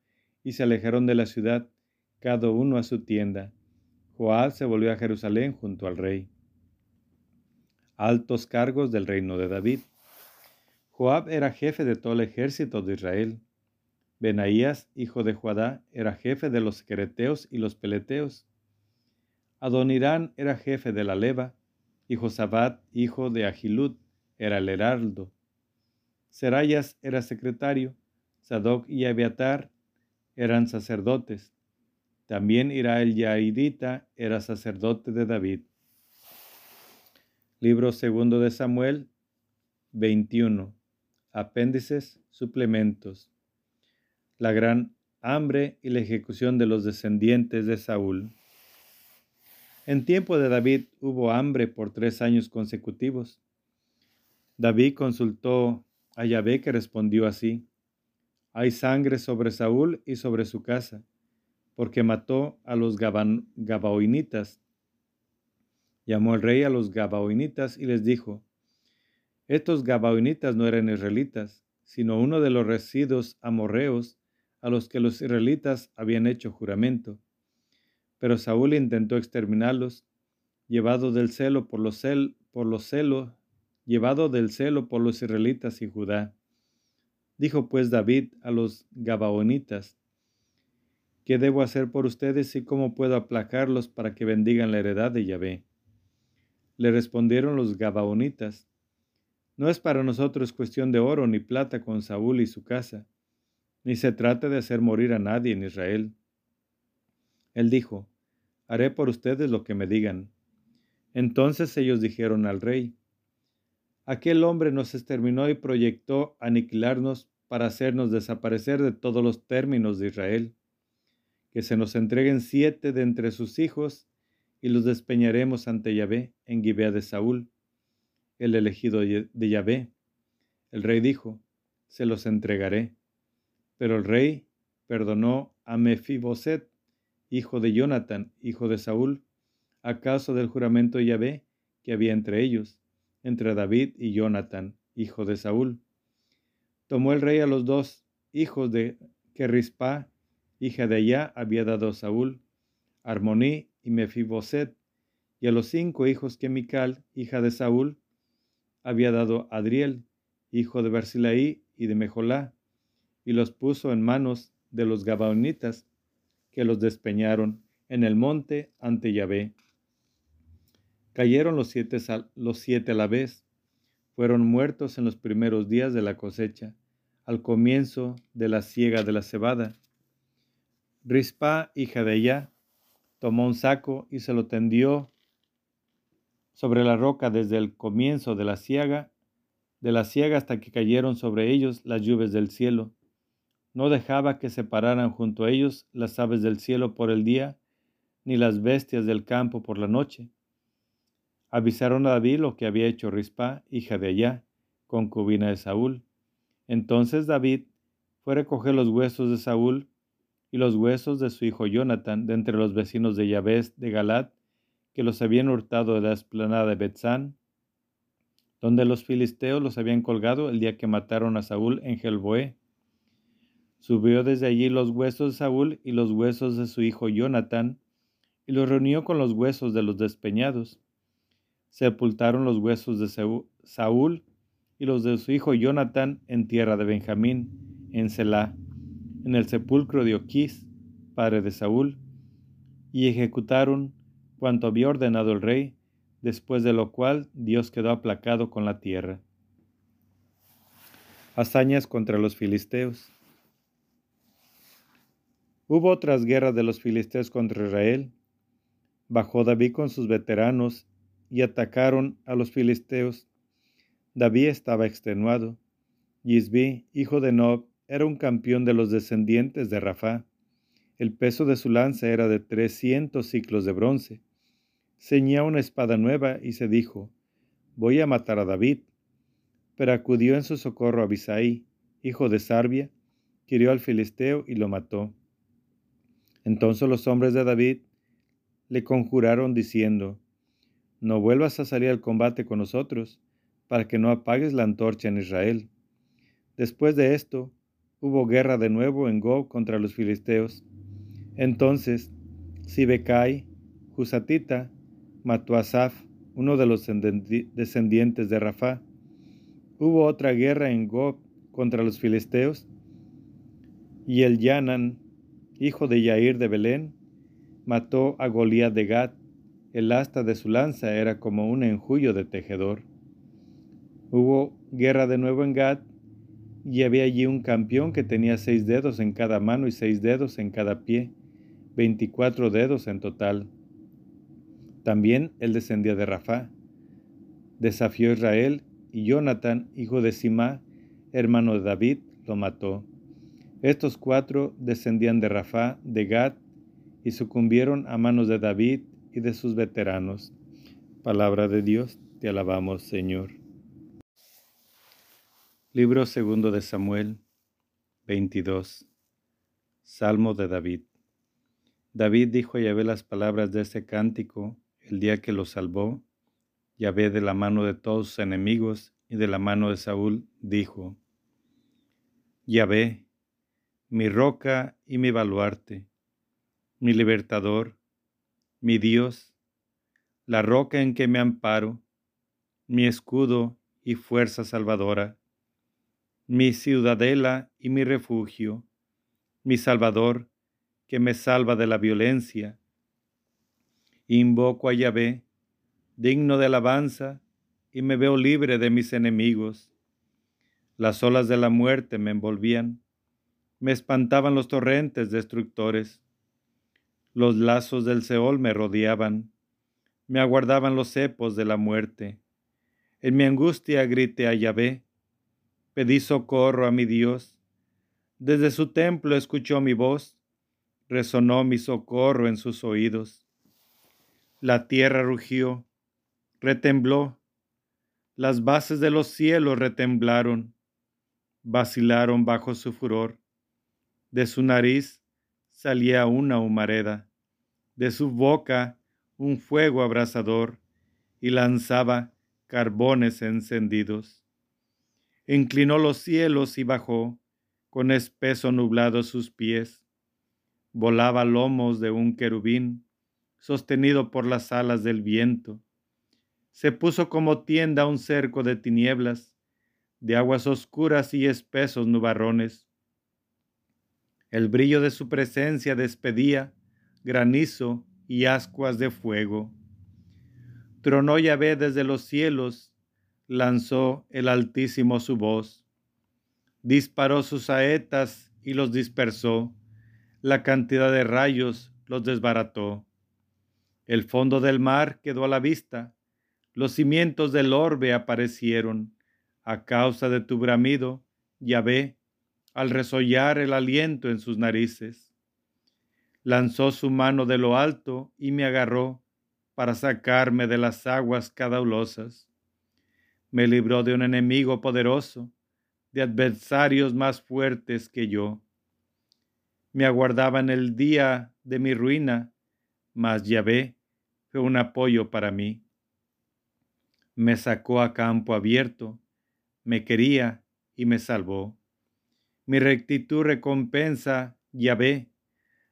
y se alejaron de la ciudad, cada uno a su tienda. Joab se volvió a Jerusalén junto al rey. Altos cargos del reino de David. Joab era jefe de todo el ejército de Israel. Benaías, hijo de Joadá, era jefe de los quereteos y los peleteos. Adonirán era jefe de la leva, y Josabat, hijo de Agilud, era el heraldo. Serayas era secretario, Sadoc y Abiatar eran sacerdotes. También el Yairita era sacerdote de David. Libro segundo de Samuel 21. Apéndices, suplementos. La gran hambre y la ejecución de los descendientes de Saúl. En tiempo de David hubo hambre por tres años consecutivos. David consultó a Yahvé que respondió así. Hay sangre sobre Saúl y sobre su casa, porque mató a los Gabaoinitas. Llamó el rey a los Gabaoinitas y les dijo, Estos Gabaoinitas no eran israelitas, sino uno de los residuos amorreos a los que los israelitas habían hecho juramento. Pero Saúl intentó exterminarlos, llevado del celo por los, cel, por los celos, llevado del celo por los israelitas y Judá. Dijo pues David a los Gabaonitas, ¿qué debo hacer por ustedes y cómo puedo aplacarlos para que bendigan la heredad de Yahvé? Le respondieron los Gabaonitas, no es para nosotros cuestión de oro ni plata con Saúl y su casa, ni se trata de hacer morir a nadie en Israel. Él dijo, haré por ustedes lo que me digan. Entonces ellos dijeron al rey, aquel hombre nos exterminó y proyectó aniquilarnos para hacernos desaparecer de todos los términos de Israel. Que se nos entreguen siete de entre sus hijos y los despeñaremos ante Yahvé en Gibea de Saúl, el elegido de Yahvé. El rey dijo, se los entregaré. Pero el rey perdonó a Mefiboset, hijo de Jonathan, hijo de Saúl, a causa del juramento de Yahvé que había entre ellos, entre David y Jonathan, hijo de Saúl Tomó el rey a los dos hijos de que Rispa, hija de ella, había dado a Saúl, Armoní y Mefiboset, y a los cinco hijos que Mical, hija de Saúl, había dado a Adriel, hijo de Barsilaí y de Mejolá, y los puso en manos de los Gabaonitas, que los despeñaron en el monte ante Yahvé. Cayeron los siete, los siete a la vez, fueron muertos en los primeros días de la cosecha, al comienzo de la siega de la cebada. Rispa, hija de ella, tomó un saco y se lo tendió sobre la roca desde el comienzo de la siega, de la siega hasta que cayeron sobre ellos las lluvias del cielo. no dejaba que se pararan junto a ellos las aves del cielo por el día, ni las bestias del campo por la noche. Avisaron a David lo que había hecho Rispa, hija de Allá, concubina de Saúl. Entonces David fue a recoger los huesos de Saúl y los huesos de su hijo Jonathan de entre los vecinos de Yahvé de Galat, que los habían hurtado de la esplanada de Betzán, donde los filisteos los habían colgado el día que mataron a Saúl en Gelboé. Subió desde allí los huesos de Saúl y los huesos de su hijo Jonathan, y los reunió con los huesos de los despeñados. Sepultaron los huesos de Saúl y los de su hijo Jonathan en tierra de Benjamín, en Selah, en el sepulcro de Oquís, padre de Saúl, y ejecutaron cuanto había ordenado el rey, después de lo cual Dios quedó aplacado con la tierra. Hazañas contra los filisteos. Hubo otras guerras de los filisteos contra Israel. Bajó David con sus veteranos y atacaron a los filisteos. David estaba extenuado. Yisbi, hijo de Nob, era un campeón de los descendientes de Rafá. El peso de su lanza era de trescientos ciclos de bronce. Ceñía una espada nueva y se dijo, voy a matar a David. Pero acudió en su socorro a Abisai, hijo de Sarbia, hirió al filisteo y lo mató. Entonces los hombres de David le conjuraron diciendo, No vuelvas a salir al combate con nosotros, para que no apagues la antorcha en Israel. Después de esto, hubo guerra de nuevo en Gob contra los filisteos. Entonces, Sibecai, Jusatita, mató a Saf, uno de los descendientes de Rafá. Hubo otra guerra en Gob contra los filisteos, y el Yanan, hijo de Yair de Belén, mató a Goliat de Gad. El asta de su lanza era como un enjullo de tejedor. Hubo guerra de nuevo en Gad, y había allí un campeón que tenía seis dedos en cada mano y seis dedos en cada pie, veinticuatro dedos en total. También él descendía de Rafá. Desafió a Israel, y Jonathan, hijo de Simá, hermano de David, lo mató. Estos cuatro descendían de Rafá, de Gad, y sucumbieron a manos de David y de sus veteranos. Palabra de Dios, te alabamos, Señor. Libro segundo de Samuel 22. Salmo de David. David dijo a Yahvé las palabras de este cántico el día que lo salvó. Yahvé de la mano de todos sus enemigos y de la mano de Saúl dijo, Yahvé, mi roca y mi baluarte, mi libertador, mi Dios, la roca en que me amparo, mi escudo y fuerza salvadora, mi ciudadela y mi refugio, mi Salvador, que me salva de la violencia. Invoco a Yahvé, digno de alabanza, y me veo libre de mis enemigos. Las olas de la muerte me envolvían, me espantaban los torrentes destructores. Los lazos del Seol me rodeaban, me aguardaban los cepos de la muerte. En mi angustia grité a Yahvé, pedí socorro a mi Dios. Desde su templo escuchó mi voz, resonó mi socorro en sus oídos. La tierra rugió, retembló, las bases de los cielos retemblaron, vacilaron bajo su furor. De su nariz salía una humareda, de su boca un fuego abrasador, y lanzaba carbones encendidos. Inclinó los cielos y bajó, con espeso nublado sus pies. Volaba lomos de un querubín, sostenido por las alas del viento. Se puso como tienda un cerco de tinieblas, de aguas oscuras y espesos nubarrones el brillo de su presencia despedía granizo y ascuas de fuego. Tronó Yahvé desde los cielos, lanzó el Altísimo su voz, disparó sus saetas y los dispersó, la cantidad de rayos los desbarató. El fondo del mar quedó a la vista, los cimientos del orbe aparecieron, a causa de tu bramido, Yahvé, al resollar el aliento en sus narices. Lanzó su mano de lo alto y me agarró para sacarme de las aguas caudalosas. Me libró de un enemigo poderoso, de adversarios más fuertes que yo. Me aguardaba en el día de mi ruina, mas Yahvé fue un apoyo para mí. Me sacó a campo abierto, me quería y me salvó. Mi rectitud recompensa, Yahvé,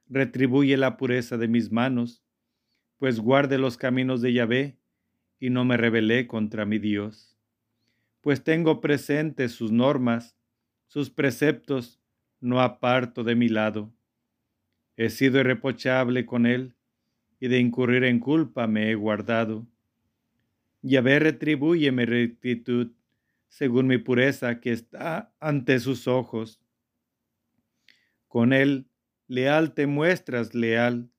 retribuye la pureza de mis manos, pues guarde los caminos de Yahvé y no me rebelé contra mi Dios. Pues tengo presentes sus normas, sus preceptos no aparto de mi lado. He sido irreprochable con él y de incurrir en culpa me he guardado. Yahvé retribuye mi rectitud según mi pureza que está ante sus ojos. Con él leal te muestras leal,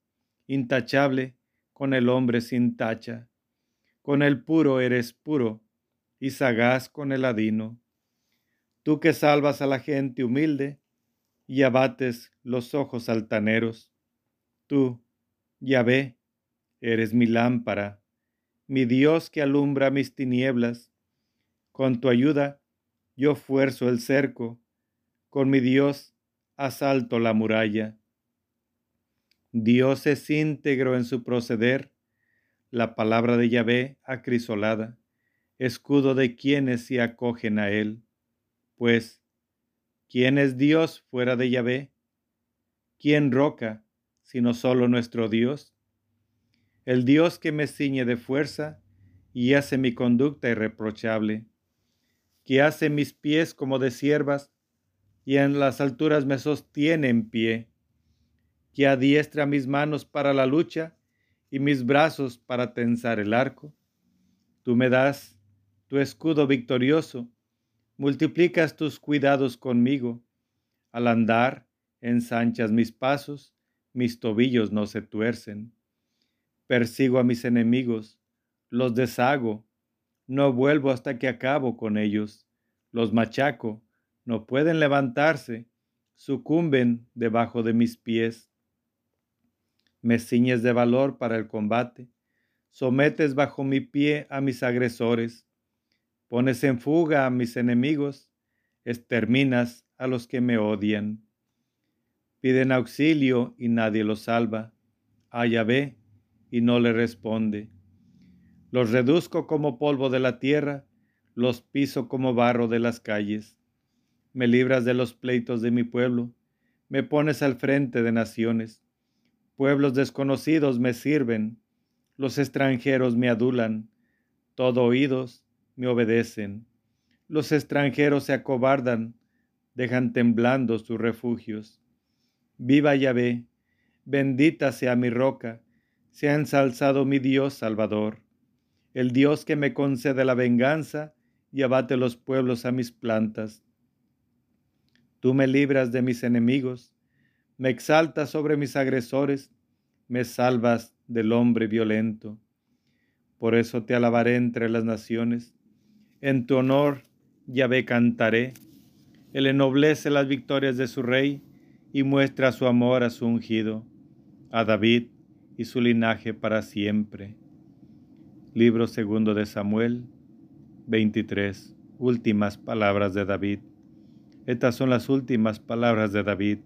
intachable, con el hombre sin tacha. Con el puro eres puro, y sagaz con el adino. Tú que salvas a la gente humilde, y abates los ojos altaneros. Tú, Yahvé, eres mi lámpara, mi Dios que alumbra mis tinieblas con tu ayuda, yo fuerzo el cerco, con mi Dios asalto la muralla. Dios es íntegro en su proceder, la palabra de Yahvé acrisolada, escudo de quienes se acogen a él. Pues, ¿quién es Dios fuera de Yahvé? ¿Quién roca, sino solo nuestro Dios? El Dios que me ciñe de fuerza y hace mi conducta irreprochable que hace mis pies como de siervas y en las alturas me sostiene en pie, que adiestra mis manos para la lucha y mis brazos para tensar el arco. Tú me das tu escudo victorioso, multiplicas tus cuidados conmigo. Al andar, ensanchas mis pasos, mis tobillos no se tuercen. Persigo a mis enemigos, los deshago, no vuelvo hasta que acabo con ellos. Los machaco, no pueden levantarse, sucumben debajo de mis pies. Me ciñes de valor para el combate, sometes bajo mi pie a mis agresores, pones en fuga a mis enemigos, exterminas a los que me odian. Piden auxilio y nadie los salva. A ve y no le responde. Los reduzco como polvo de la tierra, los piso como barro de las calles. Me libras de los pleitos de mi pueblo, me pones al frente de naciones. Pueblos desconocidos me sirven, los extranjeros me adulan, todo oídos me obedecen. Los extranjeros se acobardan, dejan temblando sus refugios. Viva Yahvé, bendita sea mi roca, sea ensalzado mi Dios Salvador el Dios que me concede la venganza y abate los pueblos a mis plantas. Tú me libras de mis enemigos, me exaltas sobre mis agresores, me salvas del hombre violento. Por eso te alabaré entre las naciones. En tu honor, Yahvé cantaré. Él ennoblece las victorias de su rey y muestra su amor a su ungido, a David y su linaje para siempre. Libro segundo de Samuel 23. Últimas palabras de David. Estas son las últimas palabras de David.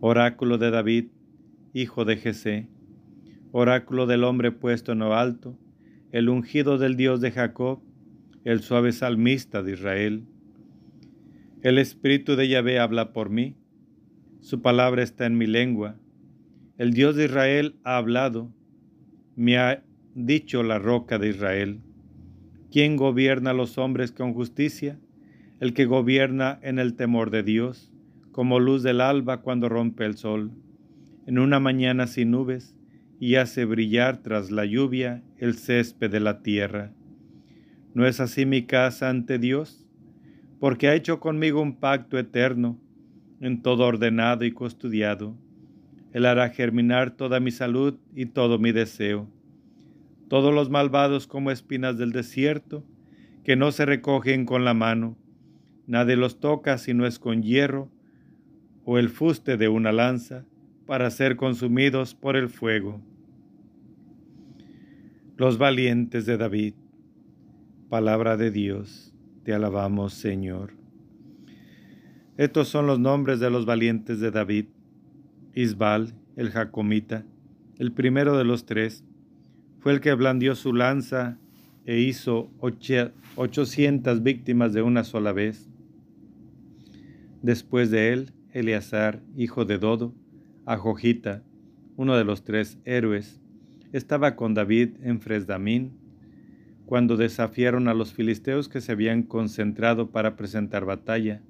Oráculo de David, hijo de Jesé. Oráculo del hombre puesto en lo alto, el ungido del Dios de Jacob, el suave salmista de Israel. El Espíritu de Yahvé habla por mí, su palabra está en mi lengua. El Dios de Israel ha hablado, me ha dicho la roca de Israel. ¿Quién gobierna a los hombres con justicia? El que gobierna en el temor de Dios, como luz del alba cuando rompe el sol, en una mañana sin nubes, y hace brillar tras la lluvia el césped de la tierra. ¿No es así mi casa ante Dios? Porque ha hecho conmigo un pacto eterno, en todo ordenado y custodiado. Él hará germinar toda mi salud y todo mi deseo todos los malvados como espinas del desierto, que no se recogen con la mano, Nadie los toca si no es con hierro o el fuste de una lanza para ser consumidos por el fuego. Los valientes de David. Palabra de Dios, alabamos Señor. Estos son los nombres de los valientes de David. Isbal, el Jacomita, el primero de los tres, fue el que blandió su lanza e hizo ochocientas víctimas de una sola vez. Después de él, Eleazar, hijo de Dodo, Ajojita, uno de los tres héroes, estaba con David en Fresdamín, cuando desafiaron a los filisteos que se habían concentrado para presentar batalla.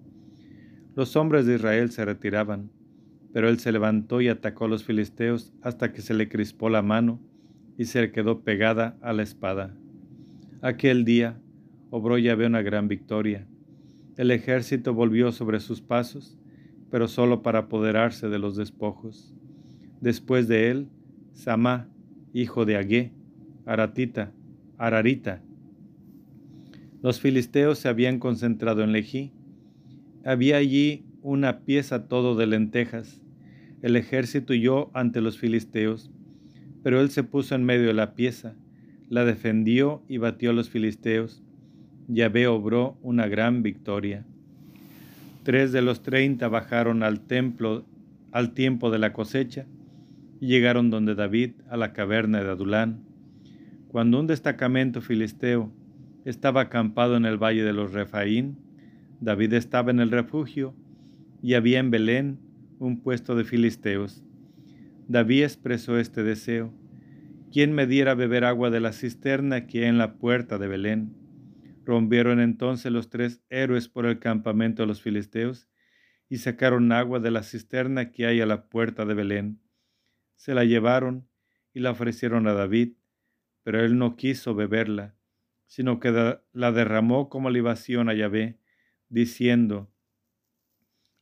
Los hombres de Israel se retiraban, pero él se levantó y atacó a los filisteos hasta que se le crispó la mano y se quedó pegada a la espada. Aquel día obró Yahvé una gran victoria. El ejército volvió sobre sus pasos, pero solo para apoderarse de los despojos. Después de él, Samá, hijo de Agé, Aratita, Ararita. Los filisteos se habían concentrado en Lejí. Había allí una pieza todo de lentejas. El ejército huyó ante los filisteos, pero él se puso en medio de la pieza, la defendió y batió a los filisteos. Yahvé obró una gran victoria. Tres de los treinta bajaron al templo al tiempo de la cosecha y llegaron donde David a la caverna de Adulán. Cuando un destacamento filisteo estaba acampado en el valle de los Refaín, David estaba en el refugio y había en Belén un puesto de filisteos. David expresó este deseo. ¿Quién me diera beber agua de la cisterna que hay en la puerta de Belén? Rompieron entonces los tres héroes por el campamento de los filisteos y sacaron agua de la cisterna que hay a la puerta de Belén. Se la llevaron y la ofrecieron a David, pero él no quiso beberla, sino que la derramó como libación a Yahvé, diciendo,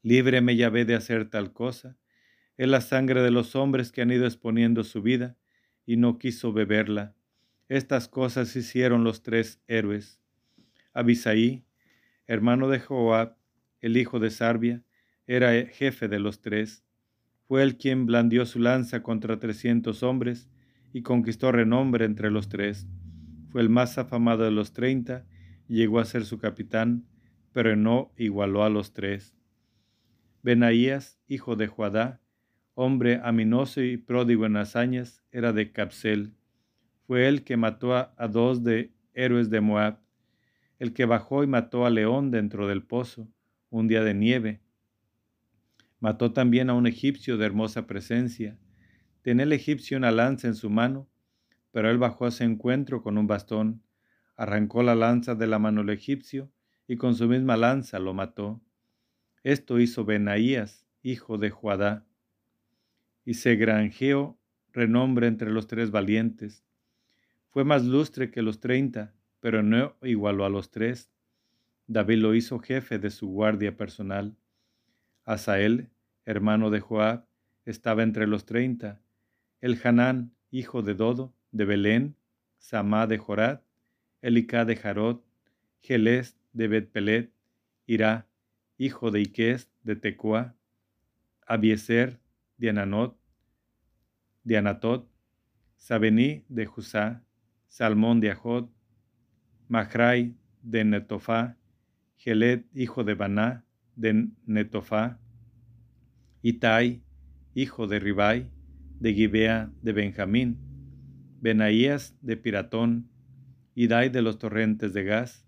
Líbreme Yahvé de hacer tal cosa. Es la sangre de los hombres que han ido exponiendo su vida, y no quiso beberla. Estas cosas hicieron los tres héroes. Abisaí, hermano de Joab, el hijo de Sarbia, era jefe de los tres. Fue el quien blandió su lanza contra trescientos hombres y conquistó renombre entre los tres. Fue el más afamado de los treinta y llegó a ser su capitán, pero no igualó a los tres. Benaías, hijo de Juadá, hombre aminoso y pródigo en hazañas, era de Capsel. Fue él que mató a, a dos de héroes de Moab, el que bajó y mató a León dentro del pozo, un día de nieve. Mató también a un egipcio de hermosa presencia. Tenía el egipcio una lanza en su mano, pero él bajó a su encuentro con un bastón, arrancó la lanza de la mano del egipcio y con su misma lanza lo mató. Esto hizo Benaías, hijo de Juadá, y se granjeó renombre entre los tres valientes. Fue más lustre que los treinta, pero no igualó a los tres. David lo hizo jefe de su guardia personal. Asael, hermano de Joab, estaba entre los treinta. El Hanán, hijo de Dodo, de Belén, Samá de Jorat, Elicá de Jarot, Gelés de Betpelet, Irá, hijo de Iques de Tecoa, Abieser de Ananot, de Anatot, Sabení de Jusá, Salmón de Ajot, Mahrai de Netofá, Gelet, hijo de Baná, de Netofá, Itai, hijo de Ribai, de Gibea de Benjamín, Benaías de Piratón, Idai de los torrentes de Gaz,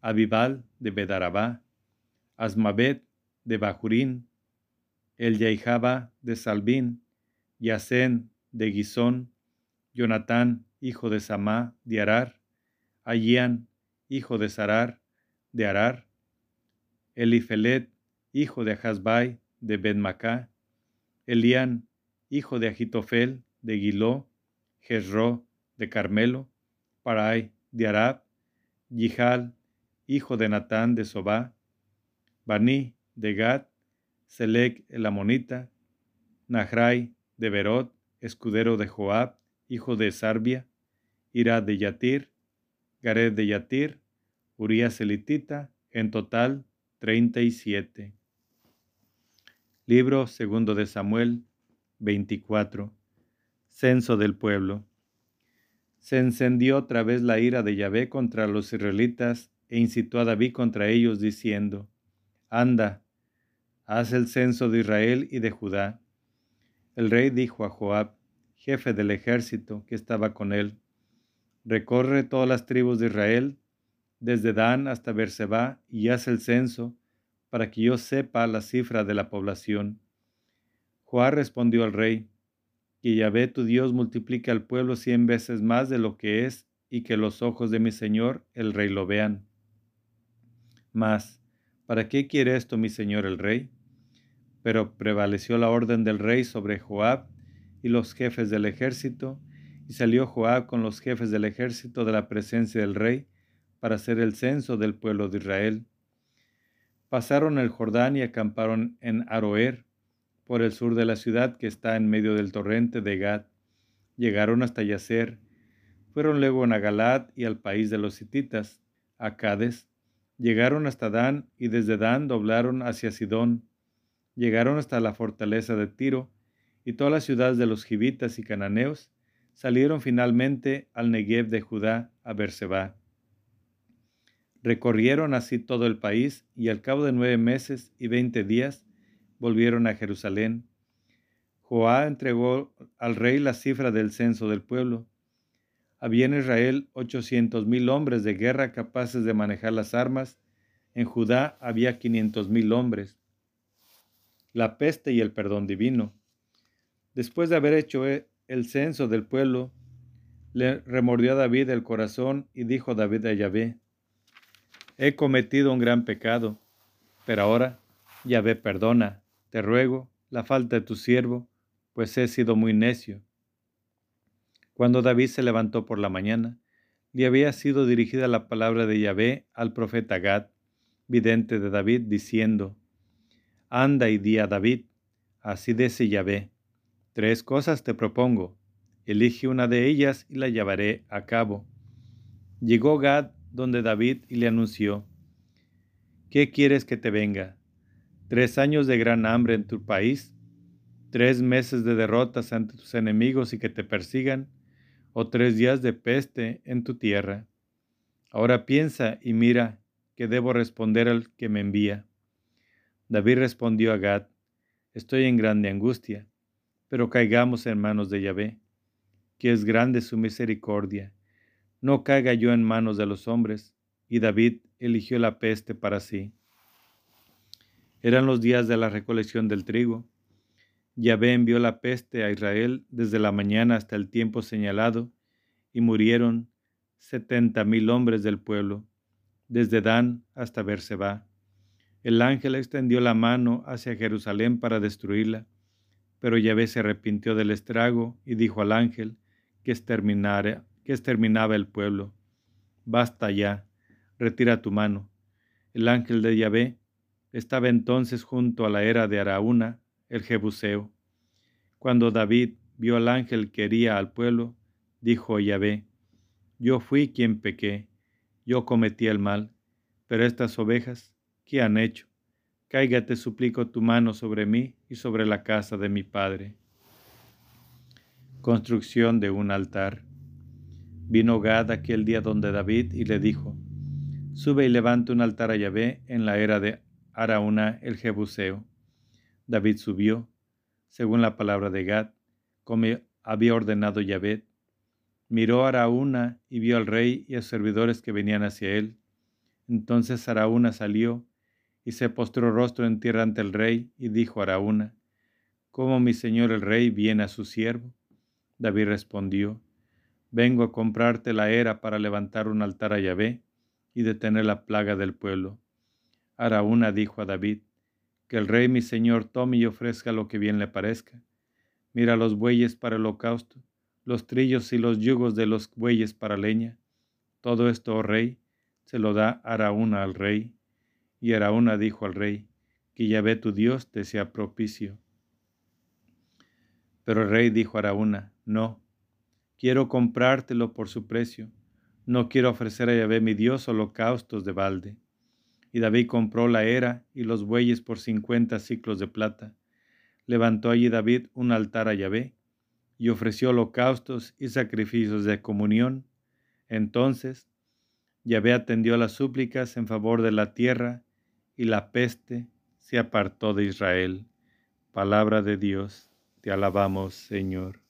Abibal de Bedarabá, Asmabet de Bajurín, El Yaihaba de Salbín, Yacén de Gizón, Jonatán, hijo de Samá de Arar, Ayán, hijo de Sarar, de Arar, Elifelet, hijo de Ahazbai, de Benmacá, Elián, hijo de Agitofel, de Giló, Jezro, de Carmelo, Parai, de Arab, Yihal, hijo de Natán, de Sobá, Bani, de Gad, Selec, el Amonita, Nahrai, de Berot, escudero de Joab, hijo de Sarbia, Ira de Yatir, Gared de Yatir, Urias elitita, en total 37. Libro segundo de Samuel 24. Censo del pueblo. Se encendió otra vez la ira de Yahvé contra los israelitas e incitó a David contra ellos diciendo, Anda, haz el censo de Israel y de Judá. El rey dijo a Joab, jefe del ejército que estaba con él, Recorre todas las tribus de Israel, desde Dan hasta Berseba, y haz el censo, para que yo sepa la cifra de la población. Joab respondió al rey, que Yahvé tu Dios multiplique al pueblo cien veces más de lo que es, y que los ojos de mi señor el rey lo vean. Mas, ¿para qué quiere esto mi señor el rey? Pero prevaleció la orden del rey sobre Joab y los jefes del ejército, y salió Joab con los jefes del ejército de la presencia del rey para hacer el censo del pueblo de Israel. Pasaron el Jordán y acamparon en Aroer, por el sur de la ciudad que está en medio del torrente de Gad. Llegaron hasta Yacer. Fueron luego a Galad y al país de los hititas, a Cades. Llegaron hasta Dan y desde Dan doblaron hacia Sidón. Llegaron hasta la fortaleza de Tiro y todas las ciudades de los gibitas y cananeos salieron finalmente al Negev de Judá a Berseba. Recorrieron así todo el país y al cabo de nueve meses y veinte días volvieron a Jerusalén. Joá entregó al rey la cifra del censo del pueblo. Había en Israel ochocientos mil hombres de guerra capaces de manejar las armas. En Judá había quinientos mil hombres. La peste y el perdón divino. Después de haber hecho e, el censo del pueblo, le remordió a David el corazón y dijo David a Yahvé, he cometido un gran pecado, pero ahora, Yahvé, perdona, te ruego, la falta de tu siervo, pues he sido muy necio. Cuando David se levantó por la mañana, le había sido dirigida la palabra de Yahvé al profeta Gad, vidente de David, diciendo, Anda y di a David, así dice Yahvé, Tres cosas te propongo. Elige una de ellas y la llevaré a cabo. Llegó Gad donde David y le anunció, ¿qué quieres que te venga? ¿Tres años de gran hambre en tu país? ¿Tres meses de derrotas ante tus enemigos y que te persigan? ¿O tres días de peste en tu tierra? Ahora piensa y mira que debo responder al que me envía. David respondió a Gad, estoy en grande angustia pero caigamos en manos de Yahvé, que es grande su misericordia. No caiga yo en manos de los hombres. Y David eligió la peste para sí. Eran los días de la recolección del trigo. Yahvé envió la peste a Israel desde la mañana hasta el tiempo señalado, y murieron setenta mil hombres del pueblo, desde Dan hasta Berseba. El ángel extendió la mano hacia Jerusalén para destruirla pero Yahvé se arrepintió del estrago y dijo al ángel que, que exterminaba el pueblo, Basta ya, retira tu mano. El ángel de Yahvé estaba entonces junto a la era de Araúna, el Jebuseo. Cuando David vio al ángel que hería al pueblo, dijo Yahvé, Yo fui quien pequé, yo cometí el mal, pero estas ovejas, ¿qué han hecho? Caiga, te suplico, tu mano sobre mí y sobre la casa de mi padre. Construcción de un altar. Vino Gad aquel día donde David y le dijo, Sube y levanta un altar a Yahvé en la era de Araúna el Jebuseo. David subió, según la palabra de Gad, como había ordenado Yahvé. Miró a Araúna y vio al rey y a servidores que venían hacia él. Entonces Araúna salió y se postró rostro en tierra ante el rey y dijo a Araúna, ¿Cómo mi señor el rey viene a su siervo? David respondió, Vengo a comprarte la era para levantar un altar a Yahvé y detener la plaga del pueblo. Araúna dijo a David, Que el rey mi señor tome y ofrezca lo que bien le parezca. Mira los bueyes para holocausto, los trillos y los yugos de los bueyes para leña. Todo esto, oh rey, se lo da Araúna al rey y Araúna dijo al rey, que Yahvé tu Dios te sea propicio. Pero el rey dijo a Araúna, no, quiero comprártelo por su precio, no quiero ofrecer a Yahvé mi Dios holocaustos de balde. Y David compró la era y los bueyes por cincuenta ciclos de plata. Levantó allí David un altar a Yahvé y ofreció holocaustos y sacrificios de comunión. Entonces Yahvé atendió las súplicas en favor de la tierra y la peste se apartó de Israel. Palabra de Dios, te alabamos, Señor.